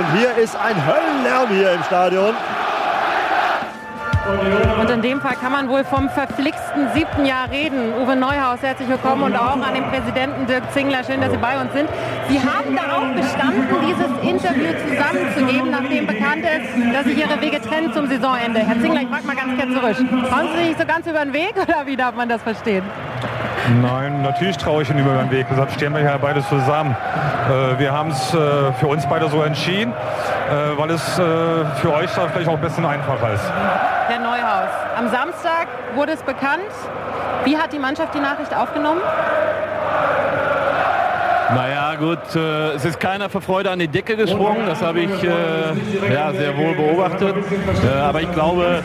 Und hier ist ein Höllenlärm hier im Stadion. Und in dem Fall kann man wohl vom verflixten siebten Jahr reden. Uwe Neuhaus, herzlich willkommen und auch an den Präsidenten Dirk Zingler. Schön, dass Sie bei uns sind. Sie haben darauf bestanden, dieses Interview zusammenzugeben, nachdem bekannt ist, dass sich Ihre Wege trennen zum Saisonende. Herr Zingler, ich frage mal ganz kurz zurück. Trauen Sie sich nicht so ganz über den Weg oder wie darf man das verstehen? Nein, natürlich traue ich ihn über den Weg. Deshalb stehen wir hier beide zusammen. Äh, wir haben es äh, für uns beide so entschieden, äh, weil es äh, für euch da vielleicht auch ein bisschen einfacher ist. Herr Neuhaus, am Samstag wurde es bekannt. Wie hat die Mannschaft die Nachricht aufgenommen? Naja gut, äh, es ist keiner vor Freude an die Decke gesprungen, das habe ich äh, ja, sehr wohl beobachtet. Äh, aber ich glaube,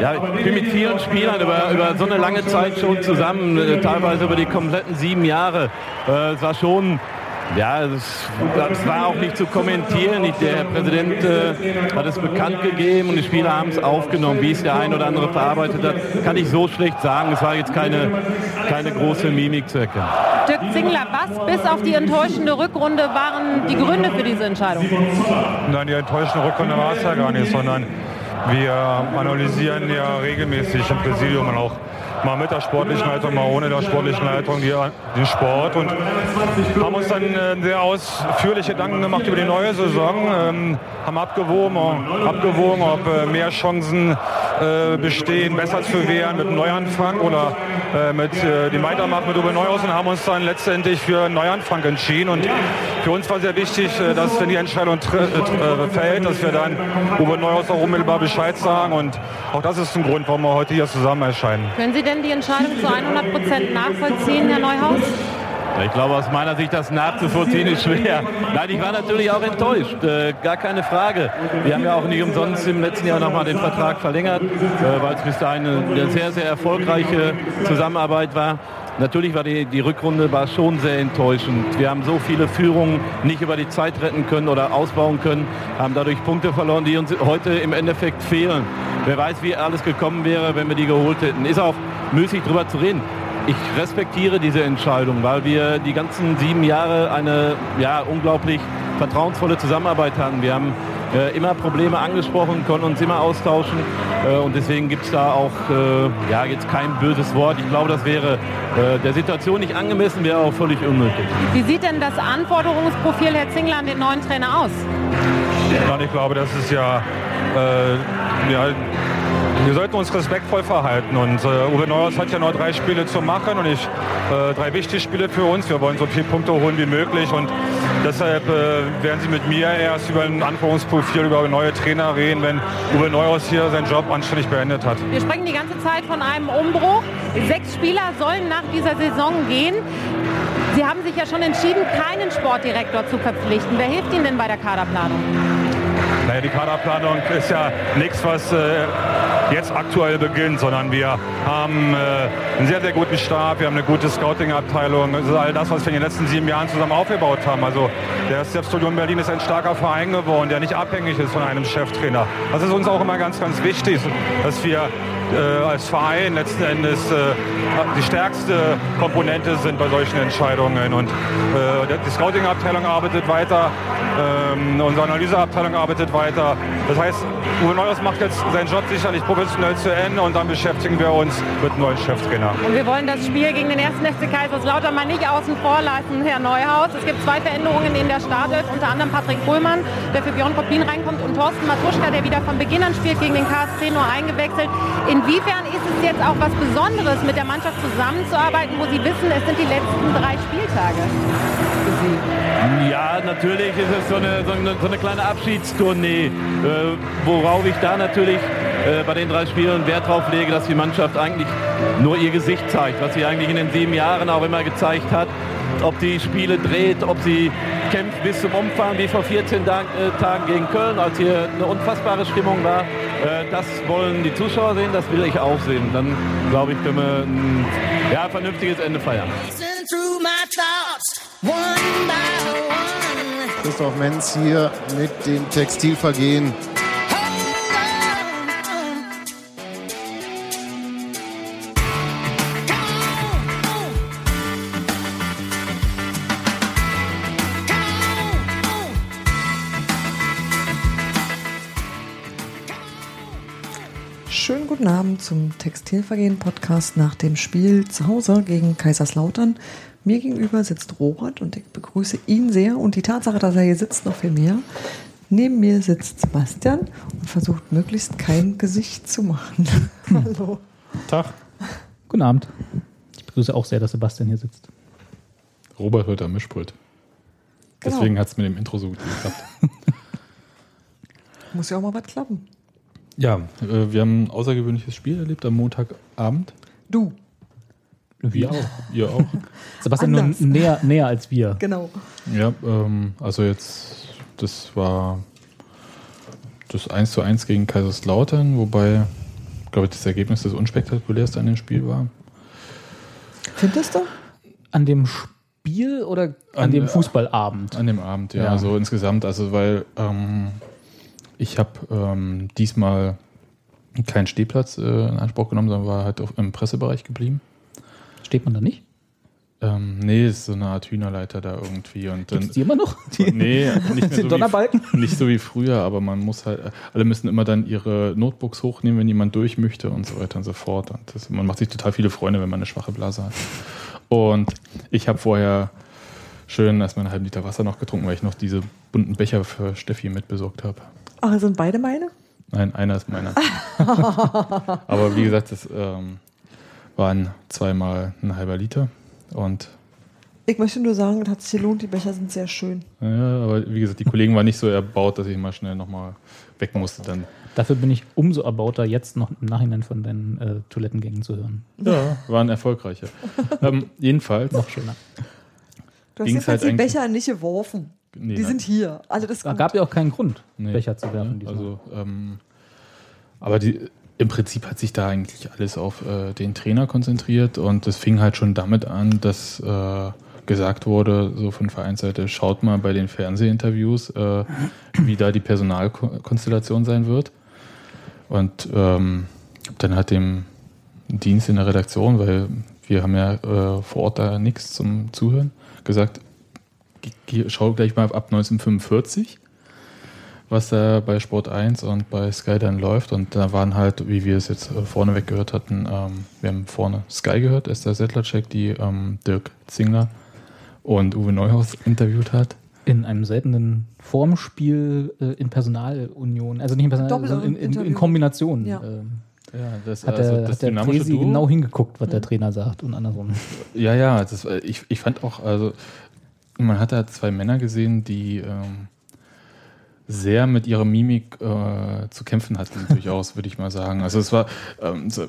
ja, ich bin mit vielen Spielern über, über so eine lange Zeit schon zusammen, äh, teilweise über die kompletten sieben Jahre. Äh, es war schon ja, es, das war auch nicht zu kommentieren. Ich, der Herr Präsident äh, hat es bekannt gegeben und die Spieler haben es aufgenommen. Wie es der ein oder andere verarbeitet hat, kann ich so schlecht sagen. Es war jetzt keine, keine große Mimik zu erkennen. Dirk Zingler, was bis auf die enttäuschende Rückrunde waren die Gründe für diese Entscheidung? Nein, die enttäuschende Rückrunde war es ja gar nicht, sondern wir analysieren ja regelmäßig im Präsidium und auch mal mit der sportlichen Leitung, mal ohne der sportlichen Leitung die, den Sport. Und haben uns dann äh, sehr ausführliche Gedanken gemacht über die neue Saison, ähm, haben abgewogen, abgewogen ob äh, mehr Chancen äh, bestehen, besser zu werden mit einem Neuanfang oder mit dem Weitermachen mit Uwe Neuhaus und haben uns dann letztendlich für einen Neuanfang entschieden. Und für uns war sehr wichtig, äh, dass wenn die Entscheidung fällt, dass wir dann Uwe Neuhaus auch unmittelbar Bescheid sagen und auch das ist ein Grund, warum wir heute hier zusammen erscheinen. Können Sie denn die Entscheidung zu 100 Prozent nachvollziehen, Herr Neuhaus? Ich glaube, aus meiner Sicht, das nachzuvollziehen ist schwer. Nein, ich war natürlich auch enttäuscht, äh, gar keine Frage. Wir haben ja auch nicht umsonst im letzten Jahr nochmal den Vertrag verlängert, äh, weil es bis dahin eine sehr, sehr erfolgreiche Zusammenarbeit war. Natürlich war die, die Rückrunde war schon sehr enttäuschend. Wir haben so viele Führungen nicht über die Zeit retten können oder ausbauen können, haben dadurch Punkte verloren, die uns heute im Endeffekt fehlen. Wer weiß, wie alles gekommen wäre, wenn wir die geholt hätten. Ist auch müßig drüber zu reden ich respektiere diese Entscheidung, weil wir die ganzen sieben Jahre eine ja, unglaublich vertrauensvolle Zusammenarbeit hatten. Wir haben äh, immer Probleme angesprochen, konnten uns immer austauschen äh, und deswegen gibt es da auch äh, ja, jetzt kein böses Wort. Ich glaube, das wäre äh, der Situation nicht angemessen, wäre auch völlig unnötig. Wie sieht denn das Anforderungsprofil Herr Zingler an den neuen Trainer aus? Ich glaube, das ist ja, äh, ja wir sollten uns respektvoll verhalten. Und äh, Uwe Neuhaus hat ja noch drei Spiele zu machen und ich, äh, drei wichtige Spiele für uns. Wir wollen so viele Punkte holen wie möglich und deshalb äh, werden Sie mit mir erst über ein Anforderungsprofil, über neue Trainer reden, wenn Uwe Neuhaus hier seinen Job anständig beendet hat. Wir sprechen die ganze Zeit von einem Umbruch. Sechs Spieler sollen nach dieser Saison gehen. Sie haben sich ja schon entschieden, keinen Sportdirektor zu verpflichten. Wer hilft Ihnen denn bei der Kaderplanung? Naja, die Kaderplanung ist ja nichts, was äh, jetzt aktuell beginnt, sondern wir haben äh, einen sehr, sehr guten Stab, wir haben eine gute Scouting-Abteilung. Das ist all das, was wir in den letzten sieben Jahren zusammen aufgebaut haben. Also der Selbststudium Berlin ist ein starker Verein geworden, der nicht abhängig ist von einem Cheftrainer. Das ist uns auch immer ganz, ganz wichtig, dass wir äh, als Verein letzten Endes äh, die stärkste Komponente sind bei solchen Entscheidungen. Und äh, die Scouting-Abteilung arbeitet weiter, ähm, unsere Analyseabteilung arbeitet weiter. Das heißt, Uwe Neuhaus macht jetzt seinen Job sicherlich professionell zu Ende und dann beschäftigen wir uns mit neuen Cheftrainer. Und wir wollen das Spiel gegen den ersten FC Kaiserslautern mal nicht außen vor lassen, Herr Neuhaus. Es gibt zwei Veränderungen in der Startelf, unter anderem Patrick Pohlmann, der für Björn Koplin reinkommt und Thorsten Matuschka, der wieder von Beginn an spielt gegen den KSC, nur eingewechselt. Inwiefern ist es jetzt auch was Besonderes, mit der Mannschaft zusammenzuarbeiten, wo Sie wissen, es sind die letzten drei Spieltage für Sie? Ja, natürlich ist es so eine, so eine, so eine kleine Abschiedstournee, äh, worauf ich da natürlich äh, bei den drei Spielen Wert drauf lege, dass die Mannschaft eigentlich nur ihr Gesicht zeigt, was sie eigentlich in den sieben Jahren auch immer gezeigt hat. Ob die Spiele dreht, ob sie kämpft bis zum Umfang, wie vor 14 Tagen gegen Köln, als hier eine unfassbare Stimmung war. Äh, das wollen die Zuschauer sehen, das will ich auch sehen. Dann glaube ich, können wir ein ja, vernünftiges Ende feiern. Christoph Menz hier mit dem Textilvergehen Abend zum Textilvergehen-Podcast nach dem Spiel zu Hause gegen Kaiserslautern. Mir gegenüber sitzt Robert und ich begrüße ihn sehr und die Tatsache, dass er hier sitzt, noch viel mehr. Neben mir sitzt Sebastian und versucht möglichst kein Gesicht zu machen. Hallo. Tag. Guten Abend. Ich begrüße auch sehr, dass Sebastian hier sitzt. Robert heute am Mischpult. Genau. Deswegen hat es mit dem Intro so gut geklappt. Muss ja auch mal was klappen. Ja, äh, wir haben ein außergewöhnliches Spiel erlebt am Montagabend. Du, Wir auch. Ihr auch. Sebastian Anders. nur näher, näher als wir. genau. Ja, ähm, also jetzt, das war das 1 zu 1 gegen Kaiserslautern, wobei, glaube ich, das Ergebnis das unspektakulärste an dem Spiel war. Findest du? An dem Spiel oder an, An- dem Fußballabend? An dem Abend, ja, Ja. so insgesamt, also weil ähm, ich habe ähm, diesmal keinen Stehplatz äh, in Anspruch genommen, sondern war halt im Pressebereich geblieben. Steht man da nicht? Ähm, nee, ist so eine Art Hühnerleiter da irgendwie. Und dann, die immer noch? Die, nee, nicht mehr so Donnerbalken? Wie, nicht so wie früher, aber man muss halt, alle müssen immer dann ihre Notebooks hochnehmen, wenn jemand durch möchte und so weiter und so fort. Und das, man macht sich total viele Freunde, wenn man eine schwache Blase hat. Und ich habe vorher schön erstmal einen halben Liter Wasser noch getrunken, weil ich noch diese bunten Becher für Steffi mitbesorgt habe. Ach, sind beide meine? Nein, einer ist meiner. aber wie gesagt, das ähm, waren zweimal ein halber Liter. Und Ich möchte nur sagen, es hat sich gelohnt, die Becher sind sehr schön. Ja, aber wie gesagt, die Kollegen waren nicht so erbaut, dass ich mal schnell nochmal weg musste. Dann. Dafür bin ich umso erbauter, jetzt noch im Nachhinein von deinen äh, Toilettengängen zu hören. Ja, waren erfolgreiche. ähm, jedenfalls. Noch schöner. Du hast Ging's jedenfalls halt die Becher nicht geworfen. Nee, die nein. sind hier. Alle das Da gut. gab ja auch keinen Grund, Nee. Becher zu werfen. diesmal. Also, ähm, aber die, im Prinzip hat sich da eigentlich alles auf äh, den Trainer konzentriert und es fing halt schon damit an, dass äh, gesagt wurde, so von Vereinsseite, schaut mal bei den Fernsehinterviews, äh, wie da die Personalkonstellation sein wird. Und ähm, dann hat dem Dienst in der Redaktion, weil wir haben ja äh, vor Ort da nichts zum Zuhören, gesagt, ge- ge- schau gleich mal ab 1945 was da bei Sport 1 und bei Sky dann läuft. Und da waren halt, wie wir es jetzt äh, vorneweg gehört hatten, ähm, wir haben vorne Sky gehört, Esther Settlercheck, die ähm, Dirk Zingler und Uwe Neuhaus interviewt hat. in einem seltenen Formspiel äh, in Personalunion, also nicht in Personal, Doppel- sondern in, in, in. Kombination. Ja. ähm, Ja, das, hat der, hat der Presi genau hingeguckt, was der Trainer sagt und andersrum. Ja, ja, das, äh, ich, ich fand auch, also man hat da zwei Männer gesehen, die ähm, sehr mit ihrer Mimik äh, zu kämpfen hatten, durchaus, würde ich mal sagen. Also es war, ähm, so, äh,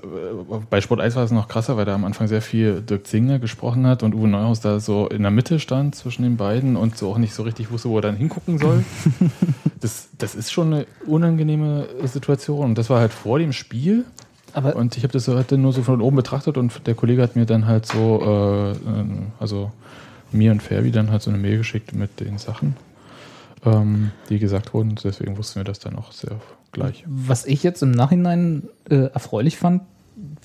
bei Sport 1 war es noch krasser, weil da am Anfang sehr viel Dirk Zingler gesprochen hat und Uwe Neuhaus da so in der Mitte stand zwischen den beiden und so auch nicht so richtig wusste, wo er dann hingucken soll. das, das ist schon eine unangenehme Situation und das war halt vor dem Spiel. Aber Und ich habe das halt nur so von oben betrachtet und der Kollege hat mir dann halt so, äh, äh, also mir und Ferbi dann halt so eine Mail geschickt mit den Sachen, ähm, die gesagt wurden. Deswegen wussten wir das dann auch sehr gleich. was ich jetzt im Nachhinein äh, erfreulich fand,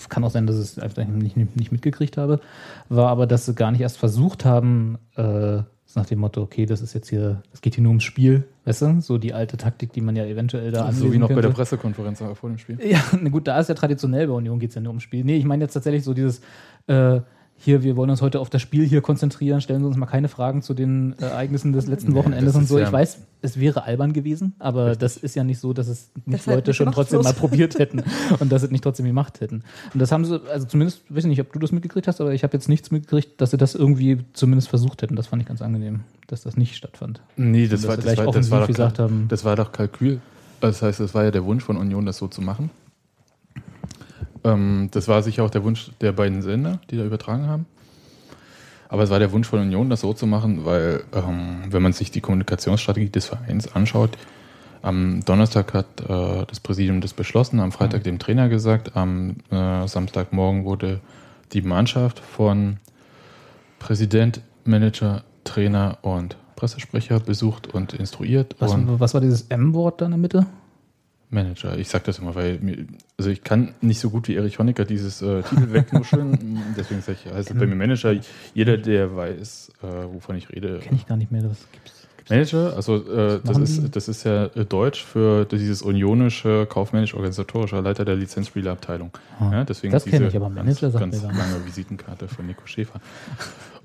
kann auch sein, dass ich es einfach nicht, nicht, mitgekriegt habe, war aber, dass sie gar nicht erst versucht haben, äh, nach dem Motto, okay, das ist jetzt hier, es geht hier nur ums Spiel, weißt du? So die alte Taktik, die man ja eventuell da so wie noch bei der könnte. Pressekonferenz vor dem Spiel. Ja, gut, da ist ja traditionell bei Union geht es ja nur ums Spiel. Nee, ich meine jetzt tatsächlich so dieses, äh, hier, wir wollen uns heute auf das Spiel hier konzentrieren, stellen Sie uns mal keine Fragen zu den Ereignissen des letzten Nee, Wochenendes das und so. ja- Ich weiß, es wäre albern gewesen, aber das ist ja nicht so, dass es nicht Deshalb Leute schon trotzdem wird. mal probiert hätten und dass es nicht trotzdem gemacht hätten. Und das haben sie, also zumindest, weiß ich nicht, ob du das mitgekriegt hast, aber ich habe jetzt nichts mitgekriegt, dass sie das irgendwie zumindest versucht hätten. Das fand ich ganz angenehm, dass das nicht stattfand. Nee, das war, das, sie war, das, war doch, gesagt haben. das war doch Kalkül. Das heißt, das war ja der Wunsch von Union, das so zu machen. Ähm, das war sicher auch der Wunsch der beiden Sender, die da übertragen haben. Aber es war der Wunsch von Union, das so zu machen, weil, ähm, wenn man sich die Kommunikationsstrategie des Vereins anschaut, am Donnerstag hat äh, das Präsidium das beschlossen, am Freitag dem Trainer gesagt, am äh, Samstagmorgen wurde die Mannschaft von Präsident, Manager, Trainer und Pressesprecher besucht und instruiert. Was, und was war dieses M-Wort da in der Mitte? Manager, ich sag das immer, weil mir, also ich kann nicht so gut wie Erich Honecker dieses äh, Titel wegnuscheln, deswegen sage ich, heißt es bei mir Manager. Jeder, der weiß, äh, wovon ich rede, Kenne ich gar nicht mehr, das gibt's. Manager, also äh, das, ist, das ist ja äh, Deutsch für dieses unionische, kaufmännisch-organisatorische Leiter der Lizenzspieleabteilung. Ah, Ja, deswegen das diese kenn ich, aber Manager ganz, sagt ganz lange Visitenkarte von Nico Schäfer.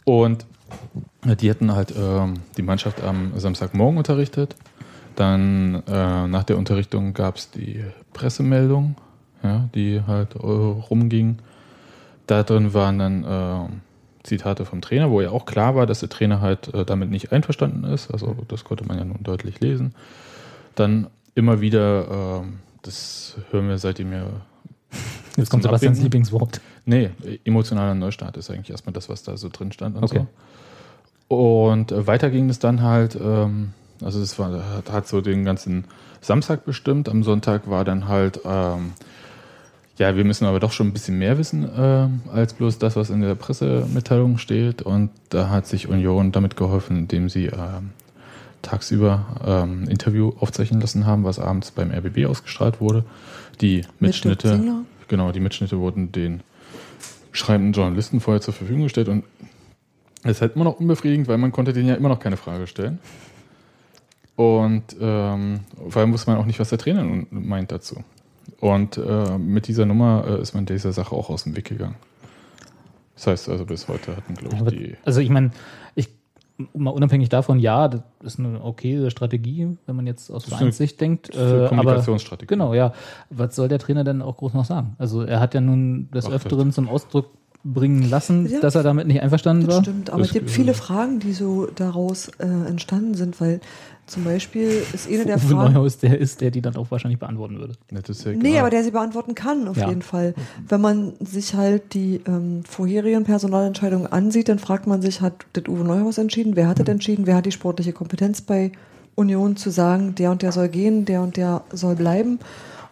Und die hatten halt ähm, die Mannschaft am Samstagmorgen unterrichtet. Dann äh, nach der Unterrichtung gab es die Pressemeldung, ja, die halt äh, rumging. Da drin waren dann äh, Zitate vom Trainer, wo ja auch klar war, dass der Trainer halt äh, damit nicht einverstanden ist. Also das konnte man ja nun deutlich lesen. Dann immer wieder, ähm, das hören wir seitdem ja. Jetzt kommt Sebastians Abwinken. Lieblingswort. Nee, emotionaler Neustart ist eigentlich erstmal das, was da so drin stand und Okay. so. Und äh, weiter ging es dann halt, ähm, also das war, hat, so den ganzen Samstag bestimmt. Am Sonntag war dann halt, ähm, ja, wir müssen aber doch schon ein bisschen mehr wissen ähm, als bloß das, was in der Pressemitteilung steht. Und da hat sich Union damit geholfen, indem sie ähm, tagsüber ähm, ein Interview aufzeichnen lassen haben, was abends beim RBB ausgestrahlt wurde. Die Mitschnitte, genau, die Mitschnitte wurden den schreibenden Journalisten vorher zur Verfügung gestellt und es ist halt immer noch unbefriedigend, weil man konnte denen ja immer noch keine Frage stellen. Und ähm, vor allem wusste man auch nicht, was der Trainer nun meint dazu. Und äh, mit dieser Nummer äh, ist man dieser Sache auch aus dem Weg gegangen. Das heißt also, bis heute hatten, glaube ich, die. Also ich meine, ich mal unabhängig davon, ja, das ist eine okay Strategie, wenn man jetzt aus Vereinssicht denkt. Äh, aber Kommunikationsstrategie. genau, ja. Was soll der Trainer denn auch groß noch sagen? Also er hat ja nun des Ach, Öfteren zum Ausdruck bringen lassen, Ja. dass er damit nicht einverstanden Das war. stimmt, aber Das- es gibt viele Fragen, die so daraus äh, entstanden sind, weil zum Beispiel ist eine der Uwe Fragen. Neuhaus der ist, der die dann auch wahrscheinlich beantworten würde. Das ist ja Nee, aber der sie beantworten kann, auf Ja. jeden Fall. Wenn man sich halt die ähm, vorherigen Personalentscheidungen ansieht, dann fragt man sich, hat das Uwe Neuhaus entschieden? Wer hat das entschieden? Wer hat die sportliche Kompetenz bei Union zu sagen, der und der soll gehen, der und der soll bleiben?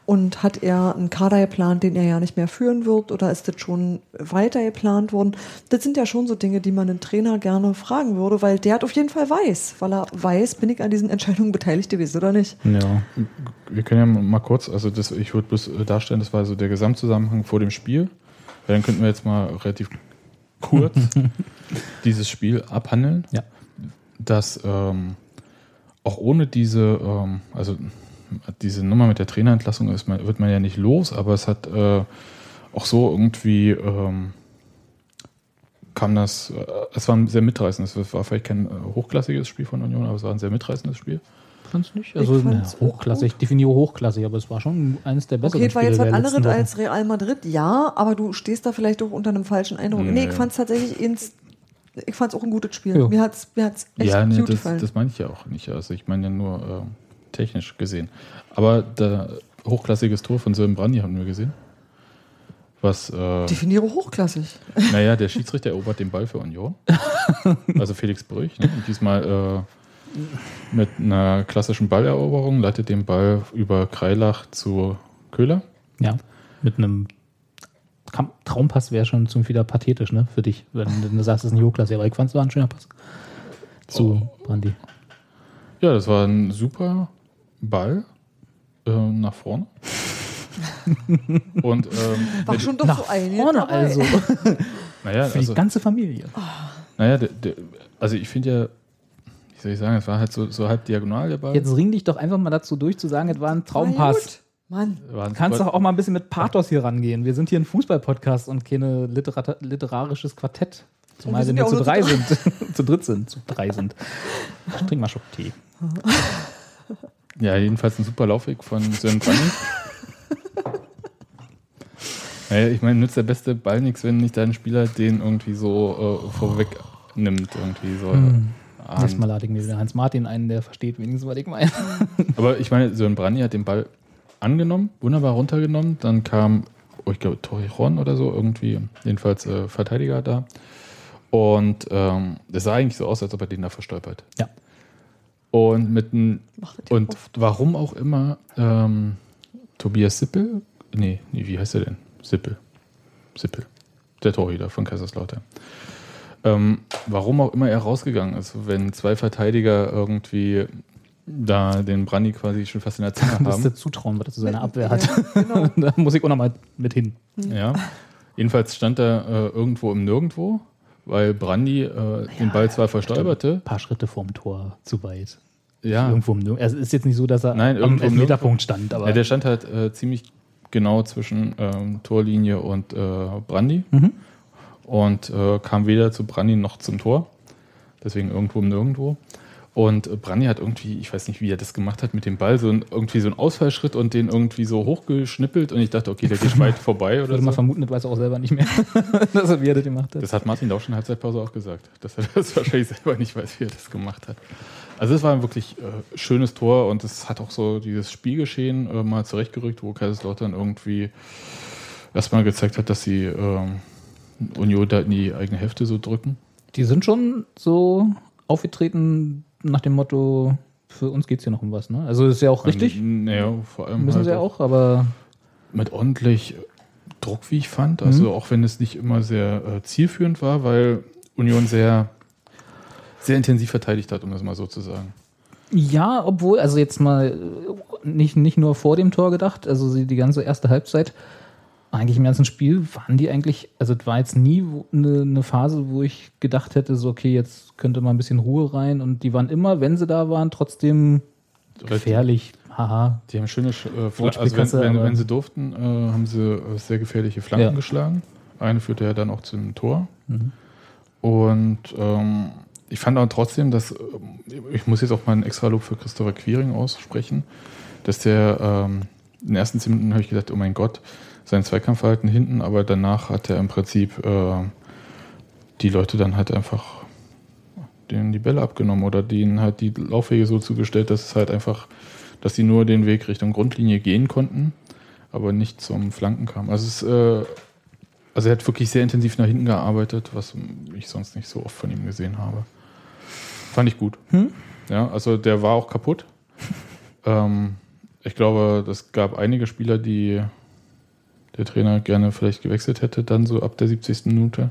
Und hat er einen Kader geplant, den er ja nicht mehr führen wird? Oder ist das schon weiter geplant worden? Das sind ja schon so Dinge, die man einen Trainer gerne fragen würde, weil der hat auf jeden Fall weiß, weil er weiß, bin ich an diesen Entscheidungen beteiligt gewesen oder nicht? Ja. Wir können ja mal kurz, also das, ich würde bloß äh, darstellen, das war so der Gesamtzusammenhang vor dem Spiel. Ja, dann könnten wir jetzt mal relativ kurz dieses Spiel abhandeln. Ja. Dass ähm, auch ohne diese, ähm, also diese Nummer mit der Trainerentlassung ist man, wird man ja nicht los, aber es hat äh, auch so irgendwie ähm, kam das, äh, es war ein sehr mitreißendes, es war vielleicht kein äh, hochklassiges Spiel von Union, aber es war ein sehr mitreißendes Spiel. Fand's nicht? Also Ich na, fand's auch hochklassig, ich definiere hochklassig, aber es war schon eines der besseren Okay, es war jetzt Spiele was anderes als Real Madrid, ja, aber du stehst da vielleicht auch unter einem falschen Eindruck. Nee. Nee, ich fand es tatsächlich ins, ich fand es auch ein gutes Spiel. Ja. Mir hat es mir hat's echt ja, nee, gut das, gefallen. das meine ich ja auch nicht. Also ich meine ja nur äh, technisch gesehen. Aber der hochklassiges Tor von Sören Brandi haben wir gesehen. Was, äh, Definiere hochklassig. naja, der Schiedsrichter erobert den Ball für Union. Also Felix Brüch. Ne? Und diesmal äh, mit einer klassischen Balleroberung leitet den Ball über Kreilach zu Köhler. Ja, mit einem Traumpass wäre schon zum wieder pathetisch, ne, für dich, wenn du sagst, es ist ein Hochklasse, aber ich fand es war ein schöner Pass. Zu Oh. Brandi. Ja, das war ein super Ball äh, nach vorne. Und ähm, War schon doch Nach so einige vorne dabei. also, naja, für also, die ganze Familie. Naja, der, der, also ich finde ja, wie soll ich sagen, es war halt so, so halb diagonal der Ball. Jetzt ring dich doch einfach mal dazu durch, zu sagen, es war ein Traumpass. Mann, ein Kannst doch auch mal ein bisschen mit Pathos hier rangehen. Wir sind hier ein Fußball-Podcast und keine Literata literarisches Quartett. Zumal wir nur zu drei sind. zu dritt sind. Zu drei sind. Ich trink mal Schock Tee. Ja, jedenfalls ein super Laufweg von Sören Brannig. naja, ich meine, nützt der beste Ball nichts, wenn nicht dein Spieler den irgendwie so äh, vorweg nimmt. Irgendwie so. Hm. ahnt. Nächstes Mal lade ich mir wieder Hans Martin ein, der versteht wenigstens, was ich meine. Aber ich meine, Sören Brandy hat den Ball angenommen, wunderbar runtergenommen. Dann kam, oh, ich glaube, Torrejon oder so, irgendwie, jedenfalls äh, Verteidiger da. Und ähm, das sah eigentlich so aus, als ob er den da verstolpert. Ja. Und mit ja und oft. warum auch immer, ähm, Tobias Sippel, nee, nee, wie heißt er denn? Sippel. Sippel. Der Torhüter von Kaiserslautern. Ähm, warum auch immer er rausgegangen ist, wenn zwei Verteidiger irgendwie da den Brandi quasi schon fast in der Zange Musst du haben. zutrauen, was er zu seiner Abwehr Ja, hat. genau. da muss ich auch nochmal mit hin. Ja. Jedenfalls stand er äh, irgendwo im Nirgendwo weil Brandi äh, den Ball zwar verstolperte. Ein paar Schritte vorm Tor zu weit. Ja, Irgendwo im Nirgendwo. Es ist jetzt nicht so, dass er Nein, am irgendwo im Elfmeterpunkt stand, aber ja, der stand halt äh, ziemlich genau zwischen ähm, Torlinie und äh, Brandi Mhm. und äh, kam weder zu Brandi noch zum Tor. Deswegen irgendwo im Nirgendwo. Und äh, Brandi hat irgendwie, ich weiß nicht, wie er das gemacht hat mit dem Ball, so ein, irgendwie so einen Ausfallschritt und den irgendwie so hochgeschnippelt und ich dachte, okay, der geht weit vorbei oder würde mal so. vermuten, das weiß er auch selber nicht mehr, dass er wie er das gemacht hat. Das hat Martin auch schon in der Halbzeitpause auch gesagt, dass er das wahrscheinlich selber nicht weiß, wie er das gemacht hat. Also es war ein wirklich äh, schönes Tor und es hat auch so dieses Spielgeschehen äh, mal zurechtgerückt, wo Kaiserslautern irgendwie erstmal gezeigt hat, dass sie ähm, Union da in die eigene Hälfte so drücken. Die sind schon so aufgetreten nach dem Motto, für uns geht es hier noch um was. Ne? Also ist ja auch richtig, Naja, vor allem müssen halt sie ja auch, aber mit ordentlich Druck, wie ich fand. Also auch wenn es nicht immer sehr äh, zielführend war, weil Union sehr, sehr intensiv verteidigt hat, um das mal so zu sagen. Ja, obwohl, also jetzt mal äh, nicht, nicht nur vor dem Tor gedacht, also die ganze erste Halbzeit, eigentlich im ganzen Spiel waren die eigentlich, also es war jetzt nie eine, eine Phase, wo ich gedacht hätte, so okay, jetzt könnte mal ein bisschen Ruhe rein und die waren immer, wenn sie da waren, trotzdem gefährlich. Haha. Die haben schöne, Sch- äh, Fla- also wenn, wenn, aber- wenn sie durften, äh, haben sie äh, sehr gefährliche Flanken Ja. geschlagen. Eine führte ja dann auch zum Tor. Mhm. Und ähm, ich fand auch trotzdem, dass, ähm, ich muss jetzt auch mal einen extra Lob für Christopher Quiring aussprechen, dass der ähm, in den ersten zehn Minuten habe ich gedacht, oh mein Gott, sein Zweikampfverhalten hinten, aber danach hat er im Prinzip äh, die Leute dann halt einfach denen die Bälle abgenommen oder denen halt die Laufwege so zugestellt, dass es halt einfach, dass sie nur den Weg Richtung Grundlinie gehen konnten, aber nicht zum Flanken kam. Also es äh, also er hat wirklich sehr intensiv nach hinten gearbeitet, was ich sonst nicht so oft von ihm gesehen habe. Fand ich gut. Ja, also der war auch kaputt. ähm, ich glaube, das gab einige Spieler, die der Trainer gerne vielleicht gewechselt hätte, dann so ab der 70. Minute.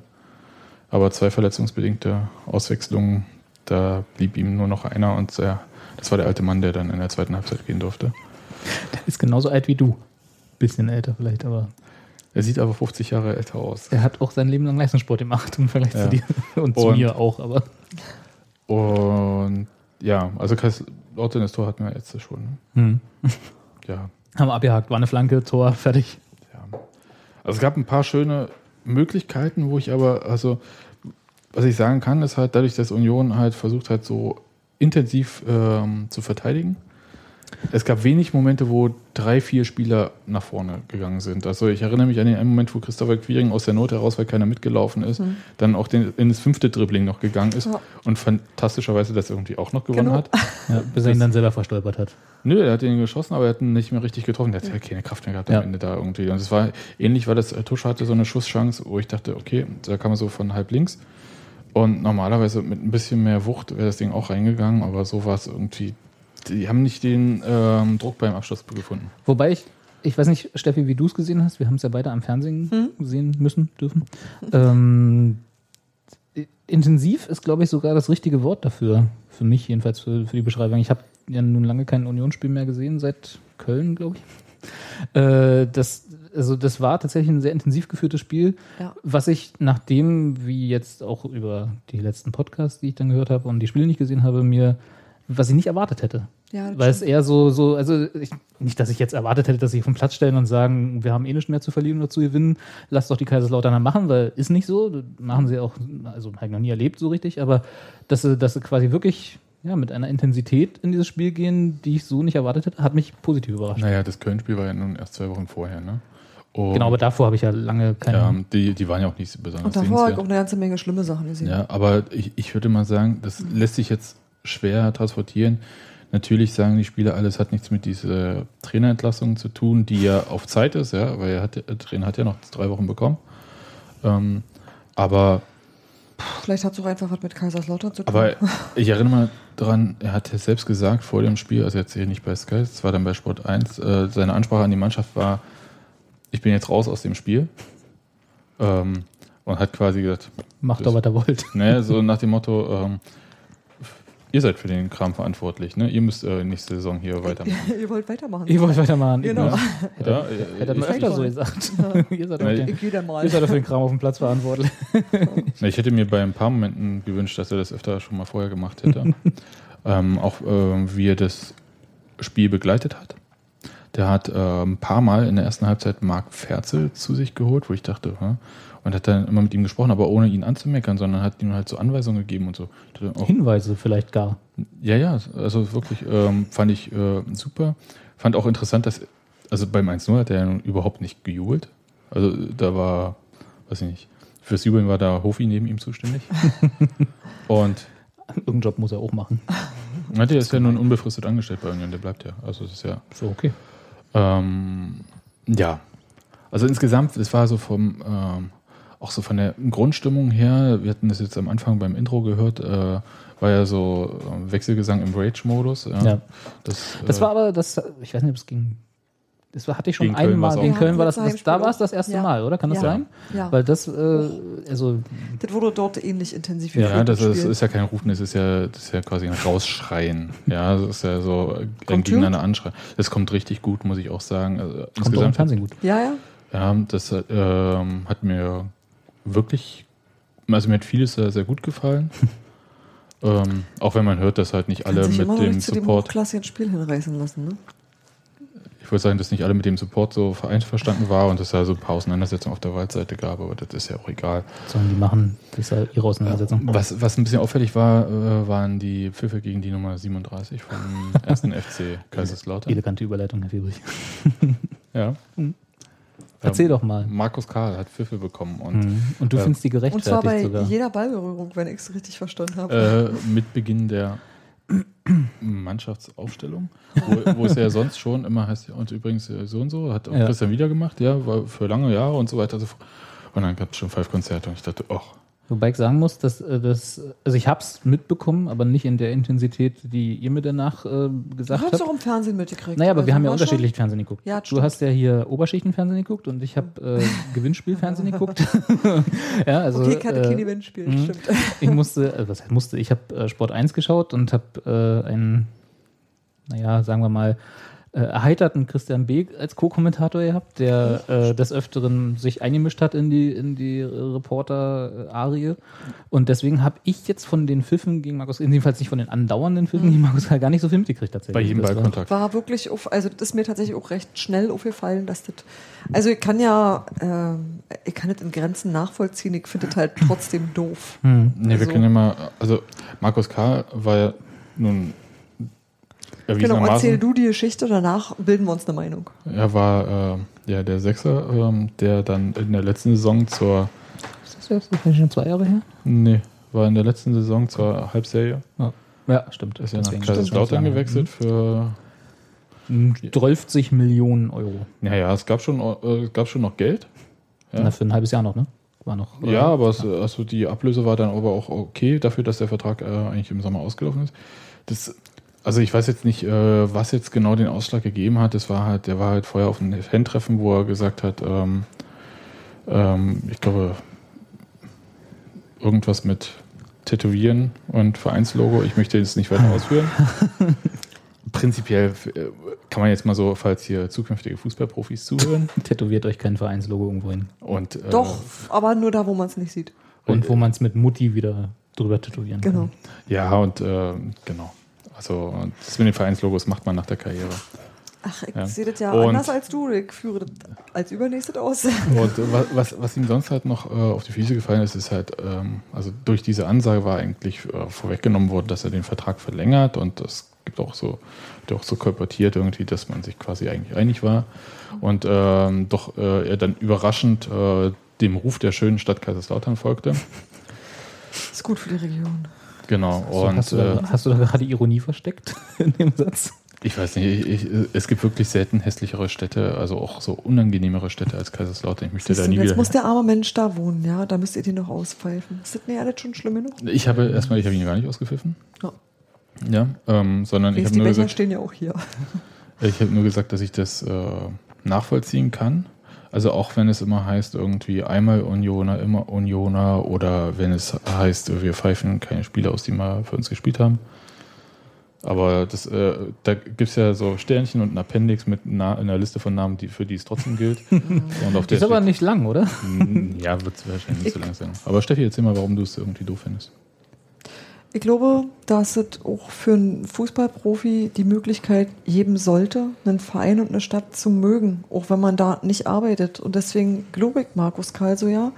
Aber zwei verletzungsbedingte Auswechslungen, da blieb ihm nur noch einer und der, das war der alte Mann, der dann in der zweiten Halbzeit gehen durfte. Der ist genauso alt wie du. Bisschen älter vielleicht, aber Er sieht aber 50 Jahre älter aus. er hat auch sein Leben lang Leistungssport gemacht im Vergleich Ja. zu dir und zu Und- mir auch, aber Und ja, also Kaiserslautern das Tor hatten wir jetzt schon. ne? hm. Ja, haben wir abgehakt, war eine Flanke, Tor, fertig. Ja. Also es gab ein paar schöne Möglichkeiten, wo ich aber, also was ich sagen kann, ist halt dadurch, dass Union halt versucht hat, so intensiv ähm, zu verteidigen. Es gab wenig Momente, wo drei, vier Spieler nach vorne gegangen sind. Also ich erinnere mich an den einen Moment, wo Christopher Quiring aus der Not heraus, weil keiner mitgelaufen ist, dann auch den, in das fünfte Dribbling noch gegangen ist Ja. und fantastischerweise das irgendwie auch noch gewonnen Genau. hat. Ja, bis er ihn dann selber verstolpert hat. Nö, er hat ihn geschossen, aber er hat ihn nicht mehr richtig getroffen. Der hat ja keine Kraft mehr gehabt Ja. am Ende da irgendwie. Und es war ähnlich, weil das äh, Tusch hatte so eine Schusschance, wo ich dachte, okay, da kam er so von halb links. Und normalerweise mit ein bisschen mehr Wucht wäre das Ding auch reingegangen, aber so war es irgendwie. Die haben nicht den ähm, Druck beim Abschluss gefunden. Wobei ich, ich weiß nicht, Steffi, wie du es gesehen hast, wir haben es ja beide am Fernsehen sehen müssen, dürfen. Ähm, intensiv ist, glaube ich, sogar das richtige Wort dafür. Für mich jedenfalls, für, für die Beschreibung. Ich habe ja nun lange kein Unionsspiel mehr gesehen, seit Köln, glaube ich. Äh, das, also das war tatsächlich ein sehr intensiv geführtes Spiel, Ja. was ich nachdem, wie jetzt auch über die letzten Podcasts, die ich dann gehört habe und die Spiele nicht gesehen habe, mir, was ich nicht erwartet hätte. Ja, das Weil es eher so, so also ich, nicht, dass ich jetzt erwartet hätte, dass sie vom Platz stellen und sagen, wir haben eh nichts mehr zu verlieren oder zu gewinnen, lasst doch die Kaiserslauterner machen, weil ist nicht so, machen sie auch, also habe ich noch nie erlebt so richtig, aber dass sie, dass sie quasi wirklich ja, mit einer Intensität in dieses Spiel gehen, die ich so nicht erwartet hätte, hat mich positiv überrascht. Naja, das Köln-Spiel war ja nun erst zwei Wochen vorher, ne? Und, Genau, aber davor habe ich ja lange keine. ja, die, die waren ja auch nicht besonders Und davor habe ich auch eine ganze Menge schlimme Sachen gesehen. Ja, aber ich, ich würde mal sagen, das lässt sich jetzt schwer transportieren. Natürlich sagen die Spieler, alles hat nichts mit dieser Trainerentlassung zu tun, die ja auf Zeit ist, ja, weil er hat, der Trainer hat ja noch drei Wochen bekommen. Ähm, aber, Vielleicht hat es auch einfach was mit Kaiserslautern zu tun. aber ich erinnere mal daran, er hat ja selbst gesagt vor dem Spiel, also jetzt hier nicht bei Sky, es war dann bei Sport 1, äh, seine Ansprache an die Mannschaft war, ich bin jetzt raus aus dem Spiel. Ähm, und hat quasi gesagt, Macht doch, was ihr wollt. Ne, so nach dem Motto, ähm, ihr seid für den Kram verantwortlich, ne? Ihr müsst äh, nächste Saison hier weitermachen. Ihr wollt weitermachen. Ihr wollt weitermachen. Genau. Ja. Ja, ja, Hätte ich, man öfter so gesagt. ihr, seid dann mal. ihr seid für den Kram auf dem Platz verantwortlich. Na, ich hätte mir bei ein paar Momenten gewünscht, dass er das öfter schon mal vorher gemacht hätte. ähm, auch äh, wie er das Spiel begleitet hat. Der hat äh, ein paar Mal in der ersten Halbzeit Marc Ferzel zu sich geholt, wo ich dachte, hä? Und hat dann immer mit ihm gesprochen, aber ohne ihn anzumeckern, sondern hat ihm halt so Anweisungen gegeben und so. Hinweise vielleicht gar. ja, ja, also wirklich ähm, fand ich äh, super. Fand auch interessant, dass, also beim 1-0 hat er ja nun überhaupt nicht gejubelt. Also da war, weiß ich nicht, fürs Jubeln war da Hofi neben ihm zuständig. und Irgendeinen Job muss er auch machen. na, der ist ja nun unbefristet angestellt bei Union, der bleibt ja. Also das ist ja. So, okay. Ähm, ja, also insgesamt, es war so vom, ähm, auch so von der Grundstimmung her, wir hatten das jetzt am Anfang beim Intro gehört, äh, war ja so äh, Wechselgesang im Rage-Modus. Ja. Ja. Das, Das äh, war aber, das, ich weiß nicht, ob es ging. Das war, hatte ich schon einmal. auch. Ja, Köln war das, das da war es das auch. erste Ja. Mal, oder? Kann das Ja. sein? Ja. Weil das, äh, also, Das wurde dort ähnlich intensiv wie Ja, das ist, ist ja kein Rufen, das ist ja, das ist ja quasi ein Rausschreien. Ja, das ist ja so ein Kommt gegeneinander anschreien. Das kommt richtig gut, muss ich auch sagen. Also kommt doch im insgesamt Fernsehen gut. Ja, ja. Ja, das ähm, hat mir wirklich, also mir hat vieles sehr, sehr gut gefallen. ähm, auch wenn man hört, dass halt nicht alle mit immer dem nicht zu dem Support, Spiel hinreißen lassen, ne? ich würde sagen, dass nicht alle mit dem Support so einverstanden war und es da so ein paar Auseinandersetzungen auf der Waldseite gab, aber das ist ja auch egal. Sondern die machen, das ist ja ihre Auseinandersetzung. Was, was ein bisschen auffällig war, äh, waren die Pfiffe gegen die Nummer 37 vom ersten FC Kaiserslautern. Elegante Überleitung, Herr Fiebrich. Ja. Erzähl Ähm, doch mal. Markus Karl hat Pfiffe bekommen und Mhm. Und du äh, findest die Und zwar gerechtfertigt bei sogar. jeder Ballberührung, wenn ich es richtig verstanden habe. äh, mit Beginn der Mannschaftsaufstellung, wo, wo es ja sonst schon immer heißt, ja, und übrigens äh, so und so, hat auch Ja. Christian wieder gemacht, ja, war für lange Jahre und so weiter. und so fort. Und dann gab es schon fünf Konzerte und ich dachte, ach, Wobei ich sagen muss, dass äh, das, also ich habe es mitbekommen, aber nicht in der Intensität, die ihr mir danach äh, Du gesagt hast habt. auch im Fernsehen mitgekriegt. Naja, aber Also wir haben ja unterschiedlich Fernsehen geguckt. Ja, du hast ja hier Oberschichtenfernsehen geguckt und ich habe äh, Gewinnspielfernsehen geguckt. ja, also, Schon. Okay, keine äh, kein Eventspiel, mhm. stimmt. ich musste, also was heißt musste, ich habe äh, Sport 1 geschaut und habe äh, einen, naja, sagen wir mal, äh, erheiterten Christian Beek als Co-Kommentator gehabt, der äh, des Öfteren sich eingemischt hat in die, in die Reporter-Arie. Und deswegen habe ich jetzt von den Pfiffen gegen Markus, jedenfalls nicht von den andauernden Pfiffen gegen Markus Karl gar nicht so viel mitgekriegt tatsächlich. bei jedem war- Ballkontakt. War wirklich, auf, also das ist mir tatsächlich auch recht schnell aufgefallen, dass das, also ich kann ja, ähm, ich kann das in Grenzen nachvollziehen, ich finde das halt trotzdem doof. Hm. Nee, wir Also- können ja mal, also Markus Karl war ja nun Genau, erzähl du die Geschichte, danach bilden wir uns eine Meinung. er war äh, ja der Sechser, ähm, der dann in der letzten Saison zur, Ist das jetzt ist das schon zwei Jahre her? nee, war in der letzten Saison zur Halbserie, Ja, stimmt. ist ja nach Kaiserslautern gewechselt für Mhm. 12 Millionen Euro. Naja, es gab schon, äh, es gab schon noch Geld. Ja. Na, für ein halbes Jahr noch, ne? War noch. äh, Ja, aber es, also die Ablöse war dann aber auch okay dafür, dass der Vertrag äh, eigentlich im Sommer ausgelaufen ist. Das, also ich weiß jetzt nicht, äh, was jetzt genau den Ausschlag gegeben hat. Das war halt, der war halt vorher auf einem Fan-Treffen, wo er gesagt hat, ähm, ähm, ich glaube, irgendwas mit Tätowieren und Vereinslogo. Ich möchte jetzt nicht weiter ausführen. Prinzipiell äh, kann man jetzt mal so, falls hier zukünftige Fußballprofis zuhören Tätowiert euch kein Vereinslogo irgendwo hin. und äh, Doch, aber nur da, wo man es nicht sieht. Und wo man es mit Mutti wieder drüber tätowieren Genau. kann. Ja, und äh, genau. Also das mit den Vereinslogos macht man nach der Karriere. Ach, ich Ja. sehe das ja Und- anders als du. Ich führe das als übernächstes aus. Und äh, wa- was, was ihm sonst halt noch äh, auf die Füße gefallen ist, ist halt, ähm, also durch diese Ansage war eigentlich äh, vorweggenommen worden, dass er den Vertrag verlängert und es gibt auch so, auch so kolportiert irgendwie, dass man sich quasi eigentlich einig war. Und ähm, doch äh, er dann überraschend äh, dem Ruf der schönen Stadt Kaiserslautern folgte. ist gut für die Region. Genau. So, und hast, du äh, da, hast du da gerade Ironie versteckt in dem Satz? Ich weiß nicht, ich, ich, es gibt wirklich selten hässlichere Städte, also auch so unangenehmere Städte als Kaiserslautern. Ich möchte Siehst da du, nie jetzt wieder. muss der arme Mensch da wohnen, ja. Da müsst ihr den noch auspfeifen. Ist das nicht alles schon schlimm genug? Ich habe erstmal, ich habe ihn gar nicht ausgepfiffen. Ja. Ja, ähm, sondern ich Wenigstens habe die nur, Becher gesagt, stehen ja auch hier. ich habe nur gesagt, dass ich das äh, nachvollziehen kann. Also auch wenn es immer heißt, irgendwie einmal Unioner, immer Unioner oder wenn es heißt, wir pfeifen keine Spieler aus, die mal für uns gespielt haben. Aber das, äh, da gibt es ja so Sternchen und ein Appendix mit Na einer Liste von Namen, die, für die es trotzdem gilt. und auf Die ist aber nicht lang, oder? Ja, wird es wahrscheinlich nicht so lang sein. Aber Steffi, erzähl mal, warum du es irgendwie doof findest. Ich glaube, dass es auch für einen Fußballprofi die Möglichkeit geben sollte, einen Verein und eine Stadt zu mögen, auch wenn man da nicht arbeitet. Und deswegen glaube ich Markus Karl so ja,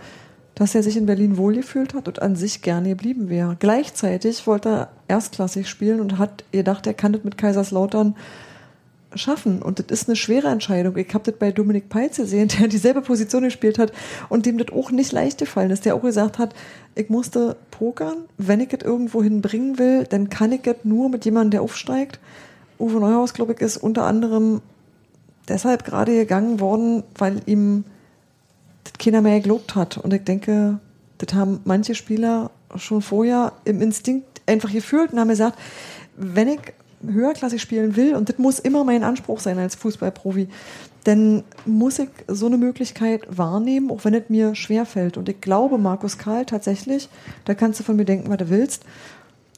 dass er sich in Berlin wohlgefühlt hat und an sich gerne geblieben wäre. Gleichzeitig wollte er erstklassig spielen und hat gedacht, er kann das mit Kaiserslautern schaffen. Und das ist eine schwere Entscheidung. Ich habe das bei Dominik Peitz gesehen, der dieselbe Position gespielt hat und dem das auch nicht leicht gefallen ist, der auch gesagt hat, ich musste pokern, wenn ich es irgendwo hinbringen will, dann kann ich es nur mit jemandem, der aufsteigt. Uwe Neuhaus, glaube ich, ist unter anderem deshalb gerade gegangen worden, weil ihm das keiner mehr gelobt hat. Und ich denke, das haben manche Spieler schon vorher im Instinkt einfach gefühlt und haben gesagt, wenn ich höherklassig spielen will, und das muss immer mein Anspruch sein als Fußballprofi, dann muss ich so eine Möglichkeit wahrnehmen, auch wenn es mir schwerfällt. Und ich glaube, Markus Karl tatsächlich, da kannst du von mir denken, was du willst,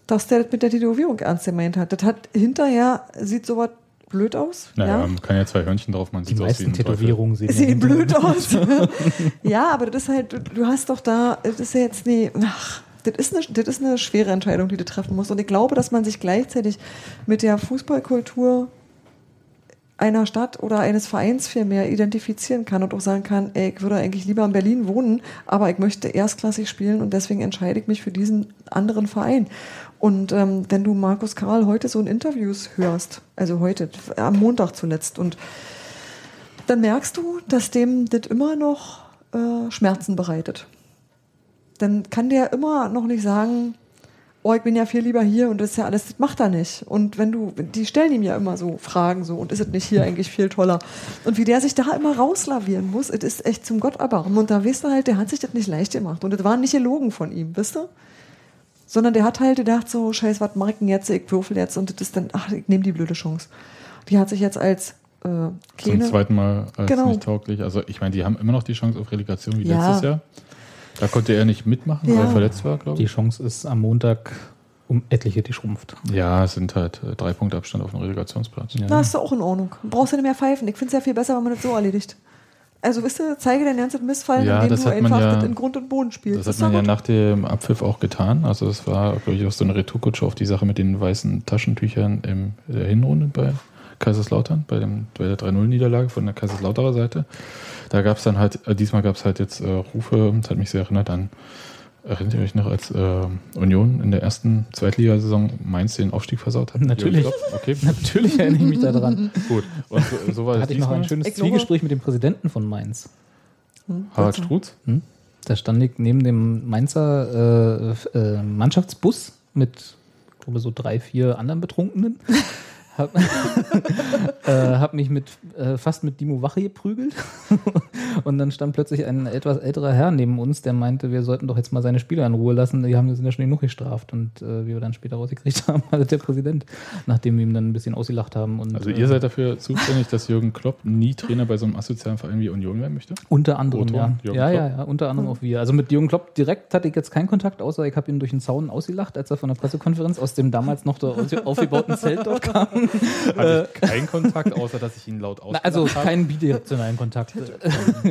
dass der das mit der Tätowierung ernst gemeint hat. Das hat hinterher, sieht sowas blöd aus. Naja, ja. man kann ja zwei Hörnchen drauf, man Die sieht aus wie meisten ein Teufel. Tätowierungen sehen, Sehen blöd aus. ja, aber das ist halt, du, du hast doch da, das ist ja jetzt nie, ach, das ist, eine, das ist eine schwere Entscheidung, die du treffen musst. Und ich glaube, dass man sich gleichzeitig mit der Fußballkultur einer Stadt oder eines Vereins viel mehr identifizieren kann und auch sagen kann, ey, ich würde eigentlich lieber in Berlin wohnen, aber ich möchte erstklassig spielen und deswegen entscheide ich mich für diesen anderen Verein. Und ähm, wenn du Markus Karl heute so in Interviews hörst, also heute, am Montag zuletzt, und dann merkst du, dass dem das immer noch äh, Schmerzen bereitet. Dann kann der immer noch nicht sagen, oh, ich bin ja viel lieber hier und das ist ja alles, das macht er nicht. Und wenn du, die stellen ihm ja immer so Fragen so, und ist es nicht hier eigentlich viel toller? Und wie der sich da immer rauslavieren muss, es ist echt zum Gott erbarmen. Und da weißt du halt, der hat sich das nicht leicht gemacht. Und das war nicht gelogen von ihm, wisst du? Sondern der hat halt gedacht, so, scheiß, was mach ich denn jetzt? Ich würfel jetzt und das ist dann, ach, ich nehme die blöde Chance. Die hat sich jetzt als äh, Zum zweiten Mal als Genau. nicht tauglich. Also ich meine, die haben immer noch die Chance auf Relegation wie Ja. letztes Jahr. Da konnte er nicht mitmachen, weil Ja. er verletzt war, glaube Die ich. Chance ist am Montag um etliche geschrumpft. Ja, es sind halt äh, drei Punkte Abstand auf dem Relegationsplatz. Ja. Na, ist doch auch in Ordnung. Brauchst du nicht mehr pfeifen. Ich finde es ja viel besser, wenn man das so erledigt. Also, wisst ihr, zeige dein ganzes Missfallen, Ja, indem das du einfach ja- das in Grund und Boden spielst. Das hat ist man ja gut. nach dem Abpfiff auch getan. Also es war, glaube ich, auch so eine Retourkutsche auf die Sache mit den weißen Taschentüchern in der Hinrunde bei Kaiserslautern, bei, dem, bei der 3-0-Niederlage von der Kaiserslauterer Seite. Da gab es dann halt, äh, diesmal gab es halt jetzt äh, Rufe, das hat mich sehr erinnert an, erinnert ihr euch noch, als äh, Union in der ersten Zweitligasaison Mainz den Aufstieg versaut hat? Natürlich. Okay, Natürlich erinnere ich mich daran. gut. Und so, so war Da hatte ich noch ein schönes Zwiegespräch mit dem Präsidenten von Mainz. Harald Strutz? Hm? Da stand ich neben dem Mainzer äh, äh, Mannschaftsbus mit, ich glaube, so drei, vier anderen Betrunkenen. Hab, äh, hab mich mit, äh, fast mit Dimo Wache geprügelt. Und dann stand plötzlich ein etwas älterer Herr neben uns, der meinte, wir sollten doch jetzt mal seine Spieler in Ruhe lassen. Die haben sind ja schon genug gestraft. Und äh, wie wir dann später rausgekriegt haben, war das der Präsident, nachdem wir ihm dann ein bisschen ausgelacht haben. Und, Also äh, ihr seid dafür zuständig, dass Jürgen Klopp nie Trainer bei so einem asozialen Verein wie Union werden möchte? Unter anderem, ja. Ja, ja, ja, unter anderem auch wir. Also mit Jürgen Klopp direkt hatte ich jetzt keinen Kontakt, außer ich habe ihn durch den Zaun ausgelacht, als er von der Pressekonferenz aus dem damals noch aufgebauten Zelt dort kam. Hatte ich keinen Kontakt, außer dass ich ihn laut Na, ausgelacht also habe. keinen bidirektionalen Kontakt.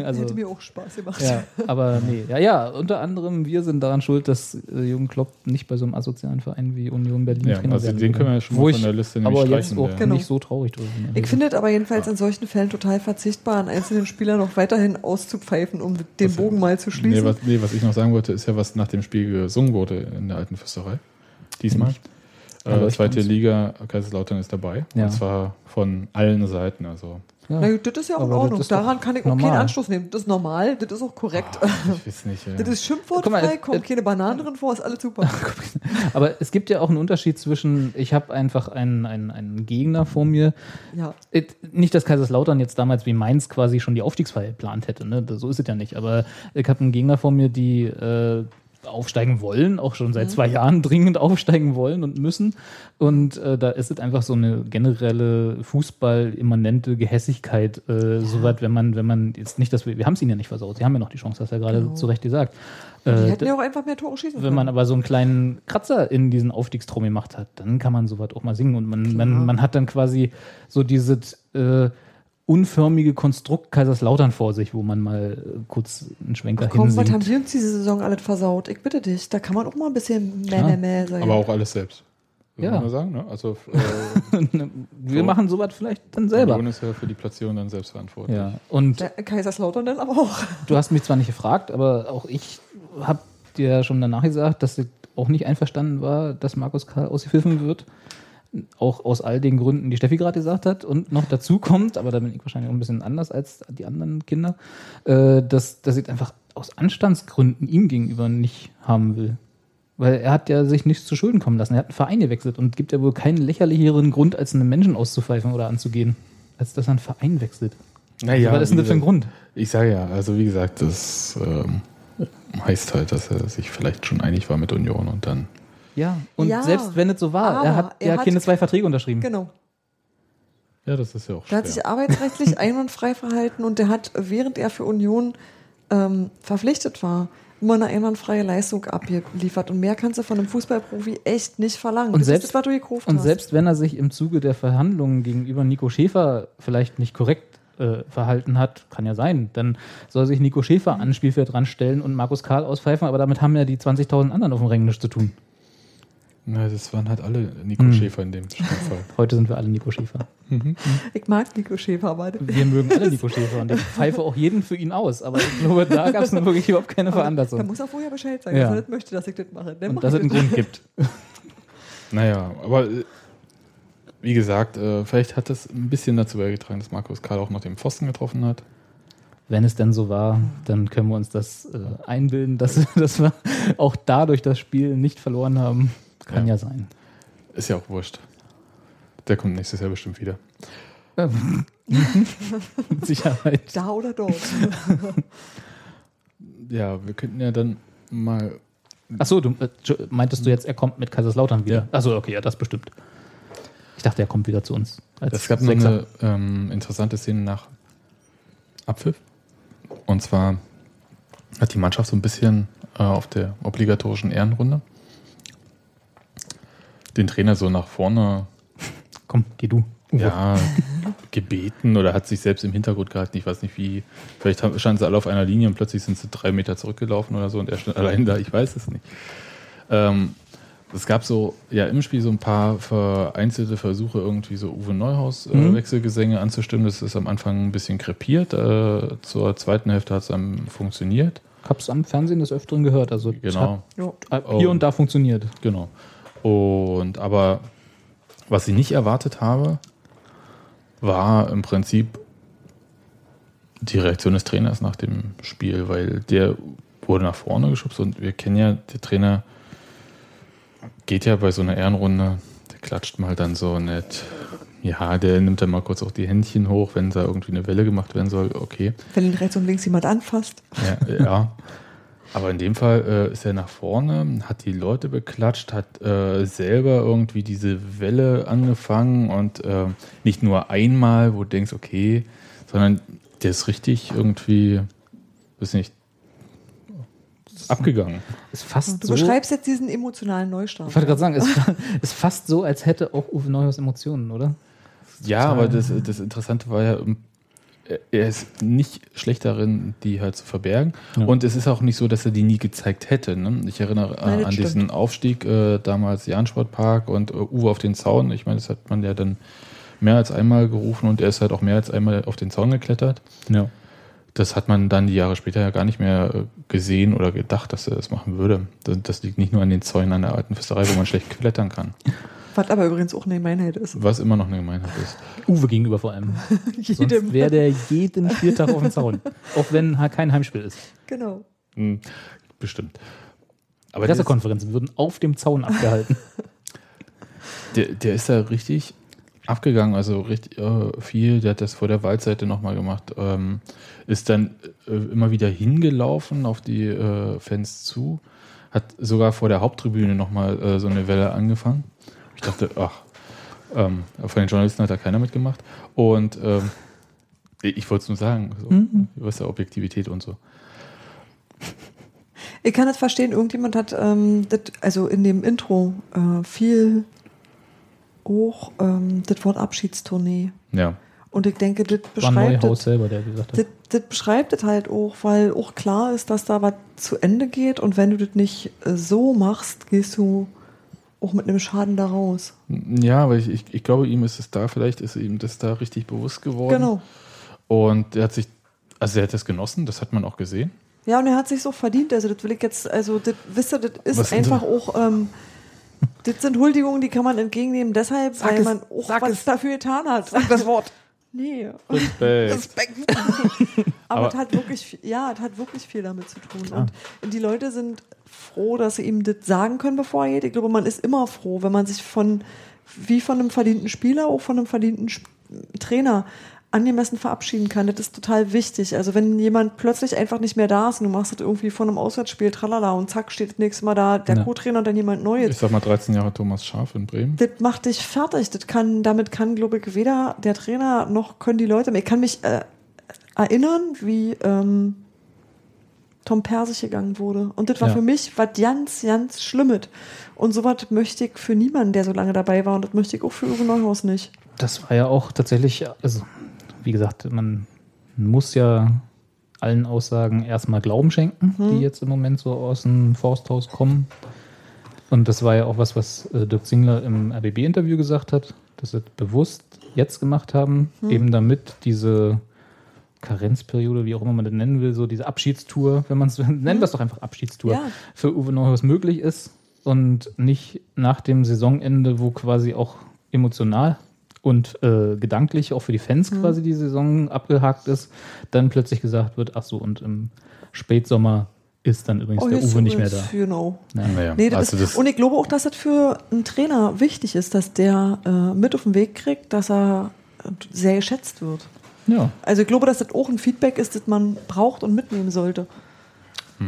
also, Hätte mir auch Spaß gemacht. ja, aber nee. Ja, ja, unter anderem wir sind daran schuld, dass äh, Jürgen Klopp nicht bei so einem asozialen Verein wie Union Berlin Ja, Trainer also werden den können wir ja schon mal von der Liste nämlich aber jetzt streichen. auch Genau. nicht so traurig drüber. Ich finde es aber jedenfalls in solchen Fällen total verzichtbar, an einzelnen Spielern noch weiterhin auszupfeifen, um den Bogen mal zu Nee schließen. was, nee, was ich noch sagen wollte, ist ja, was nach dem Spiel gesungen wurde in der alten Fürsterei. Diesmal. Aber Äh, zweite. Liga, Kaiserslautern ist dabei. Ja. Und zwar von allen Seiten. Also, ja. Na gut, das ist ja auch in Aber das Ordnung. Daran kann ich auch normal. keinen Anschluss nehmen. Das ist normal, das ist auch korrekt. ich weiß nicht. Ja. Das ist schimpfwortfrei, äh, kommt keine Bananen drin vor, ist alles super. Aber es gibt ja auch einen Unterschied zwischen, ich habe einfach einen, einen, einen Gegner vor mir. Ja. Nicht, dass Kaiserslautern jetzt damals wie Mainz quasi schon die Aufstiegsfeier geplant hätte, ne? So ist es ja nicht. Aber ich habe einen Gegner vor mir, die äh, aufsteigen wollen, auch schon seit zwei Jahren dringend aufsteigen wollen und müssen. Und äh, da ist es einfach so eine generelle Fußball-immanente Gehässigkeit, äh, soweit, wenn man, wenn man jetzt nicht, dass wir, wir haben es ihnen ja nicht versaut, sie haben ja noch die Chance, hast du ja gerade Genau. zu Recht gesagt. Die Äh, hätten ja auch einfach mehr Tore schießen wenn man aber so einen kleinen Kratzer in diesen Aufstiegstraum gemacht hat, dann kann man sowas auch mal singen. Und man, man, man hat dann quasi so dieses äh, unförmige Konstrukt Kaiserslautern vor sich, wo man mal äh, kurz einen Schwenker Komm, was haben die uns diese Saison alles versaut? Ich bitte dich, da kann man auch mal ein bisschen mehr, mehr, mehr sein. Aber auch alles selbst. Ja. Muss man sagen, ne? Also äh, Wir So. machen sowas vielleicht dann selber. Union ist ja für die Platzierung dann selbst verantwortlich. Ja, und Der Kaiserslautern dann aber auch. du hast mich zwar nicht gefragt, aber auch ich habe dir ja schon danach gesagt, dass ich auch nicht einverstanden war, dass Markus Karl ausgepfiffen wird. Auch aus all den Gründen, die Steffi gerade gesagt hat. Und noch dazu kommt, aber da bin ich wahrscheinlich auch ein bisschen anders als die anderen Kinder, äh, dass, dass ich einfach aus Anstandsgründen ihm gegenüber nicht haben will. Weil er hat ja sich nichts zu Schulden kommen lassen. Er hat einen Verein gewechselt und gibt ja wohl keinen lächerlicheren Grund, als einen Menschen auszupfeifen oder anzugehen, als dass er einen Verein wechselt. Naja, Was ist denn das für ein Grund? Ich sage ja, also wie gesagt, das ähm, heißt halt, dass er sich vielleicht schon einig war mit Union und dann. Ja, und Ja, selbst wenn es so war, er hat er ja hat- keine zwei Verträge unterschrieben. Genau. Ja, das ist ja auch Der hat sich arbeitsrechtlich einwandfrei verhalten und der hat, während er für Union ähm, verpflichtet war, immer eine einwandfreie Leistung abgeliefert. Und mehr kannst du von einem Fußballprofi echt nicht verlangen. Und das selbst- ist das, was du gekauft Und hast. selbst wenn er sich im Zuge der Verhandlungen gegenüber Nico Schäfer vielleicht nicht korrekt äh, verhalten hat, kann ja sein, dann soll sich Nico Schäfer an Spielfeld ranstellen und Markus Karl auspfeifen, aber damit haben ja die 20.000 anderen auf dem Ring nichts zu tun. Na, das waren halt alle Nico Hm. Schäfer in dem Fall. Heute sind wir alle Nico Schäfer. ich mag Nico Schäfer, aber Wir mögen alle Nico Schäfer und ich pfeife auch jeden für ihn aus, aber ich glaube, da gab es nun wirklich überhaupt keine da Veranlassung. muss er vorher Bescheid sagen, Ja. dass er nicht möchte, dass ich das mache. Dann Und mach dass es einen Grund gibt. Naja, aber äh, wie gesagt, äh, vielleicht hat das ein bisschen dazu beigetragen, dass Markus Karl auch noch den Pfosten getroffen hat. Wenn es denn so war, dann können wir uns das äh, einbilden, dass, dass wir auch dadurch das Spiel nicht verloren haben. Kann ja, Ja. sein. Ist ja auch wurscht. Der kommt nächstes Jahr bestimmt wieder. Mit Sicherheit. Da oder dort. Ja, wir könnten ja dann mal. Achso, du äh, meintest du jetzt, er kommt mit Kaiserslautern wieder? Ja. Achso, okay, ja, das bestimmt. Ich dachte, er kommt wieder zu uns. als Es gab noch Sechser. eine ähm, interessante Szene nach Abpfiff. Und zwar hat die Mannschaft so ein bisschen äh, auf der obligatorischen Ehrenrunde den Trainer so nach vorne Komm, geh du. Uwe. ja, gebeten oder hat sich selbst im Hintergrund gehalten. Ich weiß nicht wie. Vielleicht standen sie alle auf einer Linie und plötzlich sind sie drei Meter zurückgelaufen oder so und er stand allein da. Ich weiß es nicht. Ähm, es gab so ja im Spiel so ein paar vereinzelte Versuche, irgendwie so Uwe Neuhaus äh, Mhm. Wechselgesänge anzustimmen. Das ist am Anfang ein bisschen krepiert. Äh, zur zweiten Hälfte hat es dann funktioniert. Ich hab's am Fernsehen des Öfteren gehört. Also es Genau. Hat äh, hier Oh. und da funktioniert. Genau. Und aber was ich nicht erwartet habe, war im Prinzip die Reaktion des Trainers nach dem Spiel, weil der wurde nach vorne geschubst und wir kennen ja, der Trainer geht ja bei so einer Ehrenrunde, der klatscht mal dann so nett. Ja, der nimmt dann mal kurz auch die Händchen hoch, wenn da irgendwie eine Welle gemacht werden soll. Okay. Wenn ihn rechts und links jemand anfasst. Ja, ja. Aber in dem Fall äh, ist er nach vorne, hat die Leute beklatscht, hat äh, selber irgendwie diese Welle angefangen und äh, nicht nur einmal, wo du denkst, okay, sondern der ist richtig irgendwie, weiß nicht, abgegangen. Ist fast Du so. beschreibst jetzt diesen emotionalen Neustart. Ich wollte gerade sagen, ist, ist fast so, als hätte auch Uwe Neuhaus Emotionen, oder? Ja, aber das, das Interessante war ja, ähm, er ist nicht schlecht darin, die halt zu verbergen. Ja. Und es ist auch nicht so, dass er die nie gezeigt hätte. Ne? Ich erinnere äh, Nein, an stimmt. diesen Aufstieg äh, damals Jahn-Sportpark und äh, Uwe auf den Zaun. Ich meine, das hat man ja dann mehr als einmal gerufen und er ist halt auch mehr als einmal auf den Zaun geklettert. Ja. Das hat man dann die Jahre später ja gar nicht mehr äh, gesehen oder gedacht, dass er das machen würde. Das, das liegt nicht nur an den Zäunen an der alten Fürsterei, wo man schlecht klettern kann. Was aber übrigens auch eine Gemeinheit ist. Was immer noch eine Gemeinheit ist. Uwe gegenüber vor allem. Sonst Jedem. wäre der jeden Spieltag auf dem Zaun. Auch wenn kein Heimspiel ist. Genau. Hm, bestimmt. Aber Pressekonferenzen würden auf dem Zaun abgehalten. der, der ist da richtig abgegangen, also richtig äh, viel. Der hat das vor der Waldseite nochmal gemacht. Ähm, ist dann äh, immer wieder hingelaufen auf die äh, Fans zu, hat sogar vor der Haupttribüne nochmal äh, so eine Welle angefangen. Ich dachte, ach, ähm, von den Journalisten hat da keiner mitgemacht. Und ähm, ich wollte es nur sagen, so, Mhm. du weißt ja Objektivität und so. Ich kann das verstehen, irgendjemand hat ähm, das, also in dem Intro äh, viel auch ähm, das Wort Abschiedstournee. Ja. Und ich denke, das beschreibt das, selber, der gesagt hat. das, das beschreibt das halt auch, weil auch klar ist, dass da was zu Ende geht und wenn du das nicht äh, so machst, gehst du auch mit einem Schaden da raus. Ja, aber ich, ich, ich glaube, ihm ist es da, vielleicht ist ihm das da richtig bewusst geworden. Genau. Und er hat sich, also er hat das genossen, das hat man auch gesehen. Ja, und er hat sich so verdient. Also, das will ich jetzt, also, das, wisst ihr, das ist Was einfach auch, ähm, das sind Huldigungen, die kann man entgegennehmen, deshalb, Sag weil es, man auch was es. dafür getan hat. Sag das Wort. Nee. Respekt. Respekt. Aber, Aber- es hat wirklich, viel- ja, es hat wirklich viel damit zu tun. Und die Leute sind froh, dass sie ihm das sagen können, bevor er geht. Ich glaube, man ist immer froh, wenn man sich von, wie von einem verdienten Spieler, auch von einem verdienten Trainer angemessen verabschieden kann. Das ist total wichtig. Also wenn jemand plötzlich einfach nicht mehr da ist und du machst das irgendwie von einem Auswärtsspiel, tralala, und zack, steht das nächste Mal da der Ja. Co-Trainer und dann jemand Neues. Ich sag mal 13 Jahre Thomas Schaf in Bremen. Das macht dich fertig. Das kann, damit kann, glaube ich, weder der Trainer noch können die Leute mehr. Ich kann mich äh, erinnern, wie ähm, Tom Persich gegangen wurde. Und das war Ja. für mich was ganz, ganz Schlimmes. Und sowas möchte ich für niemanden, der so lange dabei war. Und das möchte ich auch für Uwe Neuhaus nicht. Das war ja auch tatsächlich, also wie gesagt, man muss ja allen Aussagen erstmal Glauben schenken, die jetzt im Moment so aus dem Forsthaus kommen. Und das war ja auch was, was äh, Dirk Zingler im RBB-Interview gesagt hat, dass sie das bewusst jetzt gemacht haben, eben damit diese Karenzperiode, wie auch immer man das nennen will, so diese Abschiedstour, wenn man es nennen wir es doch einfach Abschiedstour, Ja. für Uwe Neuhaus möglich ist und nicht nach dem Saisonende, wo quasi auch emotional und äh, gedanklich auch für die Fans Mhm. quasi die Saison abgehakt ist, dann plötzlich gesagt wird, ach so, und im Spätsommer ist dann übrigens der jetzt Uwe nicht mehr da. You know. Ja. Naja, Nee, das also ist, und ich glaube auch, dass das für einen Trainer wichtig ist, dass der äh, mit auf den Weg kriegt, dass er äh, sehr geschätzt wird. ja. Also ich glaube, dass das auch ein Feedback ist, das man braucht und mitnehmen sollte. ich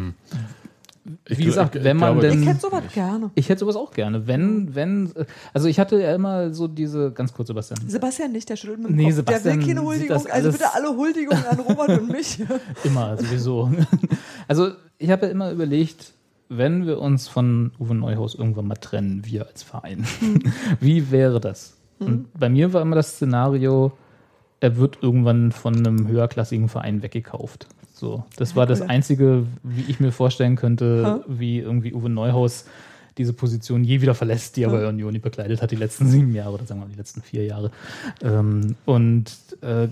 wie gesagt, ich wenn man denn- Ich hätte sowas gerne. Ich hätte sowas auch gerne. Wenn, wenn, also ich hatte ja immer so diese, ganz kurz, Sebastian. Sebastian nicht, der schüttelt mit dem Nee, Kopf. Sebastian der will keine Huldigung. Also bitte alle Huldigungen an Robert und mich. Immer, sowieso. Also ich habe ja immer überlegt, wenn wir uns von Uwe Neuhaus irgendwann mal trennen, wir als Verein, wie wäre das? Und bei mir war immer das Szenario, er wird irgendwann von einem höherklassigen Verein weggekauft. So, das war das. Einzige, wie ich mir vorstellen könnte, wie irgendwie Uwe Neuhaus diese Position je wieder verlässt, die er bei Union bekleidet hat, die letzten sieben Jahre oder sagen wir mal die letzten vier Jahre. Ähm, und äh,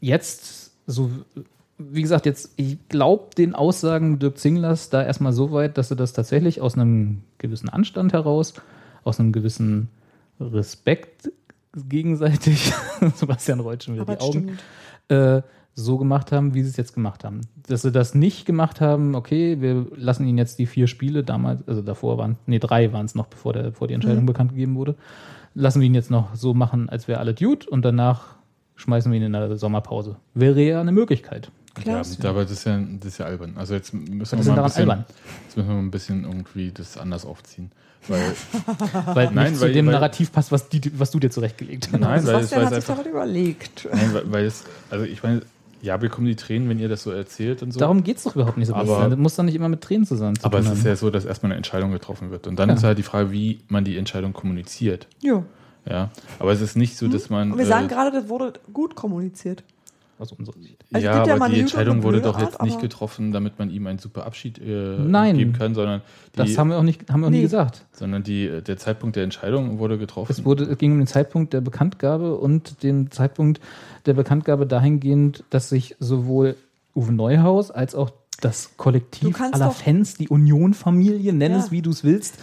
jetzt, so wie gesagt, jetzt, ich glaube den Aussagen Dirk Zinglers da erstmal so weit, dass er das tatsächlich aus einem gewissen Anstand heraus, aus einem gewissen Respekt gegenseitig, Sebastian rollt schon wieder Aber die Augen, äh, so gemacht haben, wie sie es jetzt gemacht haben. Dass sie das nicht gemacht haben, okay, wir lassen ihn jetzt die vier Spiele damals, also davor waren, nee, drei waren es noch, bevor, der, bevor die Entscheidung bekannt gegeben wurde, lassen wir ihn jetzt noch so machen, als wäre alle gut und danach schmeißen wir ihn in der Sommerpause. Wäre ja eine Möglichkeit. Klar. Ja, aber das ist ja, das ist ja albern. Also jetzt müssen wir mal ein daran bisschen, albern? jetzt müssen wir mal ein bisschen irgendwie das anders aufziehen. Weil, Weil Nein, nicht zu weil- dem weil- Narrativ passt, was, die, was du dir zurechtgelegt hast. nein, weil es, Sebastian weil hat es sich einfach, überlegt. nein, weil, weil es, also ich meine, ja, bekommen die Tränen, wenn ihr das so erzählt und so. Darum geht es doch überhaupt nicht, Sebastian. Aber- das muss doch nicht immer mit Tränen zusammen zu aber es tun ist haben. ja so, dass erstmal eine Entscheidung getroffen wird. Und dann Ja. ist halt die Frage, wie man die Entscheidung kommuniziert. Ja. Ja, aber es ist nicht so, dass man. Und wir sagen äh, gerade, das wurde gut kommuniziert. Aus unserer Sicht. Also ja, aber die Entscheidung wurde doch jetzt nicht getroffen, damit man ihm einen super Abschied äh, Nein. geben kann, sondern die, Das haben wir auch nicht, haben wir auch nie Nee. gesagt. sondern die, äh, der Zeitpunkt der Entscheidung wurde getroffen. Es, wurde, es ging um den Zeitpunkt der Bekanntgabe und den Zeitpunkt der Bekanntgabe dahingehend, dass sich sowohl Uwe Neuhaus als auch das Du Kollektiv kannst aller Fans, die Union-Familie, nenn Ja. es wie du es willst,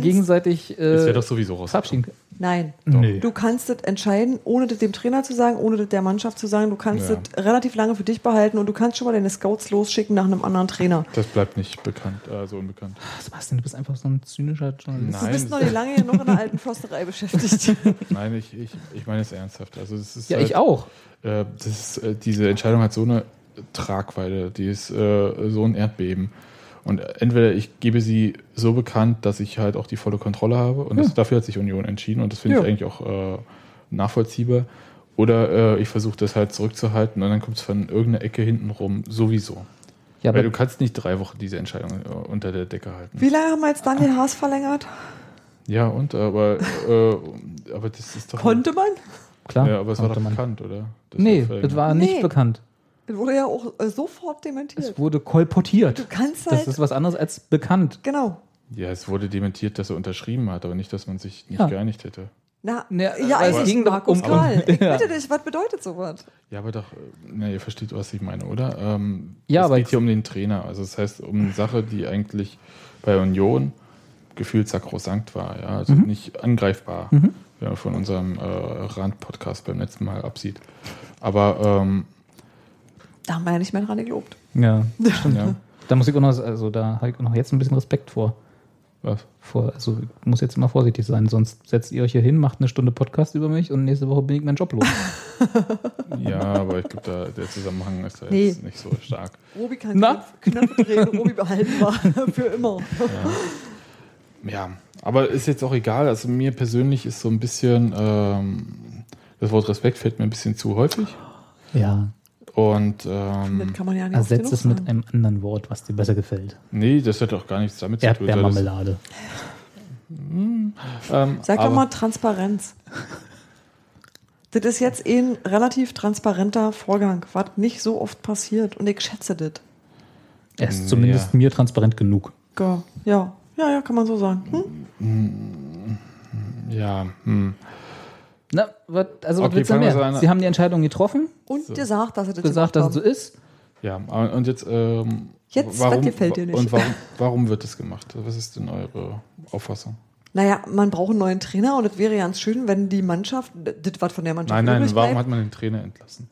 gegenseitig das wäre äh, doch sowieso raus. verabschieden. Nein. Nee. Du kannst das entscheiden, ohne das dem Trainer zu sagen, ohne das der Mannschaft zu sagen. Du kannst Ja. das relativ lange für dich behalten und du kannst schon mal deine Scouts losschicken nach einem anderen Trainer. Das bleibt nicht bekannt, also unbekannt. Sebastian, du bist einfach so ein zynischer Journalist. Du Nein, bist noch nicht lange genug in der alten Försterei beschäftigt. Nein, ich, ich, ich meine es ernsthaft. Also es ist Ja, halt, ich auch. Äh, das ist, äh, diese Entscheidung hat so eine Tragweite, die ist äh, so ein Erdbeben. Und entweder ich gebe sie so bekannt, dass ich halt auch die volle Kontrolle habe. Und das, dafür hat sich Union entschieden. Und das finde ich Ja. eigentlich auch äh, nachvollziehbar. Oder äh, ich versuche das halt zurückzuhalten und dann kommt es von irgendeiner Ecke hinten rum sowieso. Ja, Weil aber du kannst nicht drei Wochen diese Entscheidung äh, unter der Decke halten. Wie lange haben wir jetzt dann den Haas verlängert? Ja, und aber, äh, aber das ist doch. Konnte man? klar. Ja, aber es war doch man. bekannt, oder? Das Nee, war das war nicht Nee. bekannt. Das wurde ja auch äh, sofort dementiert. Es wurde kolportiert. du kannst Das halt. ist was anderes als bekannt. genau. Ja, es wurde dementiert, dass er unterschrieben hat, aber nicht, dass man sich nicht Ja. geeinigt hätte. Na, Ja, ja, aber es ging Markus um- Karl. Ich Ja. bitte dich, was bedeutet sowas? Ja, aber doch, äh, na, ihr versteht, was ich meine, oder? Ähm, Ja, es aber- geht hier um den Trainer. Also das heißt, um eine Sache, die eigentlich bei Union gefühlt sakrosankt war, ja, also Mhm. nicht angreifbar, wenn man von unserem äh, Rand-Podcast beim letzten Mal absieht. Aber ähm, Da haben wir ja nicht mehr dran gelobt. Ja, stimmt. ja, Da muss ich auch noch, also da habe ich auch noch jetzt ein bisschen Respekt vor. was? vor. Also ich muss jetzt immer vorsichtig sein, sonst setzt ihr euch hier hin, macht eine Stunde Podcast über mich und nächste Woche bin ich meinen Job los. Ja, aber ich glaube, da, der Zusammenhang ist da Nee. jetzt nicht so stark. Robi kann Na? Knöpfe drehen, Robi behalten wir für immer. Ja, aber ist jetzt auch egal. Also mir persönlich ist so ein bisschen, ähm, das Wort Respekt fällt mir ein bisschen zu häufig. Ja, Und Das ähm, kann man ja nicht ersetzt es mit einem anderen Wort, was dir besser gefällt. nee, das hat auch gar nichts damit zu tun. Erdbeermarmelade. Ähm, Sag doch mal Transparenz. Das ist jetzt eh ein relativ transparenter Vorgang, was nicht so oft passiert. Und ich schätze das. Er ist Ja. zumindest mir transparent genug. Ja, ja, ja, ja, kann man so sagen. Hm? Ja, hm. Na, wat, also was Okay, willst du mehr? so. Sie haben die Entscheidung getroffen, Und gesagt, dass er das gesagt, dass es so ist. ja. Und jetzt, ähm, Jetzt, was gefällt dir nicht? Und warum, warum wird es gemacht? Was ist denn eure Auffassung? Naja, man braucht einen neuen Trainer und es wäre ganz schön, wenn die Mannschaft, das was von der Mannschaft Nein, nein, warum bleibt. hat man den Trainer entlassen?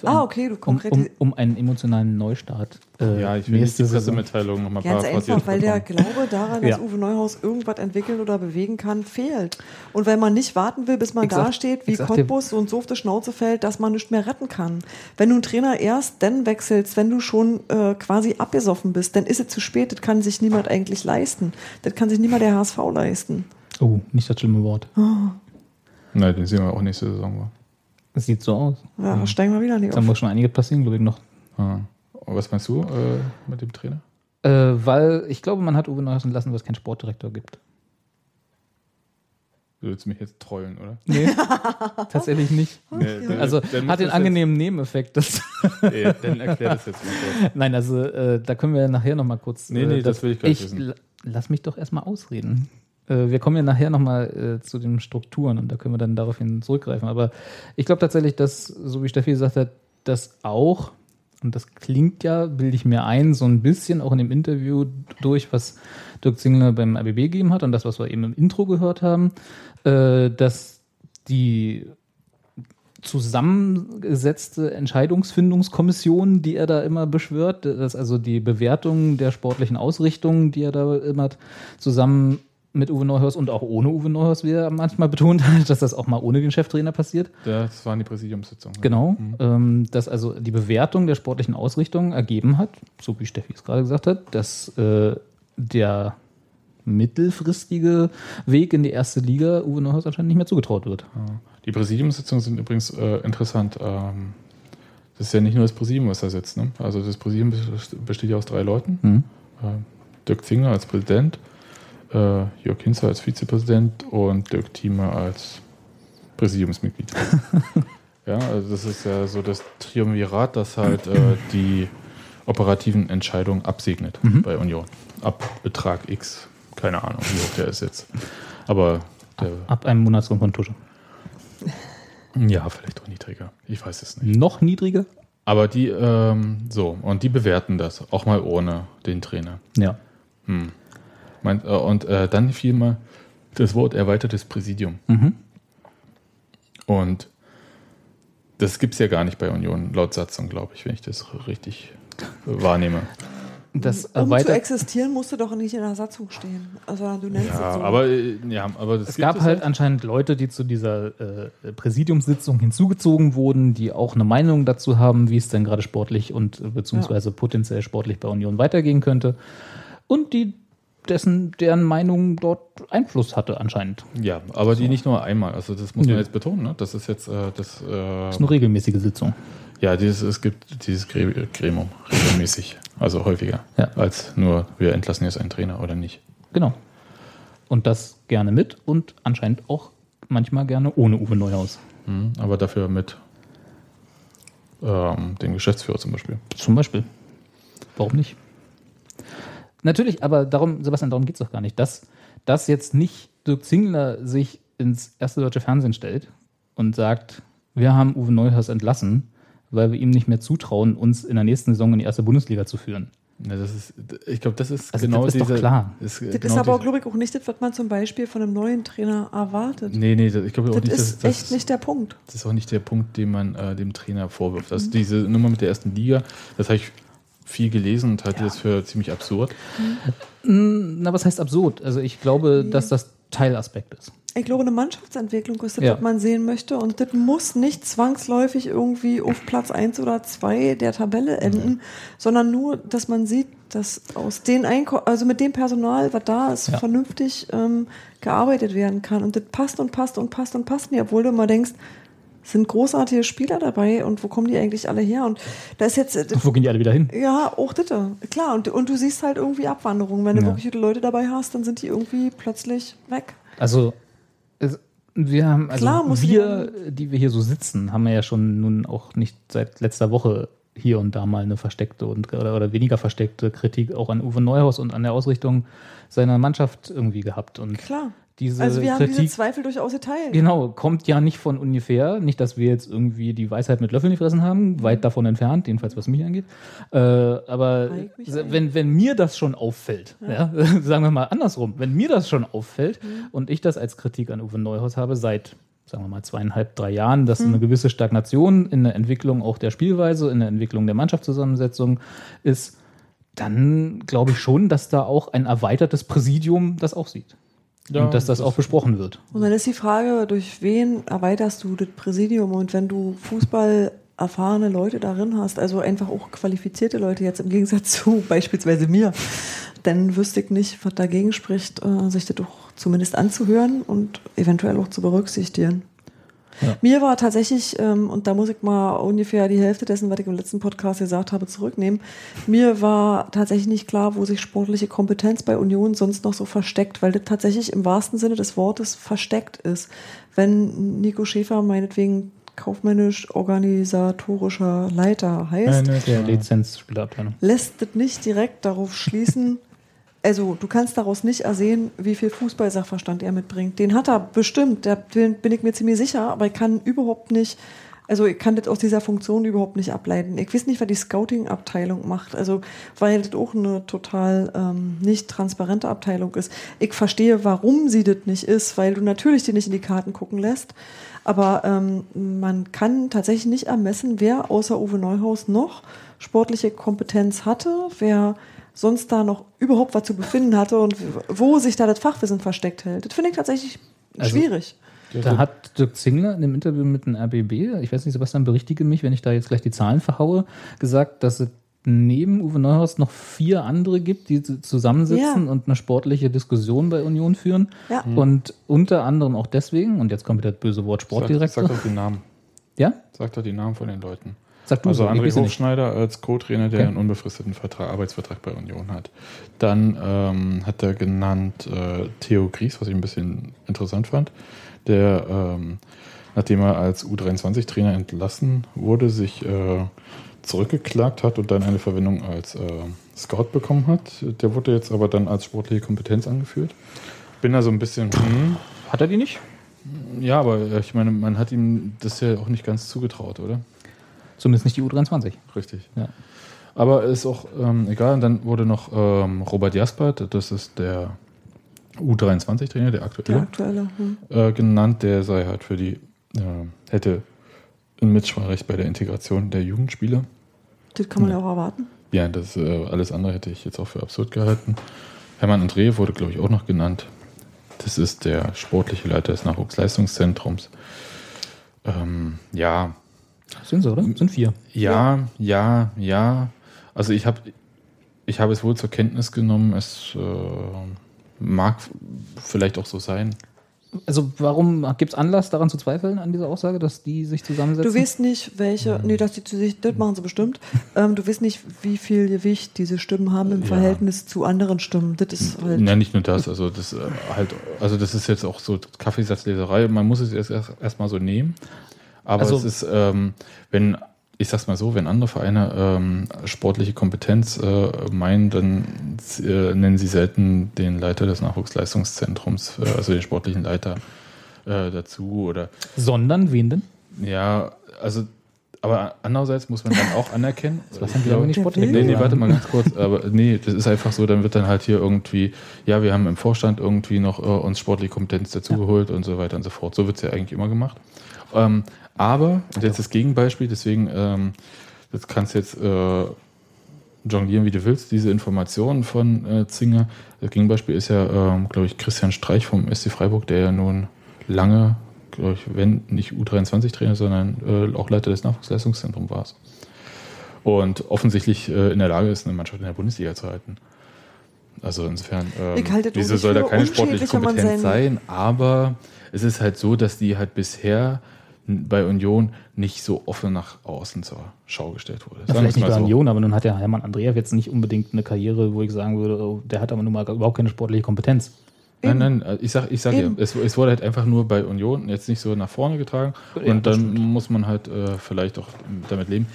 Für Ah, ein- okay, du Um, konkret. um, um einen emotionalen Neustart. Äh, Ja, ich will nicht die nächste. Pressemitteilung nochmal Ganz einfach, weil der Glaube daran, dass Ja. Uwe Neuhaus irgendwas entwickeln oder bewegen kann, fehlt. Und weil man nicht warten will, bis man Ich sag- da steht, wie ich sag dir- Cottbus und so auf die Schnauze fällt, dass man nicht mehr retten kann. Wenn du einen Trainer erst dann wechselst, wenn du schon äh, quasi abgesoffen bist, dann ist es zu spät. Das kann sich niemand eigentlich leisten. Das kann sich niemand der HSV leisten. Oh, nicht das schlimme Wort. Nein, den sehen wir auch nächste Saison. Es sieht so aus. Ja, da steigen wir wieder nicht Da muss schon einige passieren, glaube ich, noch. Ah. Und was meinst du äh, mit dem Trainer? Äh, weil ich glaube, man hat Uwe Neuhaus entlassen, weil es keinen Sportdirektor gibt. Du willst mich jetzt trollen, oder? Nee, tatsächlich nicht. Nee, dann- Also dann hat den angenehmen Nebeneffekt, dass. Jetzt, ey, dann erklär das jetzt mal kurz. Nein, also äh, da können wir nachher nochmal kurz. Nee, nee, äh, das will ich gar nicht ich wissen. la- Lass mich doch erstmal ausreden. Äh, wir kommen ja nachher nochmal äh, zu den Strukturen und da können wir dann daraufhin zurückgreifen. Aber ich glaube tatsächlich, dass, so wie Steffi gesagt hat, das auch, und das klingt ja, bilde ich mir ein, so ein bisschen auch in dem Interview durch, was Dirk Zingler beim ABB gegeben hat und das, was wir eben im Intro gehört haben, äh, dass die zusammengesetzte Entscheidungsfindungskommission, die er da immer beschwört, dass also die Bewertung der sportlichen Ausrichtung, die er da immer hat, zusammen mit Uwe Neuhaus und auch ohne Uwe Neuhaus, wie er manchmal betont hat, dass das auch mal ohne den Cheftrainer passiert. Das waren die Präsidiumssitzungen. Genau, Mhm. ähm, dass also die Bewertung der sportlichen Ausrichtung ergeben hat, so wie Steffi es gerade gesagt hat, dass äh, der mittelfristige Weg in die erste Liga Uwe Neuhaus anscheinend nicht mehr zugetraut wird. Die Präsidiumssitzungen sind übrigens äh, interessant. Ähm, das ist ja nicht nur das Präsidium, was da sitzt. Ne? Also das Präsidium best- besteht ja aus drei Leuten. Mhm. Äh, Dirk Zinger als Präsident, äh, Jörg Hinzer als Vizepräsident und Dirk Thieme als Präsidiumsmitglied. ja, also das ist ja so das Triumvirat, das halt äh, die operativen Entscheidungen absegnet bei Union. Ab Betrag X. Keine Ahnung, wie hoch der ist jetzt. Aber der, Ab einem Monatslohn von Tusche. ja, vielleicht auch niedriger. Ich weiß es nicht. Noch niedriger? Aber die, ähm, so, und die bewerten das, auch mal ohne den Trainer. Ja. Mein, äh, und äh, dann fiel mal das Wort erweitertes Präsidium. Mhm. Und das gibt es ja gar nicht bei Union, laut Satzung, glaube ich, wenn ich das richtig wahrnehme. das um zu existieren, musst du doch nicht in der Satzung stehen. Also du nennst Ja, es so. aber, äh, ja, aber das Es gab halt anscheinend Leute, die zu dieser äh, Präsidiumssitzung hinzugezogen wurden, die auch eine Meinung dazu haben, wie es denn gerade sportlich und äh, beziehungsweise potenziell sportlich bei Union weitergehen könnte. Und die dessen, deren Meinung dort Einfluss hatte anscheinend. Ja, aber die nicht nur einmal. Also das muss man jetzt betonen. Ne? Das ist jetzt äh, das. Äh, Das ist eine regelmäßige Sitzung. ja, dieses, es gibt dieses Gre- Gremium regelmäßig, also häufiger Ja. als nur wir entlassen jetzt einen Trainer oder nicht. Genau. Und das gerne mit und anscheinend auch manchmal gerne ohne Uwe Neuhaus. Mhm, aber dafür mit ähm, dem Geschäftsführer zum Beispiel. Zum Beispiel. Warum nicht? Natürlich, aber darum, Sebastian, darum geht es doch gar nicht. Dass, dass jetzt nicht Dirk Zingler sich ins erste deutsche Fernsehen stellt und sagt, wir haben Uwe Neuhaus entlassen, weil wir ihm nicht mehr zutrauen, uns in der nächsten Saison in die erste Bundesliga zu führen. Ja, das ist, ich glaube, das ist Also genau das ist doch diese. klar. Ist das genau ist aber glaube ich, auch nicht das, was man zum Beispiel von einem neuen Trainer erwartet. Nee, nee, das- ich glaube auch das nicht, ist dass das, echt nicht der Punkt. das ist auch nicht der Punkt, den man äh, dem Trainer vorwirft. Mhm. Also diese Nummer mit der ersten Liga, das habe ich viel gelesen und halte das für ziemlich absurd. Na, was heißt absurd? Also ich glaube, dass das Teilaspekt ist. Ich glaube, eine Mannschaftsentwicklung ist das, Ja. was man sehen möchte. Und das muss nicht zwangsläufig irgendwie auf Platz 1 oder 2 der Tabelle enden, sondern nur, dass man sieht, dass aus den Einko also mit dem Personal, was da ist, Ja. vernünftig ähm, gearbeitet werden kann. Und das passt und passt und passt und passt nicht, obwohl du immer denkst, sind großartige Spieler dabei und wo kommen die eigentlich alle her? Und da ist jetzt, äh, Und wo gehen die alle wieder hin? ja, auch das, klar. Und, und du siehst halt irgendwie Abwanderung. Wenn du Ja. wirklich gute Leute dabei hast, dann sind die irgendwie plötzlich weg. Also wir haben, also Klar muss wir, die wir hier so sitzen, haben ja schon nun auch nicht seit letzter Woche hier und da mal eine versteckte und oder, oder weniger versteckte Kritik auch an Uwe Neuhaus und an der Ausrichtung seiner Mannschaft irgendwie gehabt. Und Klar. Diese Also wir haben diese Zweifel durchaus geteilt. Genau, kommt ja nicht von ungefähr. Nicht, dass wir jetzt irgendwie die Weisheit mit Löffeln gefressen haben, weit davon entfernt, jedenfalls was mich angeht. Äh, aber wenn, wenn mir das schon auffällt, ja. sagen wir mal andersrum, wenn mir das schon auffällt und ich das als Kritik an Uwe Neuhaus habe seit, sagen wir mal, zweieinhalb, drei Jahren, dass eine gewisse Stagnation in der Entwicklung auch der Spielweise, in der Entwicklung der Mannschaftszusammensetzung ist, dann glaube ich schon, dass da auch ein erweitertes Präsidium das auch sieht. Ja, und dass das, das- auch besprochen wird. Und dann ist die Frage, durch wen erweiterst du das Präsidium? Und wenn du Fußball erfahrene Leute darin hast, also einfach auch qualifizierte Leute jetzt im Gegensatz zu beispielsweise mir, dann wüsste ich nicht, was dagegen spricht, äh, sich das doch zumindest anzuhören und eventuell auch zu berücksichtigen. Ja. Mir war tatsächlich, ähm, und da muss ich mal ungefähr die Hälfte dessen, was ich im letzten Podcast gesagt habe, zurücknehmen. Mir war tatsächlich nicht klar, wo sich sportliche Kompetenz bei Union sonst noch so versteckt, weil das tatsächlich im wahrsten Sinne des Wortes versteckt ist. Wenn Nico Schäfer meinetwegen kaufmännisch organisatorischer Leiter heißt, Der Lizenzspielerabteilung. lässt das nicht direkt darauf schließen, also du kannst daraus nicht ersehen, wie viel Fußballsachverstand er mitbringt. Den hat er bestimmt, da bin ich mir ziemlich sicher, aber ich kann überhaupt nicht, also ich kann das aus dieser Funktion überhaupt nicht ableiten. Ich weiß nicht, was die Scouting-Abteilung macht, also weil das auch eine total ähm, nicht transparente Abteilung ist. Ich verstehe, warum sie das nicht ist, weil du natürlich dir nicht in die Karten gucken lässt, aber ähm, man kann tatsächlich nicht ermessen, wer außer Uwe Neuhaus noch sportliche Kompetenz hatte, wer sonst da noch überhaupt was zu befinden hatte und wo sich da das Fachwissen versteckt hält. Das finde ich tatsächlich Also- schwierig. Da hat Dirk Zingler in einem Interview mit dem RBB, ich weiß nicht, Sebastian, berichtige mich, wenn ich da jetzt gleich die Zahlen verhaue, gesagt, dass es neben Uwe Neuhaus noch vier andere gibt, die zu- zusammensitzen Ja. und eine sportliche Diskussion bei Union führen. Ja. Und unter anderem auch deswegen, und jetzt kommt wieder das böse Wort Sag, Sportdirektor. sag doch die Namen. ja? Sag doch die Namen von den Leuten. Sag du also so, André. Hofschneider als Co-Trainer, der Okay. einen unbefristeten Vertrag, Arbeitsvertrag bei Union hat. Dann ähm, hat er genannt äh, Theo Gries, was ich ein bisschen interessant fand, der, ähm, nachdem er als U23-Trainer entlassen wurde, sich äh, zurückgeklagt hat und dann eine Verwendung als äh, Scout bekommen hat. Der wurde jetzt aber dann als sportliche Kompetenz angeführt. Bin da so ein bisschen, hm, Hat er die nicht? ja, aber ich meine, man hat ihm das ja auch nicht ganz zugetraut, oder? Zumindest nicht die U23. Richtig. Ja. Aber ist auch ähm, egal. Und dann wurde noch ähm, Robert Jaspert, das ist der U23-Trainer, der Der aktuelle, aktuelle. Hm. äh, genannt. Der sei halt für die, äh, hätte ein Mitspracherecht bei der Integration der Jugendspieler. Das kann man ja auch erwarten. ja, das äh, alles andere hätte ich jetzt auch für absurd gehalten. Hermann André wurde, glaube ich, auch noch genannt. Das ist der sportliche Leiter des Nachwuchsleistungszentrums. Ähm, ja, Sind sie, oder? Sind vier. ja, ja, ja. Also ich habe ich habe es wohl zur Kenntnis genommen. Es äh, mag vielleicht auch so sein. Also warum gibt es Anlass daran zu zweifeln an dieser Aussage, dass die sich zusammensetzen? Du weißt nicht, welche, nee, dass die zu sich, das machen sie bestimmt. Ähm, du weißt nicht, wie viel Gewicht diese Stimmen haben im Ja. Verhältnis zu anderen Stimmen. Das ist halt. Ja, nicht nur das, also das äh, halt, also das ist jetzt auch so Kaffeesatzleserei. Man muss es erst erst erstmal so nehmen. Aber Also- es ist, ähm, wenn, ich sag's mal so, wenn andere Vereine ähm, sportliche Kompetenz äh, meinen, dann äh, nennen sie selten den Leiter des Nachwuchsleistungszentrums, äh, also den sportlichen Leiter äh, dazu oder Sondern wen denn? ja, also aber andererseits muss man dann auch anerkennen. Was haben die aber nicht will. Nee, nee, warte mal ganz kurz. Aber nee, das ist einfach so, dann wird dann halt hier irgendwie, ja, wir haben im Vorstand irgendwie noch äh, uns sportliche Kompetenz dazugeholt und so weiter und so fort. So wird es ja eigentlich immer gemacht. Ähm, aber, und jetzt das Gegenbeispiel, deswegen, ähm, das kannst du jetzt äh, jonglieren, wie du willst, diese Informationen von äh, Zinger. Das Gegenbeispiel ist ja, ähm, glaube ich, Christian Streich vom SC Freiburg, der ja nun lange, glaube ich, wenn nicht U23-Trainer, sondern äh, auch Leiter des Nachwuchsleistungszentrums war. Und offensichtlich äh, in der Lage ist, eine Mannschaft in der Bundesliga zu halten. Also insofern, ähm, wieso soll da keine sportliche Kompetenz sein? Aber es ist halt so, dass die halt bisher bei Union nicht so offen nach außen zur Schau gestellt wurde. Ja, vielleicht nicht bei so. Union, aber nun hat der Hermann Andreev jetzt nicht unbedingt eine Karriere, wo ich sagen würde, oh, der hat aber nun mal überhaupt keine sportliche Kompetenz. Nein, nein, äh, ich sag, ich sag ja, Eben. es, es wurde halt einfach nur bei Union jetzt nicht so nach vorne getragen Ja, und dann muss man halt äh, vielleicht auch damit leben.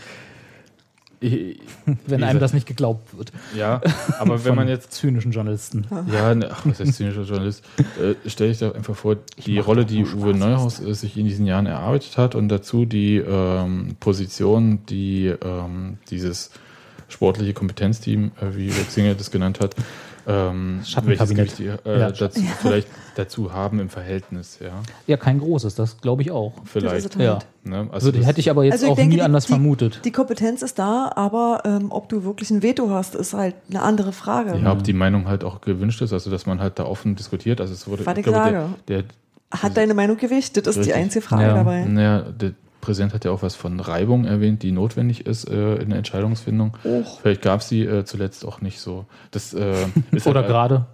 Ich, Wenn einem das nicht geglaubt wird. Ja, aber wenn man jetzt zynischen Journalisten. Ja, ne, ach, was heißt zynischer Journalist? Äh, Stell ich da einfach vor, die Rolle, die Uwe Neuhaus äh, sich in diesen Jahren erarbeitet hat und dazu die ähm, Position, die ähm, dieses sportliche Kompetenzteam, äh, wie Wexinger das genannt hat, ähm, Schattenkabinett. die, äh, Ja. dazu, vielleicht dazu haben im Verhältnis, ja. Ja, kein großes, das glaube ich auch. Vielleicht. Ist Ja. halt. Ne? Also Würde, das- hätte ich aber jetzt Also ich auch denke, nie die- anders die- vermutet. Die Kompetenz ist da, aber ähm, ob du wirklich ein Veto hast, ist halt eine andere Frage. ja, ob die Meinung halt auch gewünscht ist, also dass man halt da offen diskutiert. Also es wurde, glaube, sage. der, der Hat deine Meinung Gewicht? Das ist die Richtig. einzige Frage Ja. dabei. Naja, der Präsident hat ja auch was von Reibung erwähnt, die notwendig ist äh, in der Entscheidungsfindung. Och. Vielleicht gab es sie äh, zuletzt auch nicht so. Das äh, ist Oder halt- gerade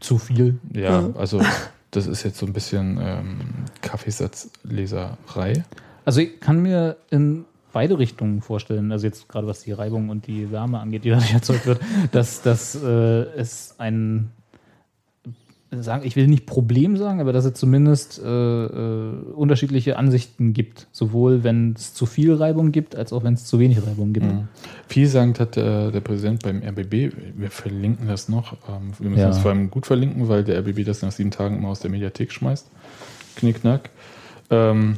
zu viel. Ja, also das ist jetzt so ein bisschen ähm, Kaffeesatzleserei. Also ich kann mir in beide Richtungen vorstellen, also jetzt gerade was die Reibung und die Wärme angeht, die dadurch erzeugt wird, dass, dass äh, es ein sagen, ich will nicht Problem sagen, aber dass es zumindest äh, äh, unterschiedliche Ansichten gibt. Sowohl wenn es zu viel Reibung gibt, als auch wenn es zu wenig Reibung gibt. Mhm. Vielsagend hat äh, der Präsident beim RBB, wir verlinken das noch, ähm, wir müssen Ja. das vor allem gut verlinken, weil der RBB das nach sieben Tagen immer aus der Mediathek schmeißt. Knickknack. Ähm,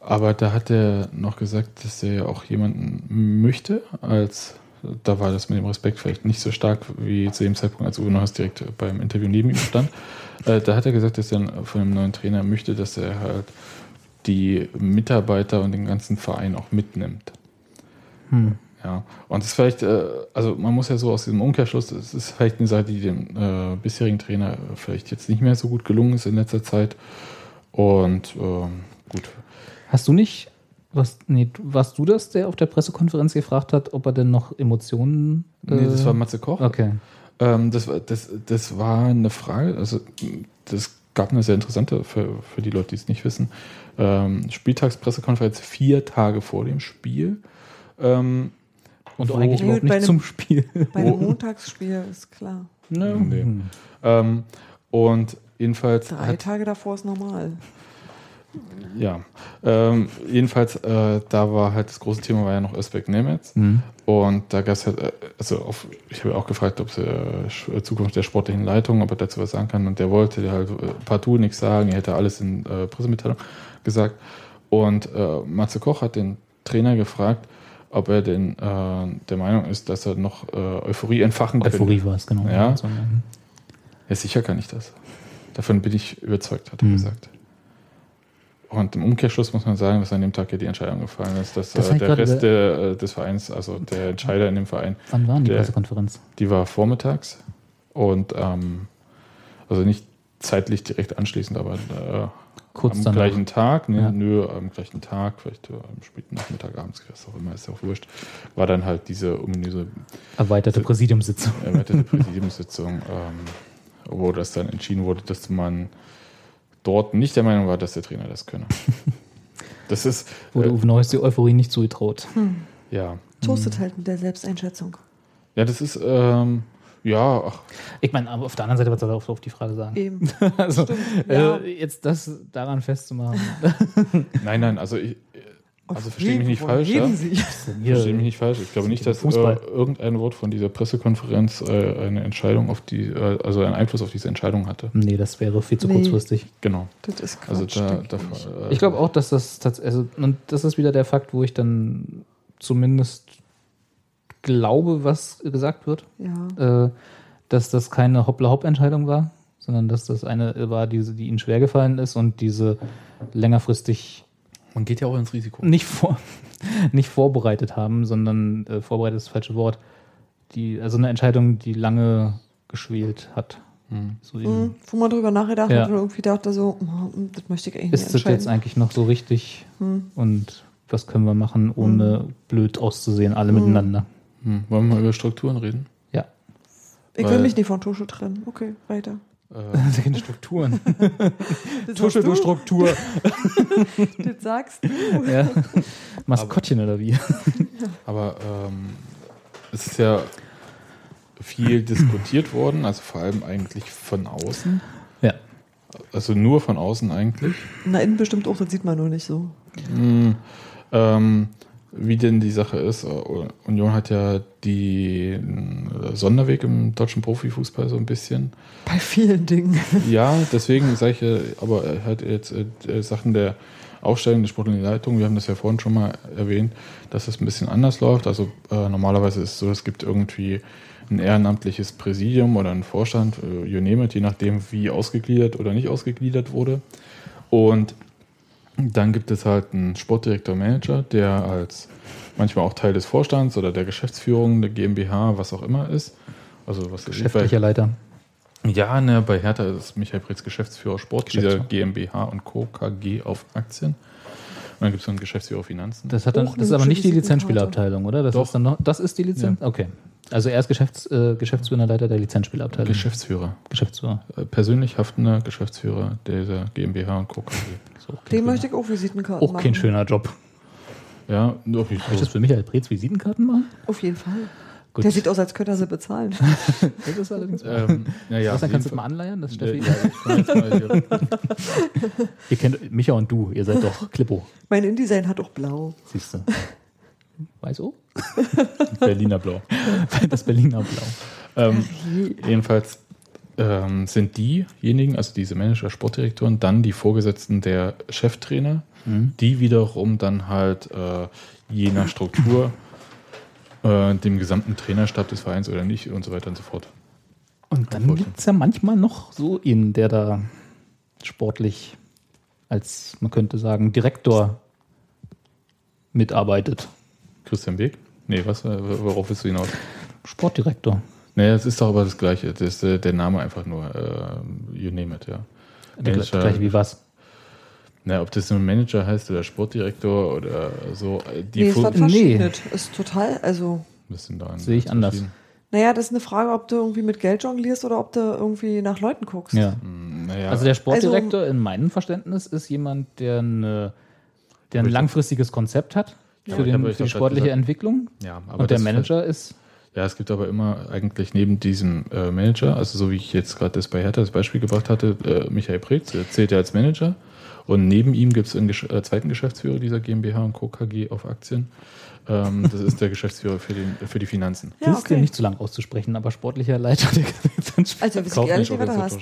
aber da hat er noch gesagt, dass er ja auch jemanden möchte, als da war das mit dem Respekt vielleicht nicht so stark wie zu dem Zeitpunkt, als Uwe Neuhaus direkt beim Interview neben ihm stand. Äh, da hat er gesagt, dass er von einem neuen Trainer möchte, dass er halt die Mitarbeiter und den ganzen Verein auch mitnimmt. Hm. Ja, und das ist vielleicht, äh, also man muss ja so aus diesem Umkehrschluss, das ist vielleicht eine Sache, die dem äh, bisherigen Trainer vielleicht jetzt nicht mehr so gut gelungen ist in letzter Zeit. Und ähm, gut. Hast du nicht, was, nee, warst du das, der auf der Pressekonferenz gefragt hat, ob er denn noch Emotionen. Nee, das äh, war Matze Koch. Okay. Ähm, das, war- das, das war eine Frage, also das gab eine sehr interessante für, für die Leute, die es nicht wissen. Ähm, Spieltagspressekonferenz vier Tage vor dem Spiel. Ähm, Und wo- eigentlich Nee, überhaupt nicht einem- zum Spiel. Bei einem Montagsspiel ist klar. Ne? Nee. Hm. Ähm, und jedenfalls Drei hat Tage davor ist normal. Ja, ähm, jedenfalls, äh, da war halt das große Thema war ja noch Özbek Nemetz. Hm. Und da gab es halt, äh, also auf, ich habe auch gefragt, ob es äh, Zukunft der sportlichen Leitung, ob er dazu was sagen kann. Und der wollte halt äh, partout nichts sagen, er hätte alles in äh, Pressemitteilung gesagt. Und äh, Matze Koch hat den Trainer gefragt, ob er denn äh, der Meinung ist, dass er noch Euphorie entfachen könnte. Euphorie war es, genau. Ja. Ja, sicher kann ich das. Davon bin ich überzeugt, hat er Mhm. gesagt. Und im Umkehrschluss muss man sagen, dass an dem Tag ja die Entscheidung gefallen ist, dass Das äh, der Rest der, äh, des Vereins, also der Entscheider in dem Verein, Wann war die Der- Pressekonferenz? die war vormittags und ähm, also nicht zeitlich direkt anschließend, aber äh, Kurz am danach. gleichen Tag, ne, Ja. nö, am gleichen Tag, vielleicht äh, am späten Nachmittag, abends, was auch immer, ist ja auch wurscht, war dann halt diese ominöse Erweiterte Präsidiumssitzung. erweiterte Präsidiumssitzung, ähm, wo das dann entschieden wurde, dass man dort nicht der Meinung war, dass der Trainer das könne. Das ist, Wurde äh, Uwe Neuhaus die Euphorie nicht zugetraut. ja. Toastet halt mit der Selbsteinschätzung. Ja, das ist, ähm, ja, ach, Ich meine, aber auf der anderen Seite, was soll er auf, auf die Frage sagen? Eben. Also, ja. äh, jetzt das daran festzumachen. nein, nein, also ich, also verstehe mich nicht falsch, ja. reden Sie? Verstehe mich nicht falsch. Ich glaube nicht, dass äh, Fußball. irgendein Wort von dieser Pressekonferenz äh, eine Entscheidung auf die, äh, also einen Einfluss auf diese Entscheidung hatte. Nee, das wäre viel zu Nee. kurzfristig. Genau. Das ist Quatsch. Also da, da ich. äh, Ich glaube auch, dass das tatsächlich, also, und das ist wieder der Fakt, wo ich dann zumindest glaube, was gesagt wird, Ja. äh, dass das keine Hoppla-Hopp-Entscheidung war, sondern dass das eine war, die, die ihnen schwer gefallen ist und diese längerfristig man geht ja auch ins Risiko. nicht, vor, nicht vorbereitet haben, sondern äh, vorbereitet ist das falsche Wort. Die, also eine Entscheidung, die lange geschwelt hat. So eben, Mhm, wo man drüber nachgedacht Ja. hat und irgendwie dachte so, oh, das möchte ich eigentlich ist nicht das jetzt eigentlich noch so richtig Hm. und was können wir machen, ohne blöd auszusehen, alle miteinander. Hm. Wollen wir mal über Strukturen reden? Ja. Ich will weil- mich nicht von Tusche trennen. Okay, weiter. Äh, Strukturen. Das Tusche, hast du Struktur. Das sagst du. ja. Maskottchen oder wie? aber ähm, es ist ja viel diskutiert worden, also vor allem eigentlich von außen. Ja. Also nur von außen eigentlich. Na, innen bestimmt auch, das sieht man nur nicht so. Hm, ähm, wie denn die Sache ist, Union hat ja den äh, Sonderweg im deutschen Profifußball so ein bisschen. Bei vielen Dingen. Ja, deswegen sage ich, äh, aber er hat jetzt äh, Sachen der Aufstellung der sportlichen Leitung, wir haben das ja vorhin schon mal erwähnt, dass es ein bisschen anders läuft. Also äh, normalerweise ist es so, es gibt irgendwie ein ehrenamtliches Präsidium oder einen Vorstand, you name it, je nachdem, wie ausgegliedert oder nicht ausgegliedert wurde. Und dann gibt es halt einen Sportdirektor-Manager, der als manchmal auch Teil des Vorstands oder der Geschäftsführung der GmbH, was auch immer ist. Also was Geschäftlicher Leiter. ja, ne, bei Hertha ist Michael Pretz Geschäftsführer Sport, dieser Geschäftsführer. GmbH und Co. KG auf Aktien. Und dann gibt es noch einen Geschäftsführer Finanzen. Das, hat dann, Auch das ist aber nicht die hübsche Lizenzspielerabteilung, oder? Das Doch. ist dann noch, das ist die Lizenz? Okay. Also er ist Geschäfts, äh, Geschäftsführender Leiter der Lizenzspielerabteilung. Geschäftsführer. Geschäftsführer. Äh, Persönlich haftender Geschäftsführer dieser GmbH und Co. So, Dem möchte ich auch Visitenkarten auch machen. kein schöner Job. Ja, doch, ich ich das für Michael Preetz Visitenkarten machen? Auf jeden Fall. Gut. Der sieht aus, als könnte er sie bezahlen. Das ist allerdings ähm, naja, Was, dann kannst du mal anleiern, das Steffi? Ja, hier, Ihr kennt Micha und du, ihr seid doch Klippo, mein InDesign hat auch blau. siehst du. Weiß oh? Berliner Blau. Das Berliner Blau. Ähm, jedenfalls ähm, sind diejenigen, also diese Manager, Sportdirektoren, dann die Vorgesetzten der Cheftrainer, die wiederum dann halt äh, je nach Struktur äh, dem gesamten Trainerstab des Vereins oder nicht und so weiter und so fort. Und dann gibt es ja manchmal noch so einen, der da sportlich als, man könnte sagen, Direktor mitarbeitet. Christian Beek? Nee, was, äh, worauf willst du hinaus? Sportdirektor. Naja, es ist doch aber das Gleiche. Das ist äh, der Name einfach nur, äh, you name it, ja. Der Manager- gleich wie was. Na, ob das nun Manager heißt oder Sportdirektor oder so, die nee, es war verschieden. Ist total, also, Sehe ich anders. naja, das ist eine Frage, ob du irgendwie mit Geld jonglierst oder ob du irgendwie nach Leuten guckst. Ja. Naja, Also der Sportdirektor in meinem Verständnis ist jemand, der, eine, der ein langfristiges Konzept hat Ja, für, den, für die sportliche gesagt- Entwicklung. ja, aber Und der Manager ist Ja, es gibt aber immer eigentlich neben diesem äh, Manager, also so wie ich jetzt gerade das bei Hertha das Beispiel gebracht hatte, äh, Michael Preetz, der zählt ja als Manager. Und neben ihm gibt es einen Gesch äh, zweiten Geschäftsführer dieser GmbH und Co. KG auf Aktien. Ähm, das ist der Geschäftsführer für, den, für die Finanzen. Ja, das ist dir okay. nicht zu lang auszusprechen, aber sportlicher Leiter der Also, wie ich ehrlich du hast.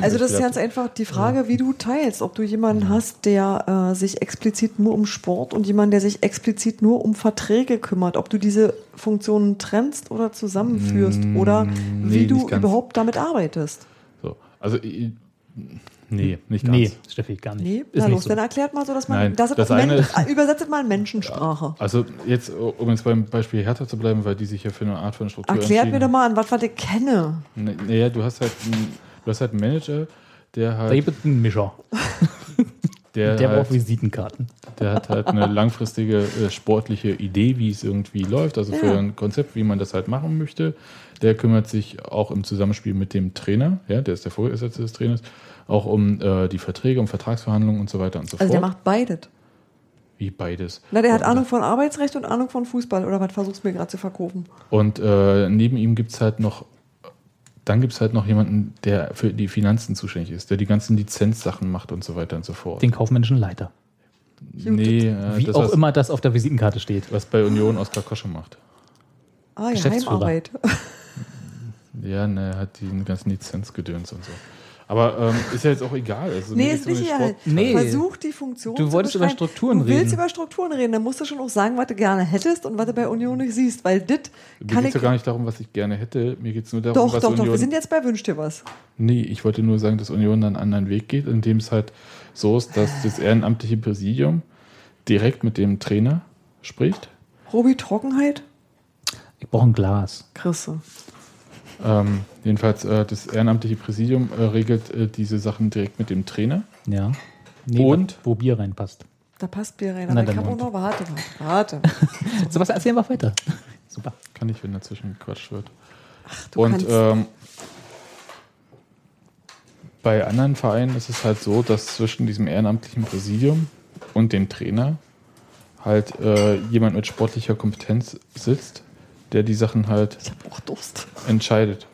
Also das ist ganz einfach die Frage, wie du teilst. Ob du jemanden hast, der äh, sich explizit nur um Sport und jemanden, der sich explizit nur um Verträge kümmert. Ob du diese Funktionen trennst oder zusammenführst Mm, oder nee, wie du überhaupt damit arbeitest. So, also ich, Nee, nicht ganz. Nee, Steffi, gar nicht. Nee, Ist na nicht los, so. dann erklärt mal so, dass man Nein, das, das eine ist- übersetzt mal in Menschensprache. Also jetzt, um jetzt beim Beispiel Hertha zu bleiben, weil die sich ja für eine Art von Struktur Erklärt mir doch mal an, was ich kenne. Nee, Naja, du hast halt einen, du hast halt einen Manager, der halt, David Mischer. der, Der halt braucht Visitenkarten. der hat halt eine langfristige äh, sportliche Idee, wie es irgendwie läuft, also für Ja. ein Konzept, wie man das halt machen möchte. Der kümmert sich auch im Zusammenspiel mit dem Trainer, ja, der ist der Vorgesetzte des Trainers, auch um äh, die Verträge, um Vertragsverhandlungen und so weiter und so Also der fort. macht beides. Wie beides. Na, der hat Ahnung von Arbeitsrecht und Ahnung von Fußball. Oder was versuchst du mir gerade zu verkaufen? Und äh, neben ihm gibt es halt noch, dann gibt es halt noch jemanden, der für die Finanzen zuständig ist, der die ganzen Lizenzsachen macht und so weiter und so fort. Den kaufmännischen Leiter. nee, äh, Wie das, auch was, immer das auf der Visitenkarte steht. was bei Union Oskar Kosche macht. Ah ja. Heimarbeit. Ja, ne, er hat die ganzen Lizenzgedöns und so. Aber ähm, ist ja jetzt auch egal. Also, Nee, ist nicht egal. Nee. Versuch die Funktion Du zu wolltest über. Strukturen du willst reden. über Strukturen reden, dann musst du schon auch sagen, was du gerne hättest und was du bei Union nicht siehst, weil dit Mir kann geht es ja gar nicht darum, was ich gerne hätte. Mir geht es nur darum, doch, was doch, Union... doch, wir sind jetzt bei Wünsch dir was. nee, ich wollte nur sagen, dass Union dann einen anderen Weg geht, indem es halt so ist, dass das ehrenamtliche Präsidium direkt mit dem Trainer spricht. Robi Trockenheit? Ich brauche ein Glas. Chrisse. Ähm, jedenfalls, äh, das ehrenamtliche Präsidium äh, regelt äh, diese Sachen direkt mit dem Trainer. Ja. Nee, Und? Wo Bier reinpasst. Da passt Bier rein. Na, Aber ich dann habe auch und. noch... Warte, warte, warte. Sebastian, erzähl einfach weiter. Super. Kann ich, wenn dazwischen gequatscht wird. Du Und kannst... ähm, bei anderen Vereinen ist es halt so, dass zwischen diesem ehrenamtlichen Präsidium und dem Trainer halt äh, jemand mit sportlicher Kompetenz sitzt, der die Sachen halt entscheidet.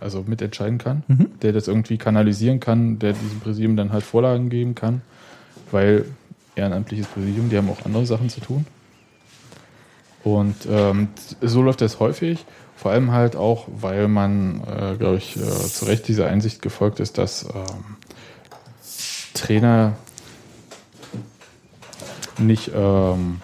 Also mitentscheiden kann, der das irgendwie kanalisieren kann, der diesem Präsidium dann halt Vorlagen geben kann, weil ehrenamtliches Präsidium, die haben auch andere Sachen zu tun. Und ähm, so läuft das häufig, vor allem halt auch, weil man, äh, glaube ich, äh, zu Recht dieser Einsicht gefolgt ist, dass ähm, Trainer nicht ähm,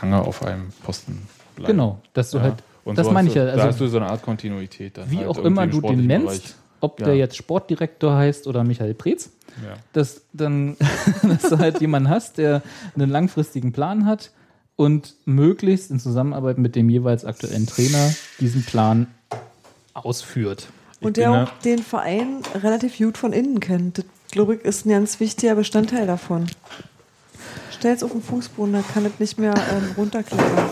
lange auf einem Posten bleiben. Genau, dass du Ja. halt, Und das so meine ich ja. Also, da hast du so eine Art Kontinuität. Dann wie halt auch immer im du den nennst, Bereich. ob Ja. der jetzt Sportdirektor heißt oder Michael Preetz, Ja. dass, dann, dass du halt jemanden hast, der einen langfristigen Plan hat und möglichst in Zusammenarbeit mit dem jeweils aktuellen Trainer diesen Plan ausführt. Und der da- auch den Verein relativ gut von innen kennt. Das, glaube ich, ist ein ganz wichtiger Bestandteil davon. Stell's auf den Fußboden, dann kann es nicht mehr ähm, runterklettern.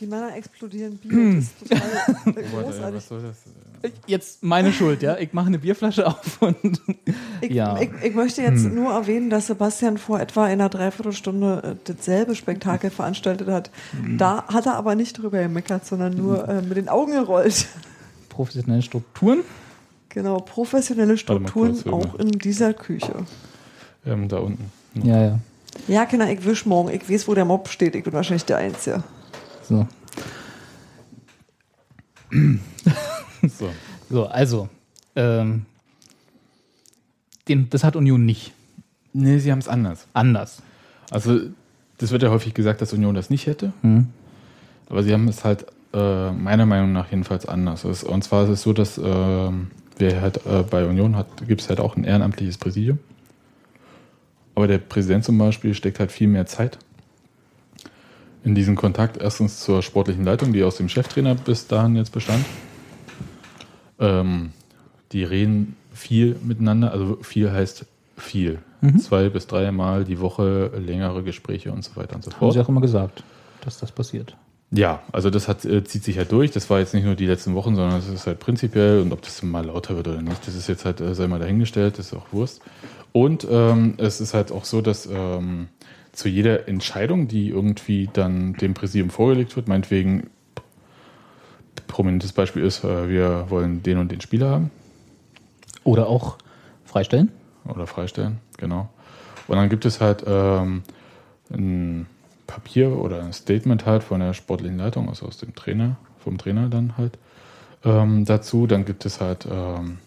Die Männer explodieren Bier. Das ist total Warte, großartig. was soll das? Jetzt meine Schuld, ja. Ich mache eine Bierflasche auf und Ich, Ja. ich, ich möchte jetzt nur erwähnen, dass Sebastian vor etwa einer Dreiviertelstunde äh, dasselbe Spektakel veranstaltet hat. Da hat er aber nicht drüber gemeckert, sondern nur äh, mit den Augen gerollt. professionelle Strukturen. Genau, professionelle Strukturen kurz, auch in dieser Küche. Ähm, da unten. Ja, ja. Ja, Kinder, ich wisch morgen. Ich weiß, wo der Mob steht. Ich bin wahrscheinlich der Einzige. So. So. So, also, ähm, den, das hat Union nicht. Nee, sie haben es anders. Anders. Also, das wird ja häufig gesagt, dass Union das nicht hätte. Hm. Aber sie haben es halt äh, meiner Meinung nach jedenfalls anders. Und zwar ist es so, dass ähm, wir halt äh, bei Union hat, gibt es halt auch ein ehrenamtliches Präsidium. Aber der Präsident zum Beispiel steckt halt viel mehr Zeit in diesen Kontakt. Erstens zur sportlichen Leitung, die aus dem Cheftrainer bis dahin jetzt bestand. Ähm, die reden viel miteinander, also viel heißt viel. Zwei bis dreimal die Woche längere Gespräche und so weiter und so Haben fort. sie auch immer gesagt, dass das passiert. Ja, also das hat, äh, zieht sich halt durch. Das war jetzt nicht nur die letzten Wochen, sondern es ist halt prinzipiell und ob das mal lauter wird oder nicht, das ist jetzt halt, äh, sei mal dahingestellt, das ist auch Wurst. Und ähm, es ist halt auch so, dass ähm, zu jeder Entscheidung, die irgendwie dann dem Präsidium vorgelegt wird, meinetwegen, prominentes Beispiel ist, äh, wir wollen den und den Spieler haben Oder auch freistellen. oder freistellen, genau. Und dann gibt es halt ähm, ein Papier oder ein Statement halt von der sportlichen Leitung, also aus dem Trainer, vom Trainer dann halt ähm, dazu. Dann gibt es halt ähm,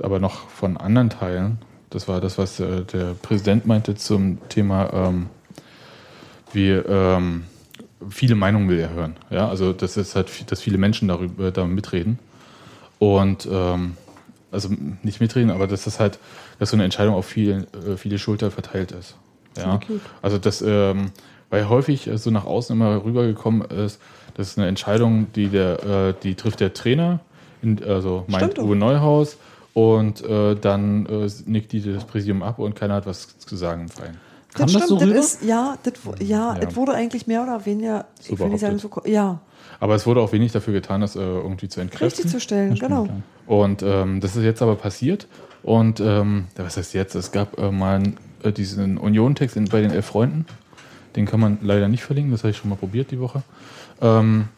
aber noch von anderen Teilen, das war das, was äh, der Präsident meinte zum Thema, ähm, wie ähm, viele Meinungen will er hören. Ja, also das ist halt, dass viele Menschen darüber da mitreden. Und ähm, also nicht mitreden, aber dass das halt, dass so eine Entscheidung auf viele, äh, viele Schulter verteilt ist. Ja. Also das, ähm, weil häufig äh, so nach außen immer rübergekommen ist, das ist eine Entscheidung, die der, äh, die trifft der Trainer, in, also doch. Uwe Neuhaus, und äh, dann äh, nickt die das Präsidium ab und keiner hat was zu sagen im Verein. Kam das das so stimmt, rüber? das ist, ja, das, ja, Ja. es wurde eigentlich mehr oder weniger, So ich will nicht sagen, so, ja, Aber es wurde auch wenig dafür getan, das äh, irgendwie zu entkräften. richtig zu stellen, genau. Und ähm, das ist jetzt aber passiert. Und ähm, was heißt jetzt? Es gab äh, mal einen, äh, diesen Union-Text in- bei den Elf Freunden. Den kann man leider nicht verlinken, das habe ich schon mal probiert die Woche. Ähm,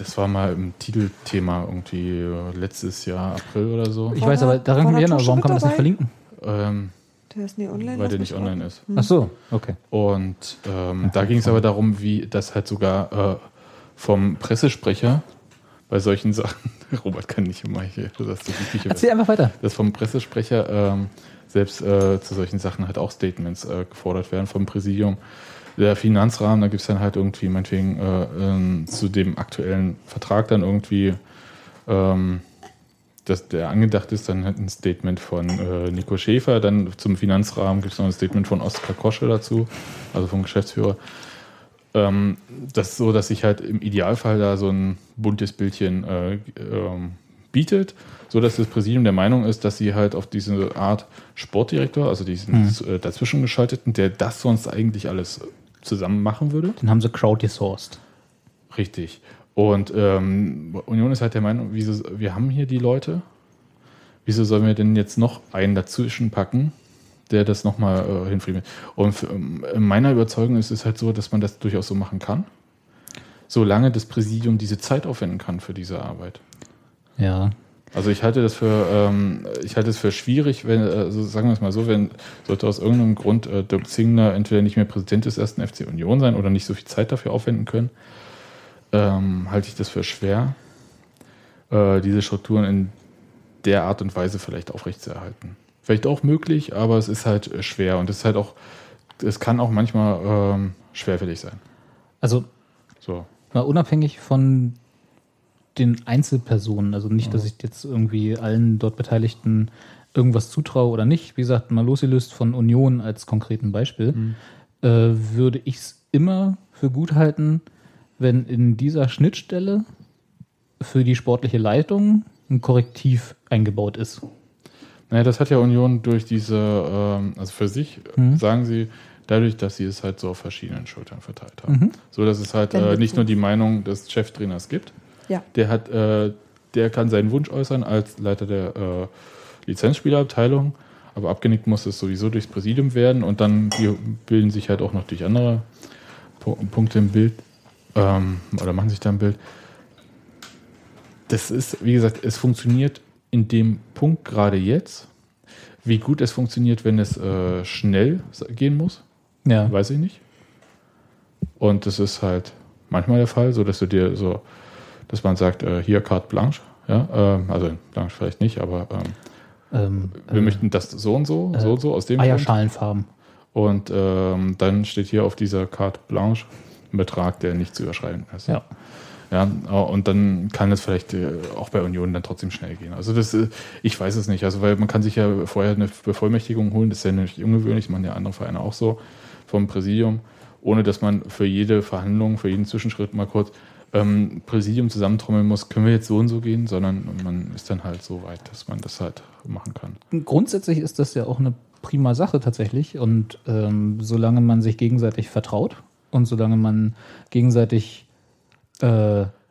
das war mal im Titelthema irgendwie äh, letztes Jahr, April oder so. Ich War weiß da- aber, daran kann ich erinnern, aber warum kann man das nicht verlinken? Ähm, Der ist nie online. weil der nicht online ist. Ach so, okay. Und ähm, da ging es aber darum, wie das halt sogar äh, vom Pressesprecher bei solchen Sachen, Robert kann nicht immer hier, das ist so wichtig. Erzähl einfach weiter. dass vom Pressesprecher ähm, selbst äh, zu solchen Sachen halt auch Statements äh, gefordert werden vom Präsidium. Der Finanzrahmen, da gibt es dann halt irgendwie meinetwegen äh, ähm, zu dem aktuellen Vertrag dann irgendwie, ähm, dass der angedacht ist, dann ein Statement von äh, Nico Schäfer, dann zum Finanzrahmen gibt es noch ein Statement von Oskar Kosche dazu, also vom Geschäftsführer. Ähm, das ist so, dass sich halt im Idealfall da so ein buntes Bildchen äh, ähm, bietet, so dass das Präsidium der Meinung ist, dass sie halt auf diese Art Sportdirektor, also diesen äh, dazwischen geschalteten, der das sonst eigentlich alles zusammen machen würde. Den haben sie crowdgesourced. Richtig. Und ähm, Union ist halt der Meinung, wieso, wir haben hier die Leute, wieso sollen wir denn jetzt noch einen dazwischen packen, der das nochmal äh, hinfriemelt? Und für, ähm, in meiner Überzeugung ist es halt so, dass man das durchaus so machen kann, solange das Präsidium diese Zeit aufwenden kann für diese Arbeit. Ja. Also ich halte das für, ähm, ich halte es für schwierig, wenn, also sagen wir es mal so, wenn sollte aus irgendeinem Grund äh, Dirk Zingler entweder nicht mehr Präsident des ersten FC Union sein oder nicht so viel Zeit dafür aufwenden können, ähm, halte ich das für schwer, äh, diese Strukturen in der Art und Weise vielleicht aufrechtzuerhalten. Vielleicht auch möglich, aber es ist halt äh, schwer und es ist halt auch, es kann auch manchmal ähm, schwerfällig sein. Also So. mal unabhängig von den Einzelpersonen, also nicht, dass ich jetzt irgendwie allen dort Beteiligten irgendwas zutraue oder nicht. Wie gesagt, mal losgelöst von Union als konkreten Beispiel, äh, würde ich es immer für gut halten, wenn in dieser Schnittstelle für die sportliche Leitung ein Korrektiv eingebaut ist. Naja, das hat ja Union durch diese, ähm, also für sich Mhm. sagen sie, dadurch, dass sie es halt so auf verschiedenen Schultern verteilt haben. Mhm. So dass es halt äh, nicht nur die Meinung des Cheftrainers gibt. Ja. Der hat, äh, der kann seinen Wunsch äußern als Leiter der äh, Lizenzspielerabteilung, aber abgenickt muss es sowieso durchs Präsidium werden und dann die bilden sich halt auch noch durch andere Pu- Punkte im Bild ähm, oder machen sich da ein Bild. Das ist, wie gesagt, es funktioniert in dem Punkt gerade jetzt. Wie gut es funktioniert, wenn es äh, schnell gehen muss, Ja. weiß ich nicht. Und das ist halt manchmal der Fall, so dass du dir so, dass man sagt, äh, hier carte blanche, ja, ähm, also blanche vielleicht nicht, aber ähm, Ähm, wir äh, möchten das so und so, so und so aus dem Grund. Eierschalenfarben. Und ähm, dann steht hier auf dieser carte blanche ein Betrag, der nicht zu überschreiten ist. Ja. Ja, und dann kann es vielleicht äh, auch bei Union dann trotzdem schnell gehen. Also das, äh, ich weiß es nicht. Also weil man kann sich ja vorher eine Bevollmächtigung holen, das ist ja nicht ungewöhnlich, machen ja andere Vereine auch so vom Präsidium, ohne dass man für jede Verhandlung, für jeden Zwischenschritt mal kurz ähm, Präsidium zusammentrommeln muss, können wir jetzt so und so gehen, sondern man ist dann halt so weit, dass man das halt machen kann. Grundsätzlich ist das ja auch eine prima Sache tatsächlich. Und ähm, solange man sich gegenseitig vertraut und solange man gegenseitig äh,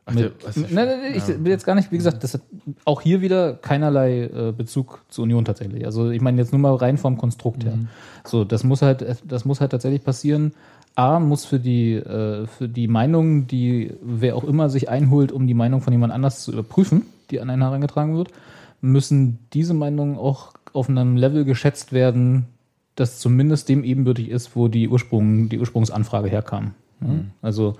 Ach, mit, was ich- nein, nein, nein, ich will jetzt gar nicht, wie gesagt, das hat auch hier wieder keinerlei äh, Bezug zur Union tatsächlich. Also ich meine jetzt nur mal rein vom Konstrukt her. So, das muss halt, das muss halt tatsächlich passieren. A muss für die, äh, für die Meinung, die wer auch immer sich einholt, um die Meinung von jemand anders zu überprüfen, die an einen herangetragen wird, müssen diese Meinungen auch auf einem Level geschätzt werden, das zumindest dem ebenbürtig ist, wo die, Ursprung, die Ursprungsanfrage herkam. Ja? Also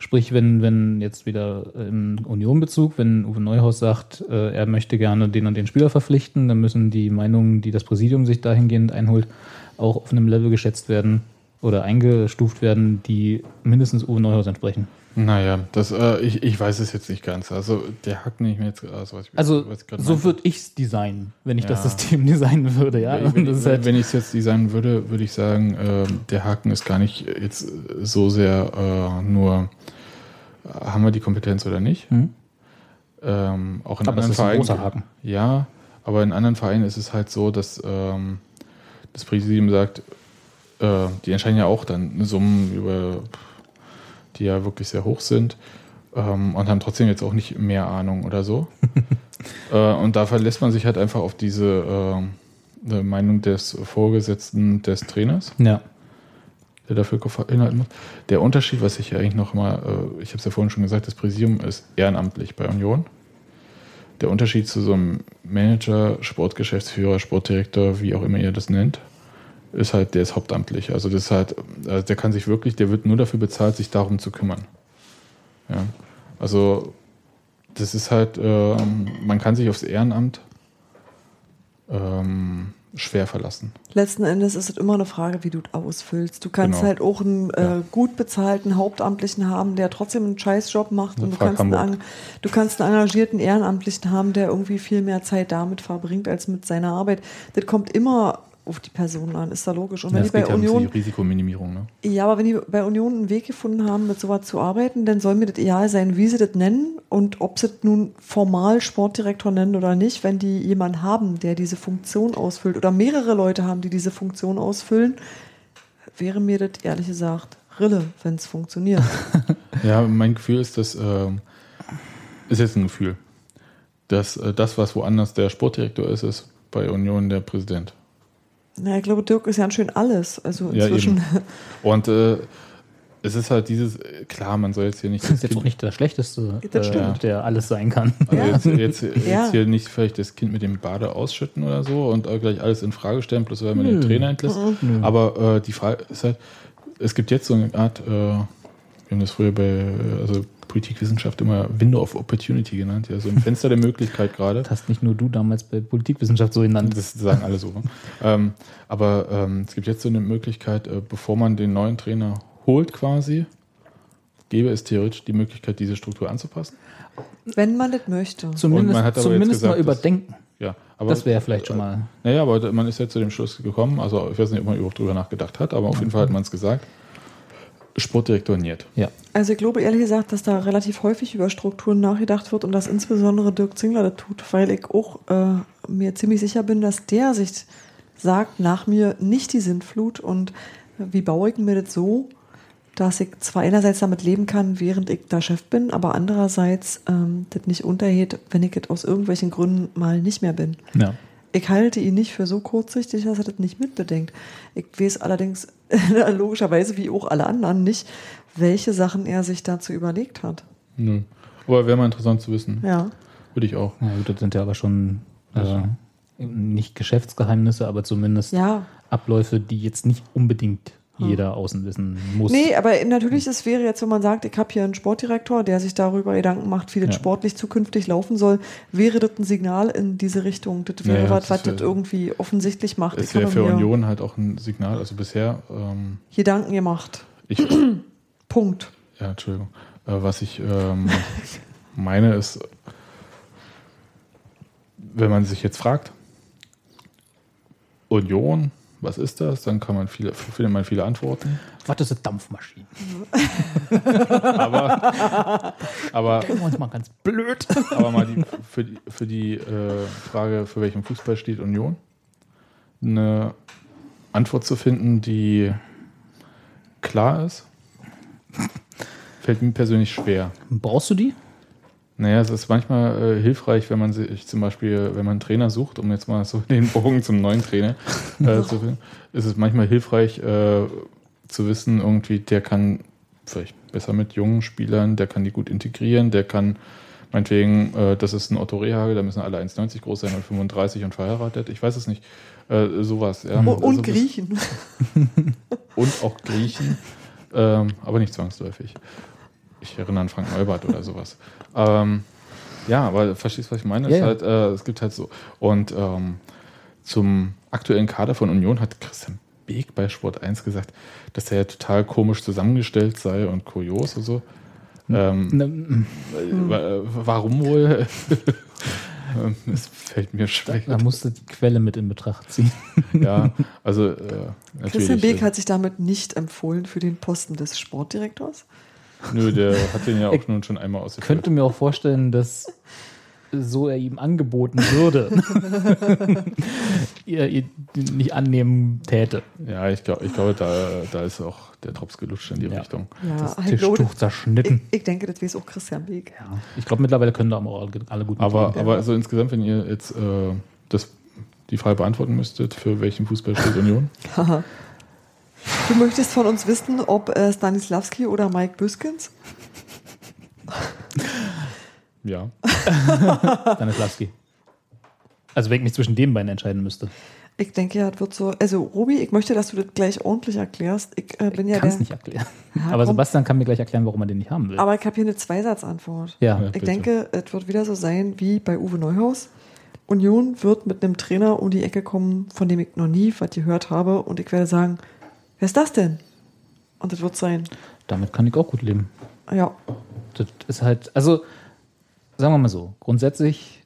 sprich, wenn, wenn jetzt wieder im Union-Bezug, wenn Uwe Neuhaus sagt, äh, er möchte gerne den und den Spieler verpflichten, dann müssen die Meinungen, die das Präsidium sich dahingehend einholt, auch auf einem Level geschätzt werden oder eingestuft werden, die mindestens Uwe Neuhaus entsprechen. Naja, das, äh, ich, ich weiß es jetzt nicht ganz. Also der Hack nicht mehr jetzt. Also, ich, Also so würde ich es designen, wenn ich das Ja. System designen würde, ja. Wenn, wenn, das ist halt, wenn ich es jetzt designen würde, würde ich sagen, ähm, der Haken ist gar nicht jetzt so sehr äh, nur, äh, haben wir die Kompetenz oder nicht. Mhm. Ähm, auch in Aber anderen ist ein Vereinen. großer Haken. Ja, aber in anderen Vereinen ist es halt so, dass ähm, das Präsidium sagt, äh, die entscheiden ja auch dann Summen über, die ja wirklich sehr hoch sind ähm, und haben trotzdem jetzt auch nicht mehr Ahnung oder so. äh, und da verlässt man sich halt einfach auf diese äh, Meinung des Vorgesetzten des Trainers ja. der dafür inhalten muss. Der Unterschied, was ich ja eigentlich noch mal, äh, ich habe es ja vorhin schon gesagt, das Präsidium ist ehrenamtlich bei Union. Der Unterschied zu so einem Manager, Sportgeschäftsführer, Sportdirektor, wie auch immer ihr das nennt, ist halt, der ist hauptamtlich. Also das ist halt, also der kann sich wirklich, der wird nur dafür bezahlt, sich darum zu kümmern. Ja. Also das ist halt, ähm, man kann sich aufs Ehrenamt ähm, schwer verlassen. Letzten Endes ist es immer eine Frage, wie du es ausfüllst. Du kannst Genau. halt auch einen äh, gut bezahlten Hauptamtlichen haben, der trotzdem einen Scheißjob macht. Und du kannst, einen, du kannst einen engagierten Ehrenamtlichen haben, der irgendwie viel mehr Zeit damit verbringt als mit seiner Arbeit. Das kommt immer auf die Person an, ist da logisch. Und wenn Ja, die es bei ja um Union die Risikominimierung. Ne? Ja, aber wenn die bei Union einen Weg gefunden haben, mit sowas zu arbeiten, dann soll mir das egal sein, wie sie das nennen und ob sie das nun formal Sportdirektor nennen oder nicht. Wenn die jemanden haben, der diese Funktion ausfüllt oder mehrere Leute haben, die diese Funktion ausfüllen, wäre mir das ehrlich gesagt Rille, wenn es funktioniert. Ja, mein Gefühl ist, dass, ähm, ist jetzt ein Gefühl, dass äh, das, was woanders der Sportdirektor ist, ist bei Union der Präsident. Na, ich glaube, Dirk ist ja schön alles. Also Ja, inzwischen. Und äh, es ist halt dieses, klar, man soll jetzt hier nicht. Das ist jetzt auch nicht der Schlechteste, Das äh, stimmt. der alles sein kann. Also jetzt, jetzt, jetzt Ja. hier nicht vielleicht das Kind mit dem Bade ausschütten oder so und gleich alles in Frage stellen, bloß weil man den Trainer entlässt. Aber äh, die Frage ist halt, es gibt jetzt so eine Art, äh, wir haben das früher bei äh, also Politikwissenschaft immer Window of Opportunity genannt, ja, so ein Fenster der Möglichkeit gerade. Das hast nicht nur du damals bei Politikwissenschaft so genannt. Das sagen alle so. Ne? ähm, aber ähm, es gibt jetzt so eine Möglichkeit, äh, bevor man den neuen Trainer holt quasi, gäbe es theoretisch die Möglichkeit, diese Struktur anzupassen. Wenn man das möchte. Zumindest, man hat aber zumindest gesagt, mal überdenken. Ja, aber Das wäre vielleicht schon mal. Naja, aber man ist ja zu dem Schluss gekommen, also ich weiß nicht, ob man überhaupt drüber nachgedacht hat, aber auf jeden Fall hat man es gesagt. Sportdirektor Niet. Ja. Also ich glaube ehrlich gesagt, dass da relativ häufig über Strukturen nachgedacht wird und dass insbesondere Dirk Zingler das tut, weil ich auch äh, mir ziemlich sicher bin, dass der sich sagt, nach mir nicht die Sintflut und äh, wie baue ich mir das so, dass ich zwar einerseits damit leben kann, während ich da Chef bin, aber andererseits ähm, das nicht untergeht, wenn ich das aus irgendwelchen Gründen mal nicht mehr bin. Ja. Ich halte ihn nicht für so kurzsichtig, dass er das nicht mitbedenkt. Ich weiß allerdings logischerweise, wie auch alle anderen, nicht, welche Sachen er sich dazu überlegt hat. Nö. Aber wäre mal interessant zu wissen. Ja. Würde ich auch. Ja, gut, das sind ja aber schon äh, nicht Geschäftsgeheimnisse, aber zumindest Ja. Abläufe, die jetzt nicht unbedingt jeder außen wissen muss. Nee, aber natürlich, es wäre jetzt, wenn man sagt, ich habe hier einen Sportdirektor, der sich darüber Gedanken macht, wie das Ja. sportlich zukünftig laufen soll, wäre das ein Signal in diese Richtung. Das wäre Naja, was, das was das irgendwie offensichtlich macht. Ich wäre für Union halt auch ein Signal. Also bisher, ähm, Gedanken gemacht. ich, Punkt. ja, Entschuldigung, äh, was ich ähm, meine ist, wenn man sich jetzt fragt, Union, was ist das? Dann kann man viele, findet man viele Antworten. Was ist eine Dampfmaschine? Aber, aber Denken wir uns mal ganz blöd. Aber mal die, für die, für die äh, Frage, für welchen Fußball steht Union, eine Antwort zu finden, die klar ist, fällt mir persönlich schwer. Brauchst du die? Naja, es ist manchmal äh, hilfreich, wenn man sich zum Beispiel, wenn man einen Trainer sucht, um jetzt mal so den Bogen zum neuen Trainer äh, zu finden, ist es manchmal hilfreich äh, zu wissen, irgendwie, der kann vielleicht besser mit jungen Spielern, der kann die gut integrieren, der kann meinetwegen, äh, das ist ein Otto Rehagel, da müssen alle 1,90 groß sein und 35 und verheiratet, ich weiß es nicht, äh, sowas. Ja. Und, Also Griechen. und auch Griechen, ähm, aber nicht zwangsläufig. Ich erinnere an Frank Neubert oder sowas. Ähm, ja, aber verstehst du, was ich meine? Ja, es. Halt, äh, es gibt halt so. Und ähm, zum aktuellen Kader von Union hat Christian Beek bei Sport 1 gesagt, dass er ja total komisch zusammengestellt sei und kurios und so. Ähm, Ne, äh, wa- warum wohl? Es fällt mir schwer. Da musste die Quelle mit in Betracht ziehen. Ja, also äh, natürlich. Christian Beek äh, hat sich damit nicht empfohlen für den Posten des Sportdirektors. Nö, der hat den ja auch nun schon einmal ausgeführt. könnte mir auch vorstellen, dass so er ihm angeboten würde, ihr, ihr nicht annehmen täte. Ja, ich glaube, ich glaube da, da ist auch der Drops gelutscht in die Ja. Richtung. Ja, Das ich, glaube, Tischtuch zerschnitten. ich, ich denke, das weiß auch Christian Beek. Ja. Ich glaube, mittlerweile können da aber auch alle gut Aber, mitleben. aber also insgesamt, wenn ihr jetzt äh, das, die Frage beantworten müsstet, für welchen Fußball steht Union? Du möchtest von uns wissen, ob äh, Stanislavski oder Mike Büskens? Ja. Stanislavski. Also wenn ich mich zwischen den beiden entscheiden müsste. Ich denke ja, es wird so. Also, Robi, ich möchte, dass du das gleich ordentlich erklärst. Ich äh, bin ja Ich kann es nicht erklären. Ja, aber. Sebastian kann mir gleich erklären, warum er den nicht haben will. Aber ich habe hier eine Zweisatzantwort. ja. Ja. Ich bitte. denke, es wird wieder so sein wie bei Uwe Neuhaus. Union wird mit einem Trainer um die Ecke kommen, von dem ich noch nie was gehört habe. Und ich werde sagen, wer ist das denn? Und das wird sein. Damit kann ich auch gut leben. Ja, Das ist halt, also sagen wir mal so, grundsätzlich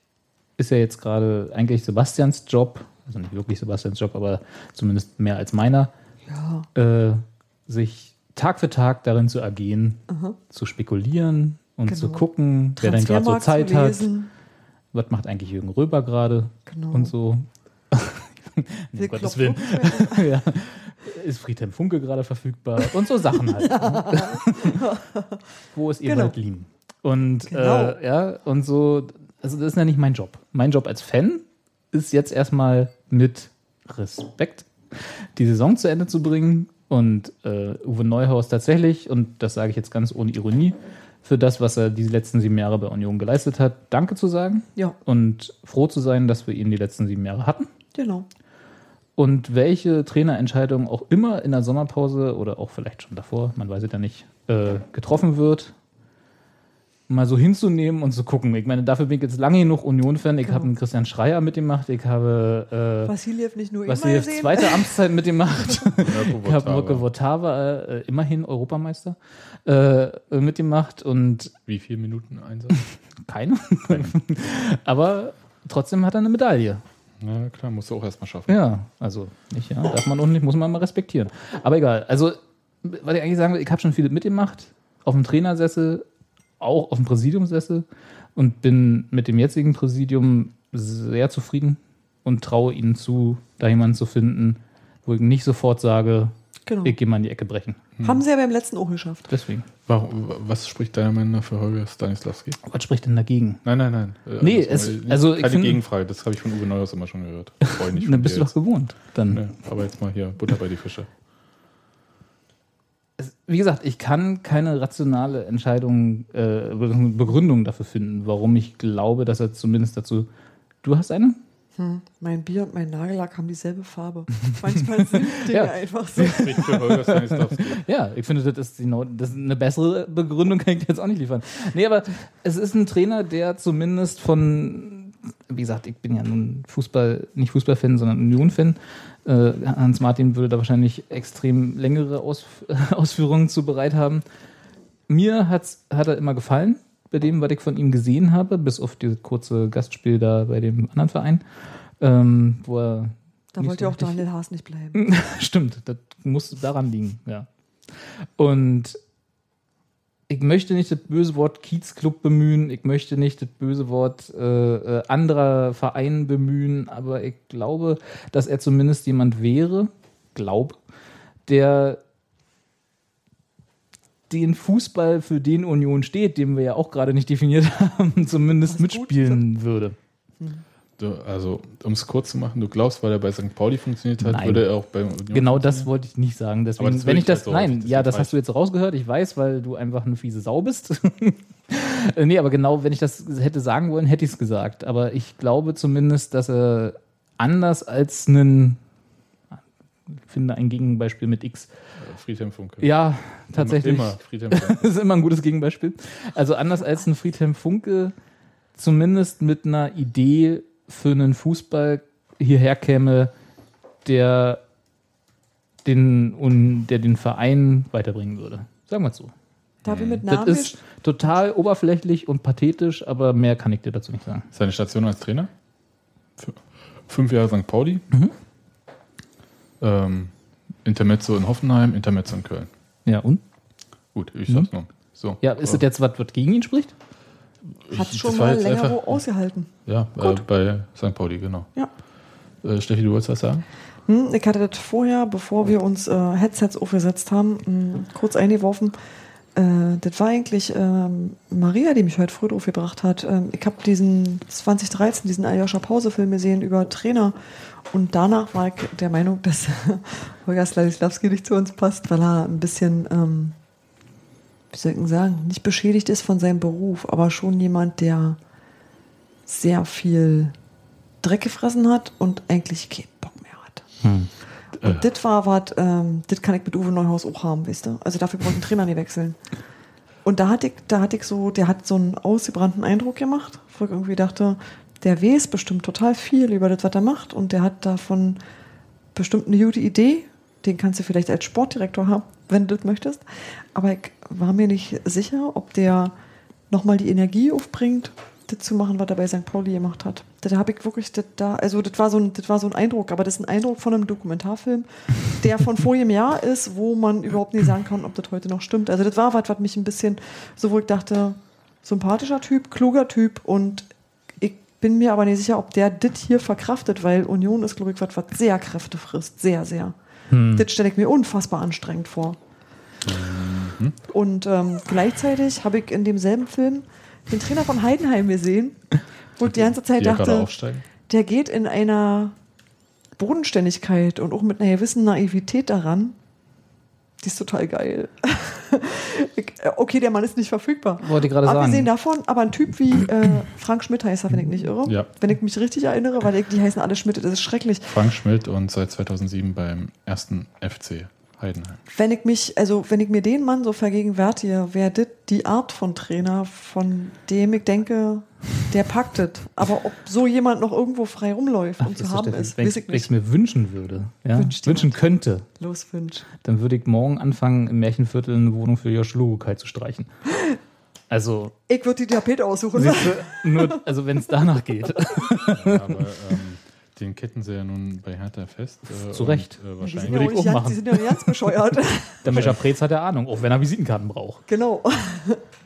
ist ja jetzt gerade eigentlich Sebastians Job, also nicht wirklich Sebastians Job, aber zumindest mehr als meiner, ja. äh, sich Tag für Tag darin zu ergehen, zu spekulieren und zu Genau. gucken, wer denn gerade so Zeit zu hat. Was macht eigentlich Jürgen Röber gerade Genau. und so. Um Gottes Willen. ja. Ist Friedhelm Funke gerade verfügbar und so Sachen halt. Wo ist Ewald Genau. Lien? Und Genau. äh, ja, und so, also das ist ja nicht mein Job. Mein Job als Fan ist jetzt erstmal mit Respekt die Saison zu Ende zu bringen und äh, Uwe Neuhaus tatsächlich, und das sage ich jetzt ganz ohne Ironie, für das, was er die letzten sieben Jahre bei Union geleistet hat, Danke zu sagen Ja, und froh zu sein, dass wir ihn die letzten sieben Jahre hatten. genau. Und welche Trainerentscheidung auch immer in der Sommerpause oder auch vielleicht schon davor, man weiß es ja nicht, äh, getroffen wird, mal so hinzunehmen und zu gucken. Ich meine, dafür bin ich jetzt lange genug Union-Fan. Ich Genau. habe einen Christian Schreier mitgemacht, ich habe äh, Vassiljev nicht nur sehen. zweite Amtszeit mitgemacht. Ich habe. Mirko Votava, äh, immerhin Europameister, äh, mitgemacht und Wie viele Minuten Einsatz? keine. Aber trotzdem hat er eine Medaille. Na klar, musst du auch erstmal schaffen. Ja, also nicht, ja. Darf man auch nicht, muss man mal respektieren. Aber egal. Also, was ich eigentlich sagen will, ich habe schon viel mitgemacht. Auf dem Trainersessel, auch auf dem Präsidiumssessel und bin mit dem jetzigen Präsidium sehr zufrieden und traue ihnen zu, da jemanden zu finden, wo ich nicht sofort sage, Genau. ich gehe mal in die Ecke brechen. Haben sie ja beim letzten auch geschafft. Deswegen. Warum, was spricht deiner Meinung nach für Holger Stanislavski? Was spricht denn dagegen? Nein, nein, nein. Äh, Nee, das es- war- also keine finde- Gegenfrage, das habe ich von Uwe Neuhaus immer schon gehört. Freu nicht Dann bist du doch jetzt. gewohnt. Dann. Nee, aber jetzt mal hier Butter bei die Fische. wie gesagt, ich kann keine rationale Entscheidung, äh, Begründung dafür finden, warum ich glaube, dass er zumindest dazu. Du hast eine? Hm, mein Bier und mein Nagellack haben dieselbe Farbe. Manchmal sind Dinge Ja. einfach so. Ja, ich finde, das ist, genau, das ist eine bessere Begründung, kann ich dir jetzt auch nicht liefern. Nee, aber es ist ein Trainer, der zumindest von, wie gesagt, ich bin ja nun Fußball, nicht Fußballfan, sondern Union-Fan. Äh, Hans Martin würde da wahrscheinlich extrem längere Aus, Ausführungen zu bereit haben. Mir hat's, hat er immer gefallen, bei dem, was ich von ihm gesehen habe, bis auf dieses kurze Gastspiel da bei dem anderen Verein, ähm, wo er. Da wollte so auch Daniel Haas nicht bleiben. Stimmt, das muss daran liegen, ja. Und ich möchte nicht das böse Wort Kiezclub bemühen, ich möchte nicht das böse Wort äh, äh, anderer Verein bemühen, aber ich glaube, dass er zumindest jemand wäre, glaube, der den Fußball, für den Union steht, den wir ja auch gerade nicht definiert haben, zumindest Was gut mitspielen würde. Du, also, um es kurz zu machen, du glaubst, weil er bei St. Pauli funktioniert hat, Nein. würde er auch bei Union Genau das wollte ich nicht sagen. Deswegen, wenn ich ich das, auch nein, ja, das falsch. hast du jetzt rausgehört. Ich weiß, weil du einfach eine fiese Sau bist. Äh, nee, aber genau, wenn ich das hätte sagen wollen, hätte ich es gesagt. Aber ich glaube zumindest, dass er anders als einen, finde ein Gegenbeispiel mit X. Friedhelm Funke. Ja, tatsächlich. Immer, Friedhelm Funke. Das ist immer ein gutes Gegenbeispiel. Also anders als ein Friedhelm Funke, zumindest mit einer Idee für einen Fußball hierher käme, der den, und der den Verein weiterbringen würde. Sagen wir es so. Da wir mit Das Namen ist total oberflächlich und pathetisch, aber mehr kann ich dir dazu nicht sagen. Seine Station als Trainer? Fünf Jahre St. Pauli. Mhm. Ähm, Intermezzo in Hoffenheim, Intermezzo in Köln. Ja, und? Gut, ich sag's nur. So. Ja, ist das jetzt was, was gegen ihn spricht? hat Ich- schon mal länger einfach- wo ausgehalten. Ja, äh, bei St. Pauli, genau. Ja. Äh, Steffi, du wolltest was sagen? Hm, ich hatte das vorher, bevor wir uns äh, Headsets aufgesetzt haben, mh, kurz eingeworfen. Äh, das war eigentlich ähm, Maria, die mich heute früh drauf gebracht hat. Ähm, ich habe diesen 2013, diesen Aljoscha Pause-Film gesehen über Trainer. Und danach war ich der Meinung, dass Holger Sladislawski nicht zu uns passt, weil er ein bisschen, ähm, wie soll ich denn sagen, nicht beschädigt ist von seinem Beruf, aber schon jemand, der sehr viel Dreck gefressen hat und eigentlich keinen Bock mehr hat. Und das war was, ähm, das kann ich mit Uwe Neuhaus auch haben, weißt du? Also dafür brauche ich einen Trainer nicht wechseln. Und da hatte ich, da hatte ich so, der hat so einen ausgebrannten Eindruck gemacht, wo ich irgendwie dachte, der weiß bestimmt total viel über das, was er macht und der hat davon bestimmt eine gute Idee. Den kannst du vielleicht als Sportdirektor haben, wenn du das möchtest. Aber ich war mir nicht sicher, ob der nochmal die Energie aufbringt, das zu machen, was er bei St. Pauli gemacht hat. Da habe ich wirklich das da, also das war, so ein, das war so ein Eindruck, aber das ist ein Eindruck von einem Dokumentarfilm, der von vorigem Jahr ist, wo man überhaupt nicht sagen kann, ob das heute noch stimmt. Also das war was, was mich ein bisschen, so wo ich dachte, sympathischer Typ, kluger Typ und bin mir aber nicht sicher, ob der das hier verkraftet, weil Union ist, glaube ich, was, was sehr Kräfte frisst. Sehr, sehr. Das stelle ich mir unfassbar anstrengend vor. Und ähm, gleichzeitig habe ich in demselben Film den Trainer von Heidenheim gesehen, wo ich die ganze Zeit Die dachte, der geht in einer Bodenständigkeit und auch mit einer gewissen Naivität daran. Die ist total geil. Äh, okay, der Mann ist nicht verfügbar. Wollte ich gerade Abgesehen sagen. davon, aber ein Typ wie äh, Frank Schmidt heißt er, wenn ich nicht irre. Ja. Wenn ich mich richtig erinnere, weil ich, die heißen alle Schmidt, das ist schrecklich. Frank Schmidt und seit 2007 beim ersten FC Heidenheim. Wenn ich mich, also wenn ich mir den Mann so vergegenwärtige, wäre das die Art von Trainer, von dem ich denke, der packt es. Aber ob so jemand noch irgendwo frei rumläuft und zu haben ist, wenn weiß ich ich es nicht. mir wünschen würde, ja, wünschen könnte, Los, Wünsch. dann würde ich morgen anfangen, im Märchenviertel eine Wohnung für Josh Lugukai zu streichen. Also, Ich würde die Tapete aussuchen. nur, also wenn es danach geht. Aber ähm, den ketten sie ja nun bei Hertha fest. Äh, Zu Recht. Und, äh, Die sind, wahrscheinlich. ja ganz, die sind ja nicht ganz bescheuert. Der Mischer Preetz hat ja Ahnung, auch wenn er Visitenkarten braucht. genau.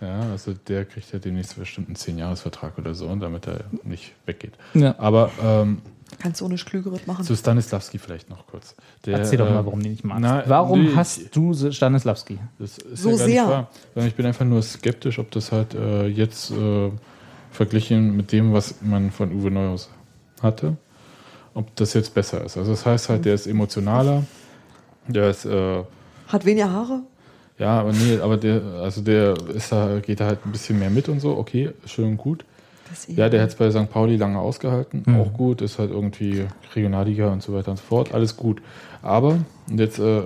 Ja, also der kriegt ja demnächst bestimmt einen 10-Jahres-Vertrag oder so, damit er nicht weggeht. Ja. Aber ähm, Kannst du nicht Klügeres machen. zu Stanislavski vielleicht noch kurz. Der, Erzähl doch mal, äh, warum du nicht magst. na, warum nee, hast du Stanislavski? Das ist So ja gar sehr. nicht wahr. Ich bin einfach nur skeptisch, ob das halt äh, jetzt äh, verglichen mit dem, was man von Uwe Neuhaus hatte, ob das jetzt besser ist. Also das heißt halt, der ist emotionaler, der ist äh, Hat weniger Haare? ja, aber nee, aber der, also der ist da, geht da halt ein bisschen mehr mit und so, okay, schön und gut. Ja, der hat es bei St. Pauli lange ausgehalten, Mhm. auch gut, ist halt irgendwie Regionalliga und so weiter und so fort, alles gut. Aber und jetzt äh,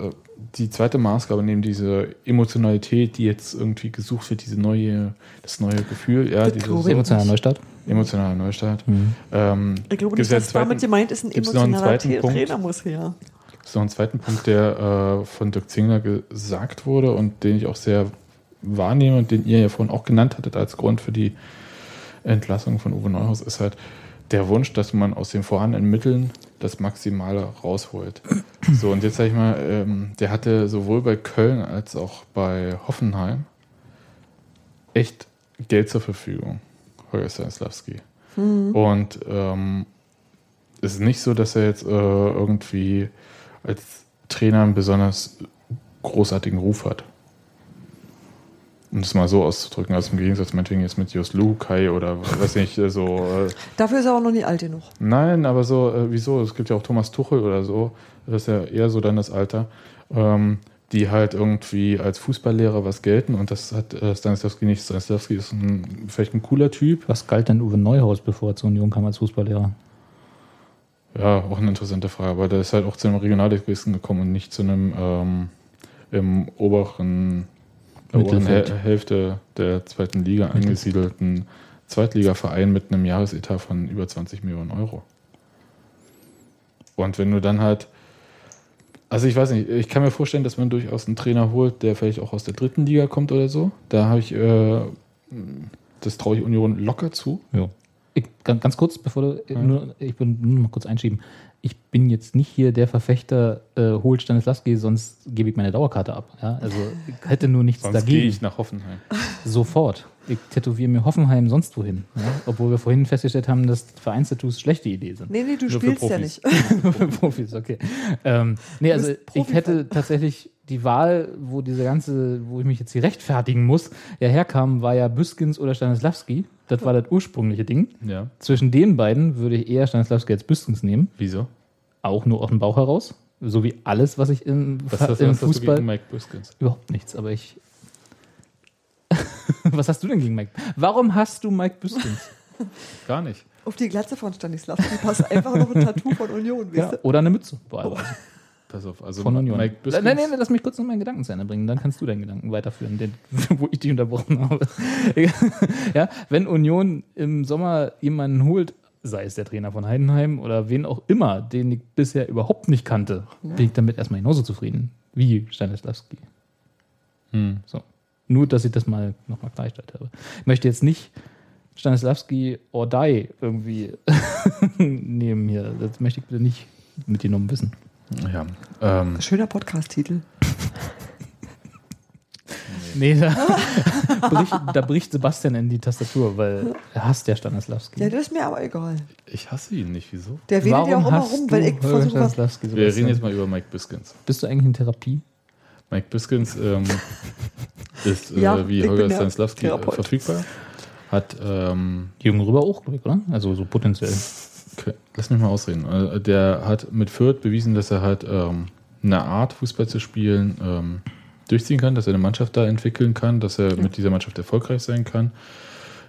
die zweite Maßgabe neben diese Emotionalität, die jetzt irgendwie gesucht wird, diese neue, das neue Gefühl, ja, diese glaube ich Emotionaler Neustart. Emotionaler Neustart. Mhm. Ähm, Ich glaube nicht, dass damit zweiten- gemeint ist, ein einen emotionaler? Trainer muss her. ist noch ein zweiten Punkt, der äh, von Dirk Zingler gesagt wurde und den ich auch sehr wahrnehme und den ihr ja vorhin auch genannt hattet als Grund für die Entlassung von Uwe Neuhaus, ist halt der Wunsch, dass man aus den vorhandenen Mitteln das Maximale rausholt. So, und jetzt sag ich mal, ähm, der hatte sowohl bei Köln als auch bei Hoffenheim echt Geld zur Verfügung, Holger Stanislavski. Und ähm, es ist nicht so, dass er jetzt äh, irgendwie als Trainer einen besonders großartigen Ruf hat. Um das mal so auszudrücken, also im Gegensatz meinetwegen jetzt mit Jos Lukai oder weiß nicht, äh, so. Äh, Dafür ist er auch noch nicht alt genug. nein, aber so, äh, wieso? Es gibt ja auch Thomas Tuchel oder so, das ist ja eher so dann das Alter, ähm, die halt irgendwie als Fußballlehrer was gelten und das hat äh, Stanislavski nicht. Stanislavski ist ein, vielleicht ein cooler Typ, Was galt denn Uwe Neuhaus, bevor er zur Union kam als Fußballlehrer? Ja, auch eine interessante Frage, aber der ist halt auch zu einem Regionalligisten gekommen und nicht zu einem ähm, im oberen, der oberen Hälfte der zweiten Liga angesiedelten Zweitligaverein mit einem Jahresetat von über 20 Millionen Euro. Und wenn du dann halt, Also ich weiß nicht, ich kann mir vorstellen, dass man durchaus einen Trainer holt, der vielleicht auch aus der dritten Liga kommt oder so. Da habe ich, äh, das traue ich Union locker zu. Ja. Ich, ganz, ganz kurz, bevor du, äh, nur, ich will nur noch kurz einschieben. Ich bin jetzt nicht hier der Verfechter, äh, holt Stanislavski, sonst gebe ich meine Dauerkarte ab. Ja? Also ich hätte nur nichts Sonst dagegen. gehe ich nach Hoffenheim. Sofort. Ich tätowiere mir Hoffenheim sonst wohin. Ja? Obwohl wir vorhin festgestellt haben, dass Vereinstattoos schlechte Idee sind. Nee, nee, du Nur spielst ja nicht. Nur für Profis, okay. Ähm, nee, also ich hätte tatsächlich die Wahl, wo diese ganze, wo ich mich jetzt hier rechtfertigen muss, ja herkam, war ja Büskins oder Stanislavski. Das war das ursprüngliche Ding. Ja. Zwischen den beiden würde ich eher Stanislavski als Büskins nehmen. Wieso? Auch nur aus dem Bauch heraus. So wie alles, was ich im, Was, hast, im was hast du Fußball. gegen Mike Biskins? Überhaupt nichts, aber ich. was hast du denn gegen Mike? Warum hast du Mike Büskins? Gar nicht. Auf die Glatze von Stanislavski passt einfach noch ein Tattoo von Union, ja, oder eine Mütze. Boah, Pass auf, also Von Union. Mike Nein, nein, nein, lass mich kurz noch meinen Gedanken zu Ende bringen. Dann kannst du deinen Gedanken weiterführen, den, wo ich dich unterbrochen habe. ja, wenn Union im Sommer jemanden holt, sei es der Trainer von Heidenheim oder wen auch immer, den ich bisher überhaupt nicht kannte, bin ich damit erstmal genauso zufrieden wie Stanislavski. Hm. So. Nur, dass ich das mal nochmal klargestellt habe. Ich möchte jetzt nicht Stanislavski or die irgendwie nehmen hier. Das möchte ich bitte nicht mitgenommen wissen. Ja. Ähm, Schöner Podcast-Titel. Nee, da bricht, da bricht Sebastian in die Tastatur, weil er hasst ja Stanislavski. Ja, das ist mir aber egal. ich hasse ihn nicht. Wieso? Der wedelt ja auch immer rum, weil ich versuche was. Wir reden jetzt mal über Mike Biskins. Bist du eigentlich in Therapie? Mike Biskins ähm, ist äh, Ja, wie Holger Stanislavski äh, Therapeut. verfügbar. Hat, ähm, Jürgen Rüber auch, glaube ich, oder? Also so potenziell. Okay, lass mich mal ausreden. Äh, Der hat mit Fürth bewiesen, dass er halt ähm, eine Art, Fußball zu spielen, ähm, durchziehen kann, dass er eine Mannschaft da entwickeln kann, dass er mit dieser Mannschaft erfolgreich sein kann.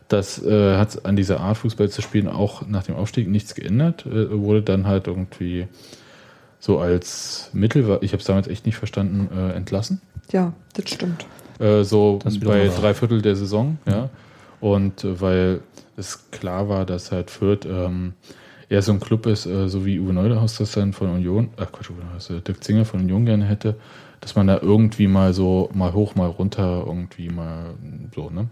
Das äh, hat an dieser Art, Fußball zu spielen, auch nach dem Aufstieg nichts geändert. Äh, wurde dann halt irgendwie so als Mittel, ich habe es damals echt nicht verstanden, äh, entlassen. Ja, das stimmt. Äh, so Das bei drei Viertel der Saison, ja. Und äh, weil es klar war, dass halt Fürth ähm, eher so ein Club ist, äh, so wie Uwe Neuhaus das dann von Union, ach Quatsch, Uwe Neuhaus, äh, Dirk Zinger von Union gerne hätte, dass man da irgendwie mal so, mal hoch, mal runter, irgendwie mal so, ne?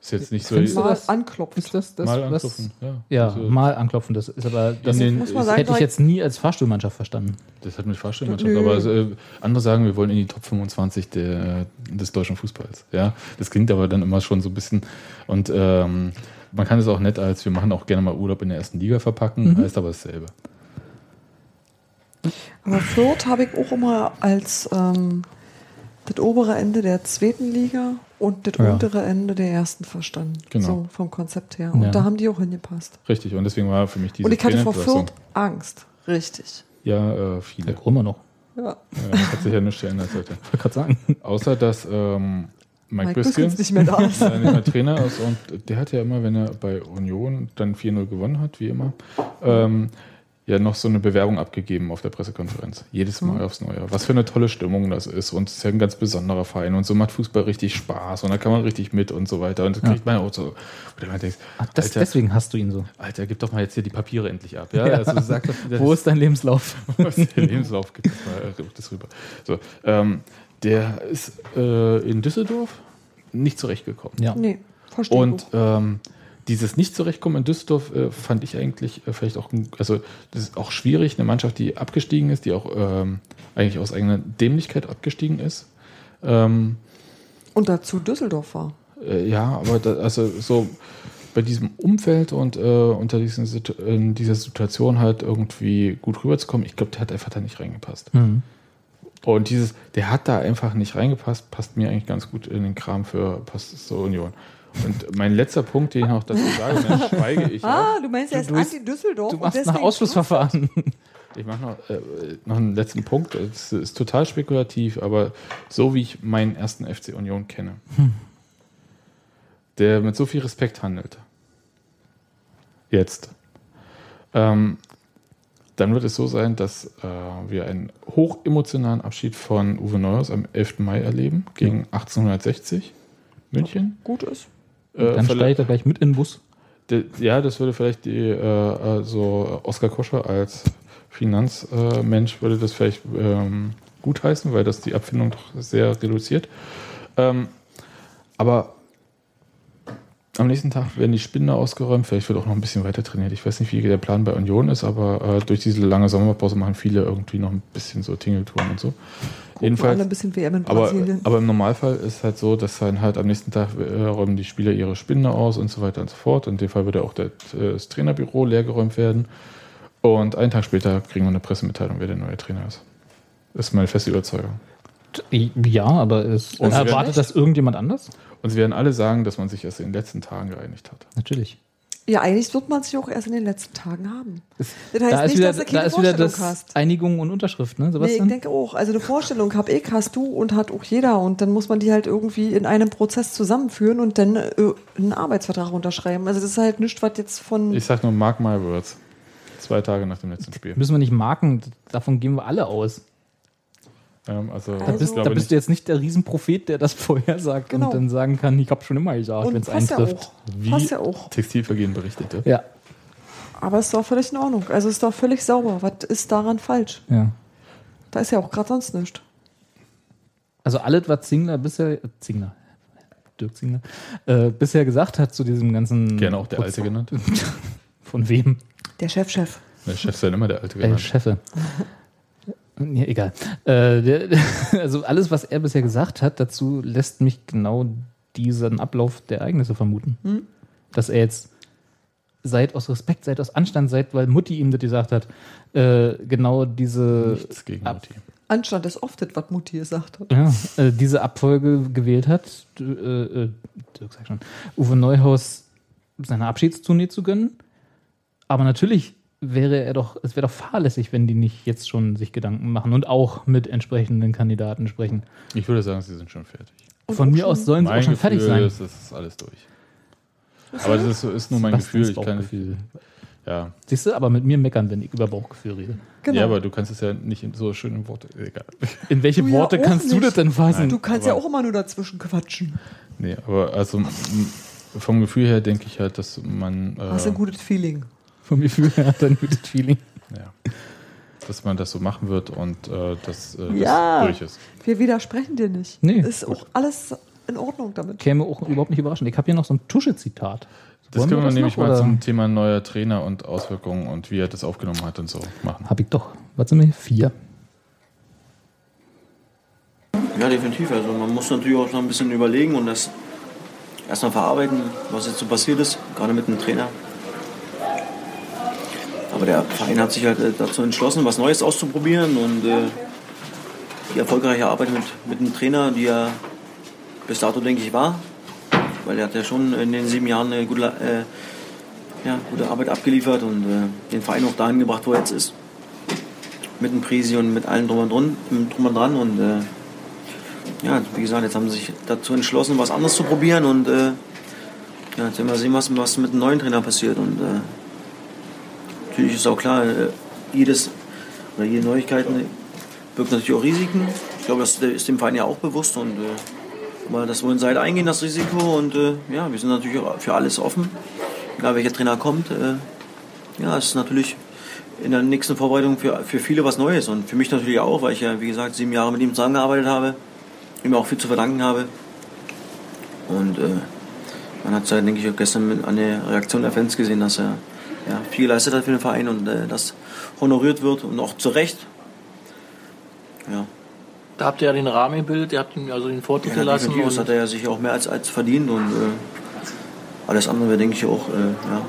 Ist jetzt nicht so. Findest du Mal das- anklopft. Ist das das? mal anklopfen, ja. Ja, Also, mal anklopfen. Das ist aber das den, muss man sagen, hätte ich jetzt nie als Fahrstuhlmannschaft verstanden. Das hat mit Fahrstellmannschaft, Nö. aber also, äh, andere sagen, wir wollen in die Top 25 der, des deutschen Fußballs. Ja, das klingt aber dann immer schon so ein bisschen und ähm, man kann es auch nett als wir machen auch gerne mal Urlaub in der ersten Liga verpacken, heißt aber dasselbe. Aber Fürth habe ich auch immer als ähm, das obere Ende der zweiten Liga und das Ja. untere Ende der ersten verstanden. Genau. So vom Konzept her. Und Ja. da haben die auch hingepasst. Richtig, und deswegen war für mich diese und ich hatte vor Fürth Angst. Richtig. Ja, äh, viele. Immer noch. Ja. Äh, hat sich ja nichts geändert heute. Ich wollte gerade sagen. Außer dass ähm, Mike, Mike Biskins nicht mehr da ist. mehr Trainer ist und der hat ja immer, wenn er bei Union dann 4-0 gewonnen hat, wie immer, ähm, ja noch so eine Bewerbung abgegeben auf der Pressekonferenz. Jedes Mal aufs Neue. Was für eine tolle Stimmung das ist. Und es ist ja ein ganz besonderer Verein. Und so macht Fußball richtig Spaß. Und da kann man richtig mit und so weiter. Und das kriegt man auch so. Oder man denkt, Ach, das, Alter, deswegen hast du ihn so. Alter, gib doch mal jetzt hier die Papiere endlich ab. Ja, Ja. Also sag doch, Wo ist dein Lebenslauf? was der Lebenslauf gibt. Das, mal, äh, das rüber. So, ähm, der ist äh, in Düsseldorf nicht zurechtgekommen. Ja. Nee, verstehe Und ähm, dieses Nicht-Zurechtkommen in Düsseldorf äh, fand ich eigentlich äh, vielleicht auch, also das ist auch schwierig, eine Mannschaft, die abgestiegen ist, die auch ähm, eigentlich aus eigener Dämlichkeit abgestiegen ist. Ähm, Und dazu Düsseldorf war. äh, ja, aber da, also so bei diesem Umfeld und äh, unter diesen, Situ- in dieser Situation halt irgendwie gut rüberzukommen, ich glaube, der hat einfach da nicht reingepasst. Mhm. Und dieses, der hat da einfach nicht reingepasst, passt mir eigentlich ganz gut in den Kram für passt zur Union. Und mein letzter Punkt, den ich noch dazu sage, dann schweige ich. Ah, auch. du meinst, er ist anti-Düsseldorf. Du machst nach Ausschlussverfahren. Ich mache noch, äh, noch einen letzten Punkt. Es ist total spekulativ, aber so wie ich meinen ersten FC Union kenne, der mit so viel Respekt handelt, jetzt, ähm, dann wird es so sein, dass äh, wir einen hochemotionalen Abschied von Uwe Neuhaus am 11. Mai erleben, gegen 1860 München. Gut ist. Äh, Dann ich da gleich mit in den Bus. De- Ja, das würde vielleicht die, äh, äh, so Oskar Koscher als Finanzmensch würde das vielleicht ähm, gutheißen, weil das die Abfindung doch sehr reduziert. Ähm, aber am nächsten Tag werden die Spinnen ausgeräumt, vielleicht wird auch noch ein bisschen weiter trainiert. Ich weiß nicht, wie der Plan bei Union ist, aber äh, durch diese lange Sommerpause machen viele irgendwie noch ein bisschen so Tingeltouren und so. Jedenfalls, alle ein bisschen WM in aber, Brasilien. aber im Normalfall ist halt so, dass dann halt am nächsten Tag äh, räumen die Spieler ihre Spinne aus und so weiter und so fort. In dem Fall würde auch der, äh, das Trainerbüro leergeräumt werden. Und einen Tag später kriegen wir eine Pressemitteilung, wer der neue Trainer ist. Das ist meine feste Überzeugung. Ja, aber es erwartet das irgendjemand anders? Und sie werden alle sagen, dass man sich erst in den letzten Tagen geeinigt hat. Natürlich. Ja, eigentlich wird man sich auch erst in den letzten Tagen haben. Das heißt da ist nicht, wieder, dass du da keine ist wieder Vorstellung das hast. Einigung und Unterschrift, ne, Nee, Sebastian? ich denke auch. Also eine Vorstellung hab ich, hast du und hat auch jeder. Und dann muss man die halt irgendwie in einem Prozess zusammenführen und dann äh, einen Arbeitsvertrag unterschreiben. Also das ist halt nichts, was jetzt von... Ich sag nur Mark My Words. Zwei Tage nach dem letzten Spiel. Müssen wir nicht marken, davon gehen wir alle aus. Ähm, also, Da ich bist, glaube da bist du jetzt nicht der Riesenprophet, der das vorher sagt Genau. und dann sagen kann, ich habe schon immer gesagt, wenn es passt ja eintrifft. auch. Wie Passt ja auch. Textilvergehen berichtete. Ja, Aber ist doch völlig in Ordnung. Also ist doch völlig sauber. Was ist daran falsch? ja. Da ist ja auch gerade sonst nichts. Also alles, was Zingler bisher, Zingler, Dirk Zingler, äh, bisher gesagt hat zu diesem ganzen... Gerne auch der Alte genannt. Von wem? Der Chefchef. Der Chef ist ja immer der Alte genannt. Chefe. Ja, egal. Äh, der, also alles, was er bisher gesagt hat, dazu lässt mich genau diesen Ablauf der Ereignisse vermuten. Dass er jetzt seit aus Respekt, seit aus Anstand, seit weil Mutti ihm das gesagt hat, äh, genau diese, Nichts gegen Ab- Mutti. Anstand ist oft das, was Mutti gesagt hat. ja, äh, diese Abfolge gewählt hat, äh, äh, Dirk schon, Uwe Neuhaus seine Abschiedstournee zu gönnen. Aber natürlich wäre er doch, es wäre doch fahrlässig, wenn die nicht jetzt schon sich Gedanken machen und auch mit entsprechenden Kandidaten sprechen. Ich würde sagen, sie sind schon fertig. Von mir aus sollen sie auch schon fertig sein. ist, das ist alles durch. Aber das ist, ist nur mein Gefühl. Ich kann, ja. Siehst du, aber mit mir meckern, wenn ich über Bauchgefühl rede. Genau. ja, aber du kannst es ja nicht in so schönen Worten. Egal. In welche Du ja Worte auch kannst du nicht. das denn fassen? du kannst aber- ja auch immer nur dazwischen quatschen. Nee, aber also vom Gefühl her denke ich halt, dass man. Äh, Hast ein gutes Feeling. Vom Gefühl her hat er ein gutes Feeling. ja, dass man das so machen wird und äh, dass äh, das Ja. durch ist. Wir widersprechen dir nicht. Nee. Ist auch alles in Ordnung damit. Käme auch überhaupt nicht überraschend. Ich habe hier noch so ein Tusche-Zitat. Das Wollen können wir das nämlich noch, mal oder? zum Thema neuer Trainer und Auswirkungen und wie er das aufgenommen hat und so machen. Hab ich doch. Was sind wir hier? Vier. Ja, definitiv. Also man muss natürlich auch noch ein bisschen überlegen und das erstmal verarbeiten, was jetzt so passiert ist, gerade mit dem Trainer. Aber der Verein hat sich halt äh, dazu entschlossen, was Neues auszuprobieren und äh, die erfolgreiche Arbeit mit, mit dem Trainer, die er bis dato, denke ich, war, weil er hat ja schon in den sieben Jahren eine gute, äh, ja, gute Arbeit abgeliefert und äh, den Verein auch dahin gebracht, wo er jetzt ist. Mit dem Prisi und mit allem drum und dran, drum und, dran und äh, ja, wie gesagt, jetzt haben sie sich dazu entschlossen, was anderes zu probieren und äh, ja, jetzt werden wir sehen, was, was mit dem neuen Trainer passiert. Und äh, natürlich ist auch klar, äh, jedes oder jede Neuigkeit ne, birgt natürlich auch Risiken. Ich glaube, das ist dem Verein ja auch bewusst und äh, aber das wollen sie halt eingehen, das Risiko und äh, ja, wir sind natürlich auch für alles offen, egal welcher Trainer kommt. Äh, ja, es ist natürlich in der nächsten Vorbereitung für, für viele was Neues und für mich natürlich auch, weil ich ja, wie gesagt, sieben Jahre mit ihm zusammengearbeitet habe ihm auch viel zu verdanken habe. Und äh, man hat es ja, denke ich, auch gestern an der Reaktion der Fans gesehen, dass er ja, viel geleistet hat für den Verein und äh, das honoriert wird und auch zu Recht. Ja, Da habt ihr ja den Rahmen gebildet, ihr habt ihn also den Vortritt ja gelassen. das hat er ja sich auch mehr als, als verdient und äh, alles andere wäre, denke ich, auch äh, ja,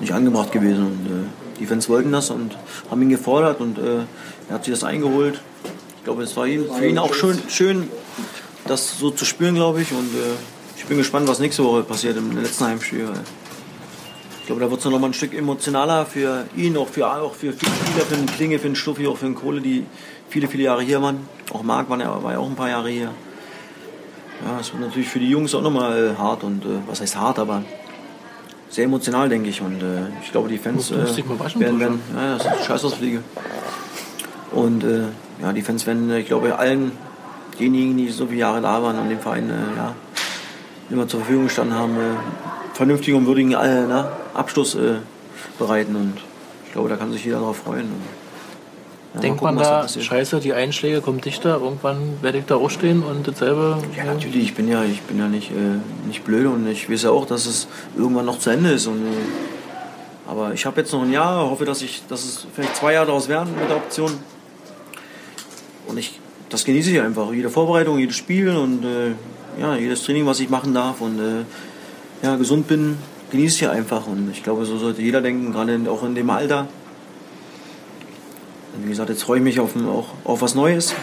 nicht angebracht gewesen. Und, äh, die Fans wollten das und haben ihn gefordert und äh, er hat sich das eingeholt. Ich glaube, es war ihn, für ihn auch schön, schön, das so zu spüren, glaube ich. Und ich bin gespannt, was nächste Woche passiert im letzten Heimspiel. Ich glaube, da wird es noch mal ein Stück emotionaler für ihn, auch für, auch für viele Spieler, für den Klinge, für den Stuffi, auch für den Kohle, die viele, viele Jahre hier waren. Auch Marc war, ja- war ja auch ein paar Jahre hier. Ja, es wird natürlich für die Jungs auch nochmal hart und äh, was heißt hart, aber sehr emotional, denke ich. Und äh, ich glaube, die Fans mal waschen, werden, werden, ja, das ist eine Scheißausfliege. Und äh, ja, die Fans werden, äh, ich glaube, allen denjenigen, die so viele Jahre da waren und dem Verein äh, ja, immer zur Verfügung gestanden haben, äh, vernünftigen und würdigen äh, na, Abschluss äh, bereiten. Und ich glaube, da kann sich jeder darauf freuen. Ja, Denkt gucken, man da, passiert. scheiße, die Einschläge kommen dichter, irgendwann werde ich da auch stehen und dasselbe. Ja, natürlich, ich bin ja, ich bin ja nicht, äh, nicht blöd und ich weiß ja auch, dass es irgendwann noch zu Ende ist. Und, äh, aber ich habe jetzt noch ein Jahr, hoffe, dass, ich, dass es vielleicht zwei Jahre daraus werden mit der Option. Und ich, das genieße ich einfach. Jede Vorbereitung, jedes Spiel und äh, ja, jedes Training, was ich machen darf und äh, ja, gesund bin, genieße ich einfach. Und ich glaube, so sollte jeder denken, gerade auch in dem Alter. Und wie gesagt, jetzt freue ich mich auf, auch auf was Neues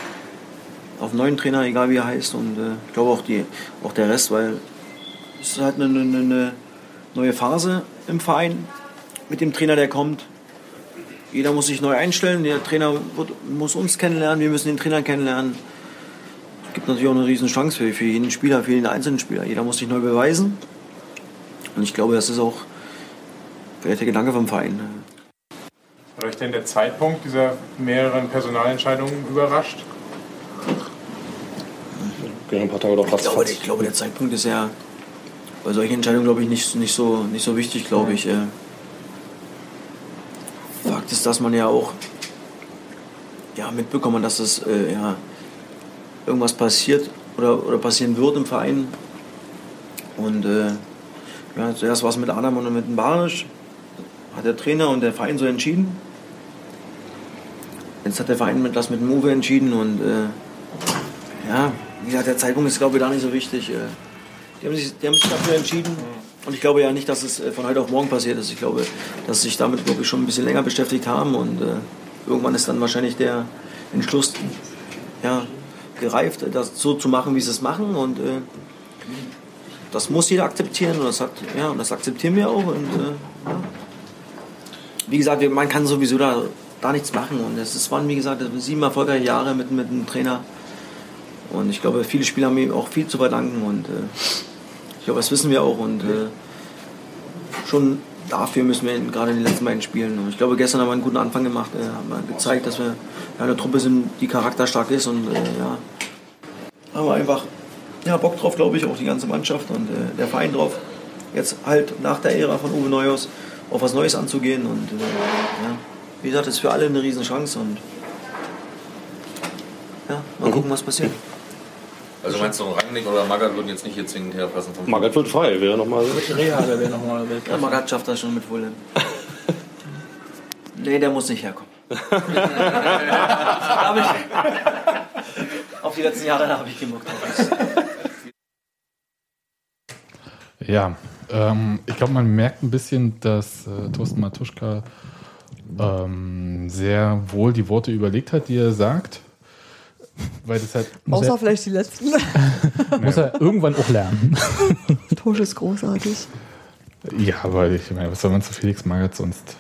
auf einen neuen Trainer, egal wie er heißt. Und äh, ich glaube auch, die, auch der Rest, weil es ist halt eine, eine, eine neue Phase im Verein mit dem Trainer, der kommt. Jeder muss sich neu einstellen. Der Trainer wird, muss uns kennenlernen, wir müssen den Trainer kennenlernen. Es gibt natürlich auch eine riesen Chance für, für jeden Spieler, für jeden einzelnen Spieler. Jeder muss sich neu beweisen. Und ich glaube, das ist auch vielleicht der Gedanke vom Verein. Hat euch denn der Zeitpunkt dieser mehreren Personalentscheidungen überrascht? Gehen ein paar Tage doch Ich glaube, ich glaube, der Zeitpunkt ist ja bei solchen Entscheidungen, glaube ich, nicht, nicht, so, nicht so wichtig, glaube ich. Äh, Fakt ist, dass man ja auch ja, mitbekommen hat, dass das äh, ja, irgendwas passiert oder, oder passieren wird im Verein. Und äh, ja, zuerst war es mit Adam und mit dem Barisch. Hat der Trainer und der Verein so entschieden. Jetzt hat der Verein mit, das mit dem Uwe entschieden und äh, ja, wie gesagt, der Zeitpunkt ist, glaube ich, da nicht so wichtig. Äh, Die haben sich, die haben sich dafür entschieden. Und ich glaube ja nicht, dass es äh, von heute auf morgen passiert ist. Ich glaube, dass sie sich damit wirklich schon ein bisschen länger beschäftigt haben. Und äh, irgendwann ist dann wahrscheinlich der Entschluss ja, gereift, das so zu machen, wie sie es machen. Und äh, das muss jeder akzeptieren. Und das, hat, ja, und das akzeptieren wir auch. Und, äh, ja. Wie gesagt, man kann sowieso da, da nichts machen. Und es waren, wie gesagt, sieben erfolgreiche Jahre mit, mit einem Trainer. Und ich glaube, viele Spieler haben ihm auch viel zu verdanken. Und äh, ich glaube, das wissen wir auch. Und äh, schon dafür müssen wir gerade in den letzten beiden Spielen. Und ich glaube, gestern haben wir einen guten Anfang gemacht. Äh, haben wir gezeigt, dass wir eine Truppe sind, die charakterstark ist. Und äh, ja, haben einfach ja, Bock drauf, glaube ich, auch die ganze Mannschaft und äh, der Verein drauf. Jetzt halt nach der Ära von Uwe Neuhaus auf was Neues anzugehen. Und äh, ja, wie gesagt, das ist für alle eine Riesenchance. Und ja, mal gucken, was passiert. Also meinst du, Rangnick oder Magath würden jetzt nicht hier zwingend herpassen? Vom Magath wird frei, wäre nochmal. Reha, der wäre nochmal Ja, Magat schafft das schon mit Fulham. nee, der muss nicht herkommen. Da hab ich, auf die letzten Jahre habe ich genug drauf. Ja, ähm, ich glaube, man merkt ein bisschen, dass äh, Thorsten Matuschka ähm, sehr wohl die Worte überlegt hat, die er sagt. Weil das halt. Außer vielleicht die letzten. Muss er irgendwann auch lernen. Tosch ist großartig. Ja, aber ich meine, was soll man zu Felix Magath sonst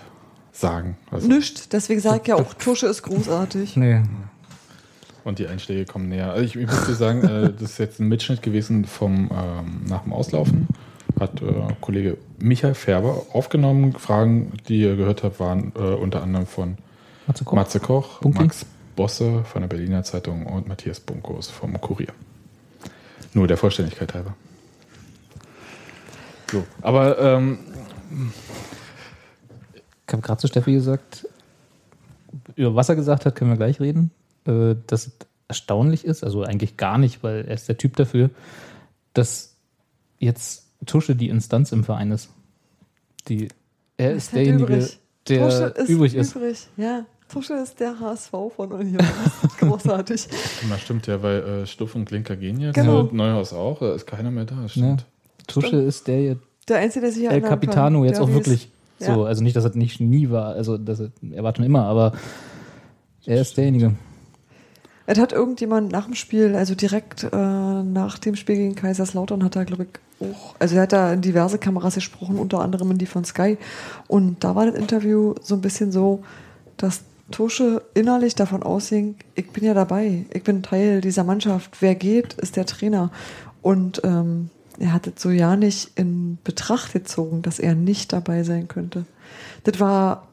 sagen? Also, Nischt. Deswegen sage ich ja auch, Tusche ist großartig. Nee. Und die Einschläge kommen näher. Also ich, ich muss dir sagen, äh, das ist jetzt ein Mitschnitt gewesen vom ähm, nach dem Auslaufen. Hat äh, Kollege Michael Färber aufgenommen. Fragen, die ihr gehört habt, waren äh, unter anderem von Matze Koch, Matze Koch. Max Bosse von der Berliner Zeitung und Matthias Bunkos vom Kurier. Nur der Vollständigkeit halber. So, aber ähm, Ich habe gerade zu Steffi gesagt, über was er gesagt hat, können wir gleich reden. Äh, dass es erstaunlich ist, also eigentlich gar nicht, weil er ist der Typ dafür, dass jetzt Tusche die Instanz im Verein ist. Die, er ist, halt derjenige, übrig. der Tusche ist übrig ist. Übrig. Ja, Tusche ist der HSV von Union. Großartig. das stimmt ja, weil äh, Stuff und Klinker gehen jetzt. Genau. und Neuhaus auch. Da ist keiner mehr da. Ja. Stimmt. Tusche ist der Der Einzige, der sich El Capitano kann, jetzt der auch wirklich Ja. so. Also nicht, dass er nicht nie war, also dass er, er war schon immer, aber er ist derjenige. Es hat irgendjemand nach dem Spiel, also direkt äh, nach dem Spiel gegen Kaiserslautern, hat er, glaube ich, auch, also er hat da in diverse Kameras gesprochen, unter anderem in die von Sky. Und da war das Interview so ein bisschen so, dass Tusche innerlich davon ausging, ich bin ja dabei, ich bin Teil dieser Mannschaft. Wer geht, ist der Trainer. Und ähm, er hat es so ja nicht in Betracht gezogen, dass er nicht dabei sein könnte. Das war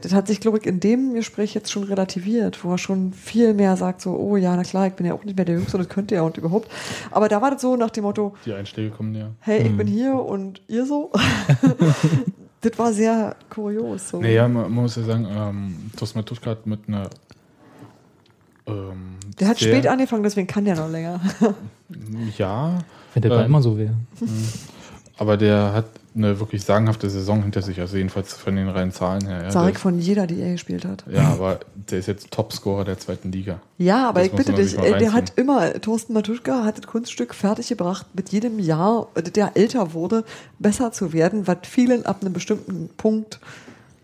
das hat sich, glaube ich, in dem Gespräch jetzt schon relativiert, wo er schon viel mehr sagt, so, oh ja, na klar, ich bin ja auch nicht mehr der Jüngste, das könnt ihr ja und überhaupt. Aber da war das so nach dem Motto, Die Einschläge kommen näher. hey, ich Mhm. bin hier und ihr so. das war sehr kurios. So. Naja, man, man muss ja sagen, ähm, Thorsten Matuschka hat mit einer Ähm, Der hat spät angefangen, deswegen kann der noch länger. Ja. Wenn der Ball immer so wäre. mh. Aber der hat eine wirklich sagenhafte Saison hinter sich, also jedenfalls von den reinen Zahlen her. Ja, Sag von jeder, die er gespielt hat. ja, aber der ist jetzt Topscorer der zweiten Liga. Ja, aber Das ich bitte dich, der hat immer, Thorsten Matuschka hat das Kunststück fertiggebracht, mit jedem Jahr, äh, der älter wurde, besser zu werden, was vielen ab einem bestimmten Punkt,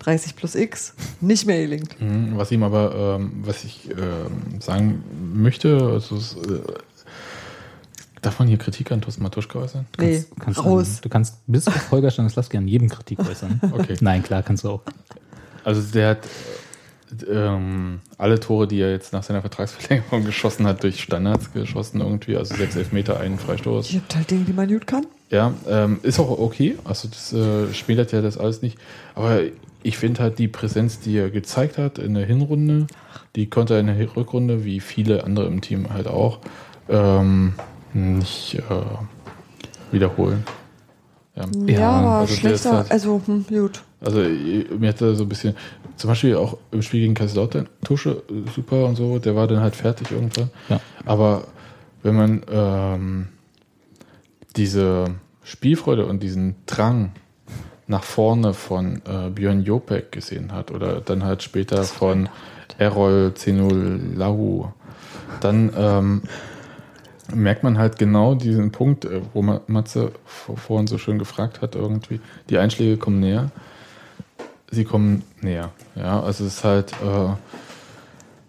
30 plus X, nicht mehr gelingt. Mhm, Was ihm aber, ähm, was ich ähm, sagen möchte, also es, äh, darf man hier Kritik an Thorsten Matuschka äußern? Du kannst, Nee, kannst raus. An, du kannst bis auf Holger Stanislawski an jedem Kritik äußern. Okay. Nein, klar, kannst du auch. Also der hat äh, ähm, alle Tore, die er jetzt nach seiner Vertragsverlängerung geschossen hat, durch Standards geschossen irgendwie, also sechs Elfmeter, einen Freistoß. Ich hab halt Dinge, die man gut kann. Ja, ähm, ist auch okay. Also das äh, schmälert ja das alles nicht. Aber ich finde halt die Präsenz, die er gezeigt hat in der Hinrunde, die konnte er in der Rückrunde, wie viele andere im Team halt auch, ähm, nicht äh, wiederholen. Ja, aber also schlechter, halt- also hm, gut. also äh, mir hat er so ein bisschen, zum Beispiel auch im Spiel gegen Kaiserslautern, Tusche, äh, super und so, der war dann halt fertig irgendwann. Ja. Aber wenn man ähm, diese Spielfreude und diesen Drang nach vorne von äh, Björn Jopek gesehen hat oder dann halt später von Errol Zenulahu, dann ähm, merkt man halt genau diesen Punkt, äh, wo Ma- Matze vor- vorhin so schön gefragt hat, irgendwie, die Einschläge kommen näher. Sie kommen näher. Ja, also es ist halt, äh,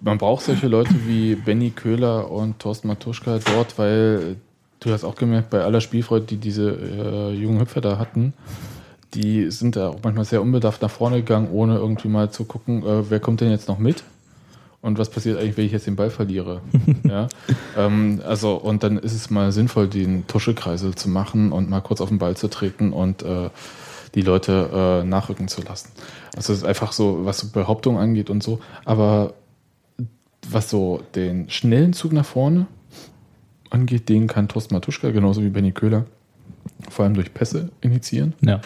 man braucht solche Leute wie Benny Köhler und Thorsten Matuschka dort, weil du hast auch gemerkt, bei aller Spielfreude, die diese äh, jungen Hüpfer da hatten, die sind da auch manchmal sehr unbedarft nach vorne gegangen, ohne irgendwie mal zu gucken, äh, wer kommt denn jetzt noch mit? Und was passiert eigentlich, wenn ich jetzt den Ball verliere? ja? ähm, also, und dann ist es mal sinnvoll, den Tuschekreisel zu machen und mal kurz auf den Ball zu treten und äh, die Leute äh, nachrücken zu lassen. Also es ist einfach so, was so Behauptungen angeht und so. Aber was so den schnellen Zug nach vorne angeht, den kann Thorsten Matuschka genauso wie Benny Köhler vor allem durch Pässe initiieren. Ja.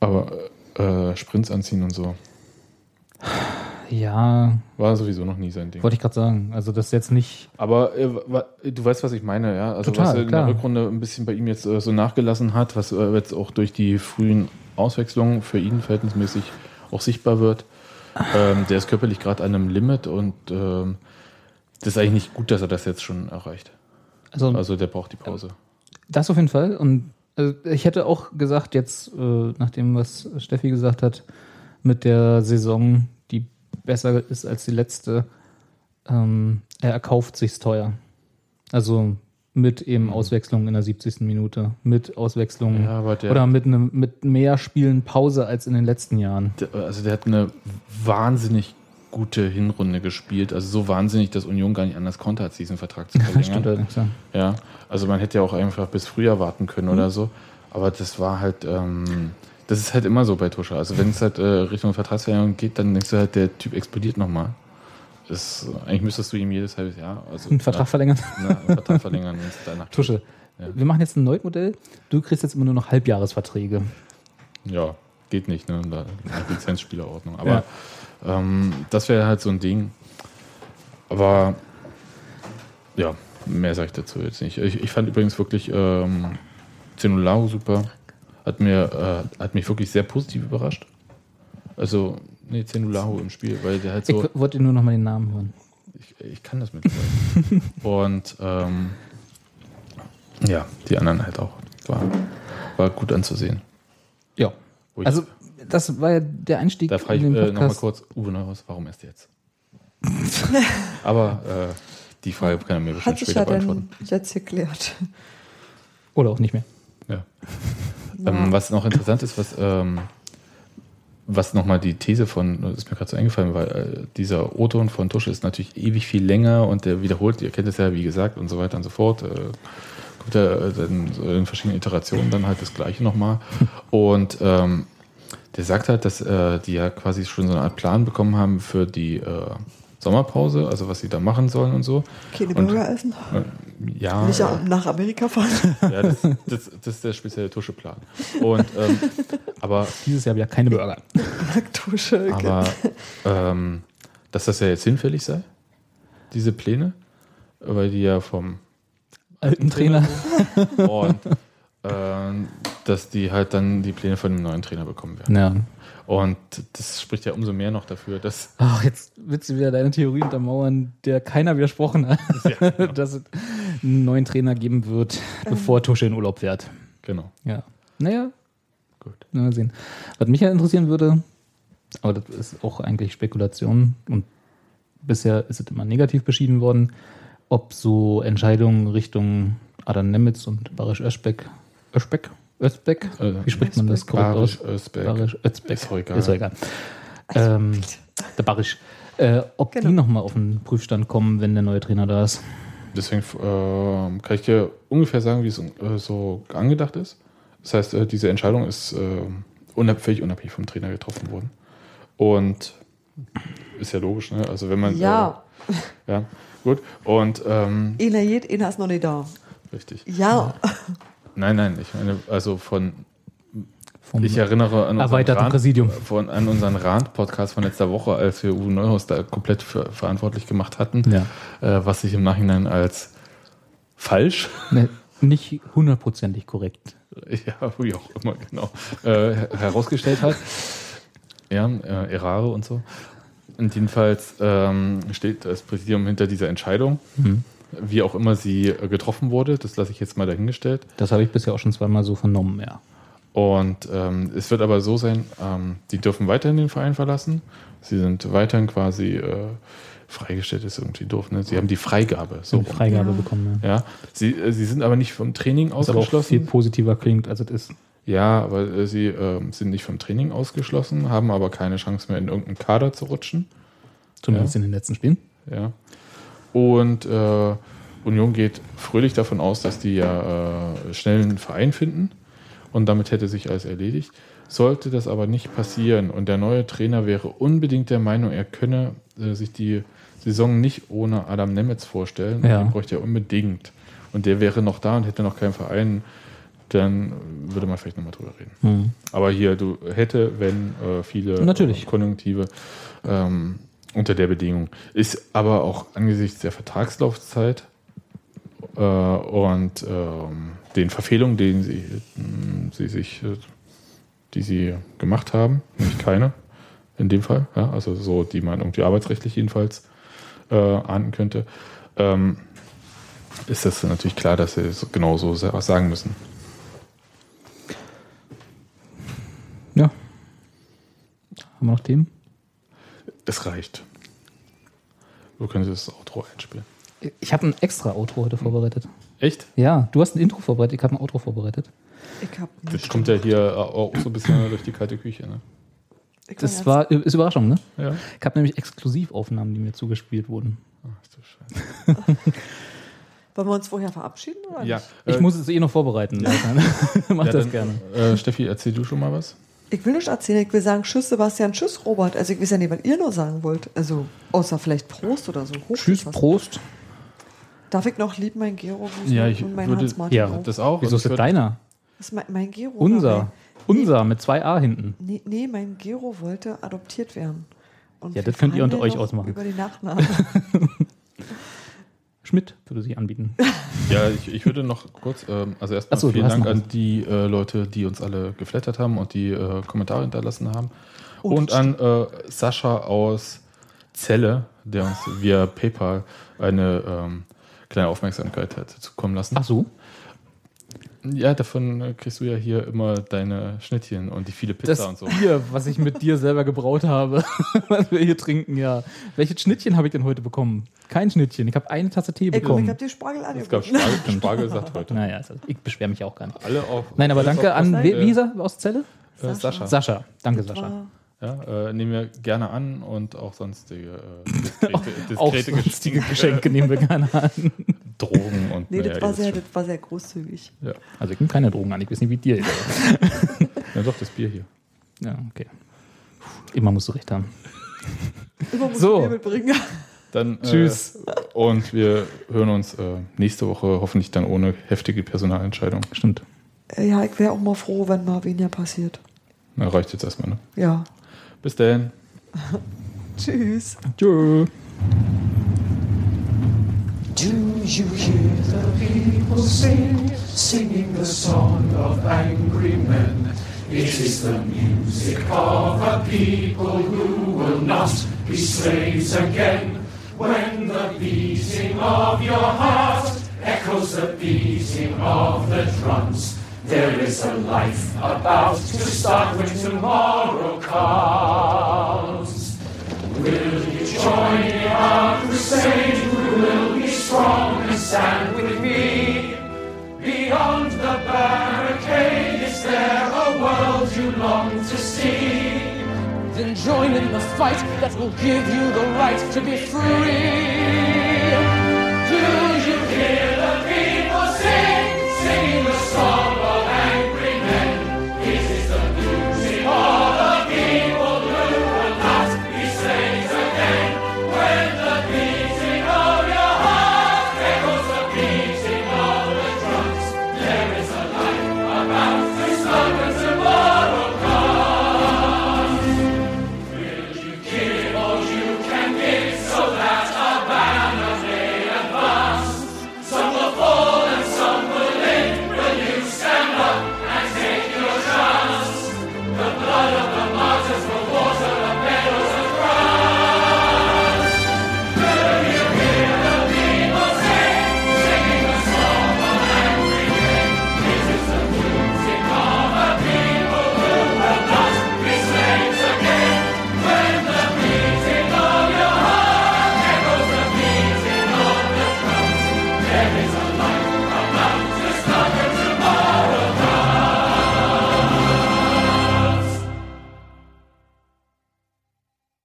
Aber äh, Sprints anziehen und so Ja, war sowieso noch nie sein Ding. wollte ich gerade sagen. Also das ist jetzt nicht. Aber äh, du weißt, was ich meine, ja? Also Total, was in klar. der Rückrunde ein bisschen bei ihm jetzt äh, so nachgelassen hat, was äh, jetzt auch durch die frühen Auswechslungen für ihn verhältnismäßig auch sichtbar wird. Ähm, der ist körperlich gerade an einem Limit und ähm, das ist eigentlich nicht gut, dass er das jetzt schon erreicht. Also, Also der braucht die Pause. Das auf jeden Fall. Und also ich hätte auch gesagt, jetzt, äh, nach dem, was Steffi gesagt hat, mit der Saison, besser ist als die letzte, ähm, er erkauft sich's teuer. Also mit eben Auswechslung in der 70. Minute, mit Auswechslung Ja, der- oder mit, einem mit mehr Spielen Pause als in den letzten Jahren. Also der hat eine wahnsinnig gute Hinrunde gespielt. Also so wahnsinnig, dass Union gar nicht anders konnte, als diesen Vertrag zu verlängern. Stimmt allerdings, ja. Ja, also man hätte ja auch einfach bis Frühjahr warten können oder so. Aber das war halt, ähm, das ist halt immer so bei Tuscher. Also wenn es halt äh, Richtung Vertragsverlängerung geht, dann denkst du halt, der Typ explodiert nochmal. Das, eigentlich müsstest du ihm jedes halbes Jahr also, Einen Vertrag verlängern? Na, einen Vertrag verlängern, wenn es danach. Tusche. Ja. Wir machen jetzt ein neues Modell. Du kriegst jetzt immer nur noch Halbjahresverträge. Ja, geht nicht, ne? Da, Lizenzspielerordnung. Aber ähm, das wäre halt so ein Ding. Aber ja, mehr sage ich dazu jetzt nicht. Ich, ich fand übrigens wirklich ähm, Zenulao super. Hat, mir, äh, hat mich wirklich sehr positiv überrascht. Also, nee, Zenulao im Spiel, weil der halt so. Ich wollte nur noch mal den Namen hören. Ich, ich kann das mittlerweile. Und ähm, ja, die anderen halt auch. War, war gut anzusehen. Ja. Ich- Also, das war ja der Einstieg Da frage ich in den äh, nochmal kurz, Uwe Neuhaus, warum erst jetzt? Aber äh, die Frage kann er mir bestimmt Hat sich später ja beantworten. dann jetzt geklärt. Oder auch nicht mehr. Ja. Ähm, was noch interessant ist, was, ähm, was nochmal die These von, das ist mir gerade so eingefallen, weil äh, dieser O-Ton von Tusche ist natürlich ewig viel länger und der wiederholt, ihr kennt es ja, wie gesagt, und so weiter und so fort. Äh, kommt ja äh, dann in verschiedenen Iterationen dann halt das Gleiche nochmal. Und ähm, der sagt halt, dass äh, die ja quasi schon so eine Art Plan bekommen haben für die äh, Sommerpause, also was sie da machen sollen und so. Keine Und, Burger essen? äh, ja. Nicht auch nach Amerika fahren? Ja, das, das, das ist der spezielle Tuscheplan. Und, ähm, aber Dieses Jahr wieder keine Burger. Tusche. aber ähm, dass das ja jetzt hinfällig sei, diese Pläne, weil die ja vom Alten Trainer. und ähm, dass die halt dann die Pläne von dem neuen Trainer bekommen werden. Ja. Und das spricht ja umso mehr noch dafür, dass Ach, jetzt willst du wieder deine Theorie untermauern, der keiner widersprochen hat, genau. dass es einen neuen Trainer geben wird, bevor Tusche in Urlaub fährt. genau. Ja. Naja. Gut. Mal sehen. Was mich ja interessieren würde, aber das ist auch eigentlich Spekulation und bisher ist es immer negativ beschieden worden, ob so Entscheidungen Richtung Adam Nemitz und Barisch Özbek, Özbek, Özbek, wie spricht man das korrekt Barisch aus? Özbek. Barisch Özbek. Ist auch egal. Ist auch egal. Ähm, der Barisch. Äh, ob Genau. die nochmal auf den Prüfstand kommen, wenn der neue Trainer da ist. Deswegen ähm, kann ich dir ungefähr sagen, wie es äh, so angedacht ist. Das heißt, äh, diese Entscheidung ist äh, unab völlig unabhängig vom Trainer getroffen worden. Und ist ja logisch, ne? Also wenn man. Ja. Äh, ja, gut. Und ähm, geht, einer ist noch nicht da. richtig. Ja. Nein, nein, ich meine, also von. Vom ich erinnere an unseren erweiterten Rand- Präsidium. Von, an unseren Rand-Podcast von letzter Woche, als wir Uwe Neuhaus da komplett für, verantwortlich gemacht hatten, Ja. äh, was sich im Nachhinein als falsch Ne, nicht hundertprozentig korrekt. ja, wie auch immer, genau, äh, her- herausgestellt hat. Ja, äh, Errare und so. Und jedenfalls ähm, steht das Präsidium hinter dieser Entscheidung, Mhm. wie auch immer sie getroffen wurde. Das lasse ich jetzt mal dahingestellt. Das habe ich bisher auch schon zweimal so vernommen, ja. Und ähm, es wird aber so sein, ähm, die dürfen weiterhin den Verein verlassen. Sie sind weiterhin quasi äh, freigestellt, ist irgendwie doof. Ne? Sie haben die Freigabe. So Die Freigabe bekommen, ja. Ja, sie, äh, sie sind aber nicht vom Training Was aber auch viel ausgeschlossen. positiver klingt, als es ist. Ja, aber äh, sie ähm, sind nicht vom Training ausgeschlossen, haben aber keine Chance mehr in irgendeinen Kader zu rutschen. Zumindest Ja. in den letzten Spielen. Ja. Und äh, Union geht fröhlich davon aus, dass die ja äh, schnell einen Verein finden und damit hätte sich alles erledigt. Sollte das aber nicht passieren und der neue Trainer wäre unbedingt der Meinung, er könne äh, sich die Saison nicht ohne Adam Nemetz vorstellen, Ja. den bräuchte er unbedingt. Und der wäre noch da und hätte noch keinen Verein, dann würde man vielleicht nochmal drüber reden. Mhm. Aber hier, du hätte, wenn äh, viele Natürlich. äh, Konjunktive ähm, unter der Bedingung. Ist aber auch angesichts der Vertragslaufzeit äh, und ähm, den Verfehlungen, denen sie, mh, sie sich, äh, die sie gemacht haben, nämlich keine in dem Fall, ja, also so, die man irgendwie arbeitsrechtlich jedenfalls äh, ahnden könnte, ähm, ist das natürlich klar, dass sie so, genau so sa- sagen müssen. Ja. Haben wir noch Themen? Es reicht. Du könntest das Outro einspielen. Ich habe ein extra Outro heute vorbereitet. Echt? Ja, du hast ein Intro vorbereitet, ich habe ein Outro vorbereitet. Ich hab Das kommt ja hier auch so ein bisschen durch die kalte Küche, ne? Ich Das war, ist Überraschung, ne? Ja. Ich habe nämlich Exklusivaufnahmen, die mir zugespielt wurden. Wollen wir uns vorher verabschieden? Oder Ja. nicht? Ich äh, muss es eh noch vorbereiten. Mach ja, das dann, gerne. Äh, Steffi, erzähl du schon mal was? Ich will nicht erzählen, ich will sagen Tschüss Sebastian, Tschüss Robert. Also ich weiß ja nicht, was ihr nur sagen wollt. Also außer vielleicht Prost oder so. Hoch Tschüss, was. Prost. Darf ich noch lieb mein Gero grüßen Ja, ich und mein würde Hans-Martin Ja, auch? das auch. Wieso Und ist das deiner? Das ist mein, mein Gero. Unser. Unser mit zwei A hinten. Nee, nee, mein Gero wollte adoptiert werden. Und Ja, das könnt ihr unter euch ausmachen. Über den Nachnamen. Schmidt würde sich anbieten. Ja, ich, ich würde noch kurz, ähm, also erstmal so, vielen Dank noch an die äh, Leute, die uns alle geflattert haben und die äh, Kommentare hinterlassen haben. Oh, und das an äh, Sascha aus Celle, der uns via PayPal eine ähm, kleine Aufmerksamkeit hat zukommen lassen. Ach so. Ja, davon äh, kriegst du ja hier immer deine Schnittchen und die viele Pizza Das und so. Bier, was ich mit dir selber gebraut habe, was wir hier trinken, ja. Welches Schnittchen habe ich denn heute bekommen? Kein Schnittchen. Ich habe eine Tasse Tee Ey, guck, ich bekommen. hab dir Spargel Es gab angeboten. Spargel, Spargel sagt heute. Naja, also ich beschwere mich auch gar nicht. Alle auf, Nein, aber danke auf an, Kosten wie, der- wie ist er aus Zelle? Äh, Sascha. Sascha. Danke, Das Sascha. Ja, äh, nehmen wir gerne an und auch sonstige äh, diskrete, Auch diskrete sonstige Geschenke nehmen wir gerne an. Drogen und Nee, das war, sehr, das war sehr großzügig. ja. Also ich nehme keine Drogen an, ich weiß nicht, wie dir ist. ja, doch, das Bier hier. Ja, okay. Immer musst du recht haben. Immer muss So. ich Bier mitbringen. Dann äh, Tschüss. und wir hören uns äh, nächste Woche hoffentlich dann ohne heftige Personalentscheidung. Stimmt. Äh, Ja, ich wäre auch mal froh, wenn mal weniger passiert. Na, reicht jetzt erstmal, ne? Ja. Bis dann. Tschüss. Do you hear the people sing, singing the song of angry men. It is the music of a people who will not be slaves again. When the beating of your heart echoes the beating of the drums, there is a life about to start when tomorrow comes. Will you join in our crusade? Who will be strong and stand with me? Beyond the barricade, is there a world you long to see? Then join in the fight that will give you the right to be free. Do you hear the people sing, singing the song?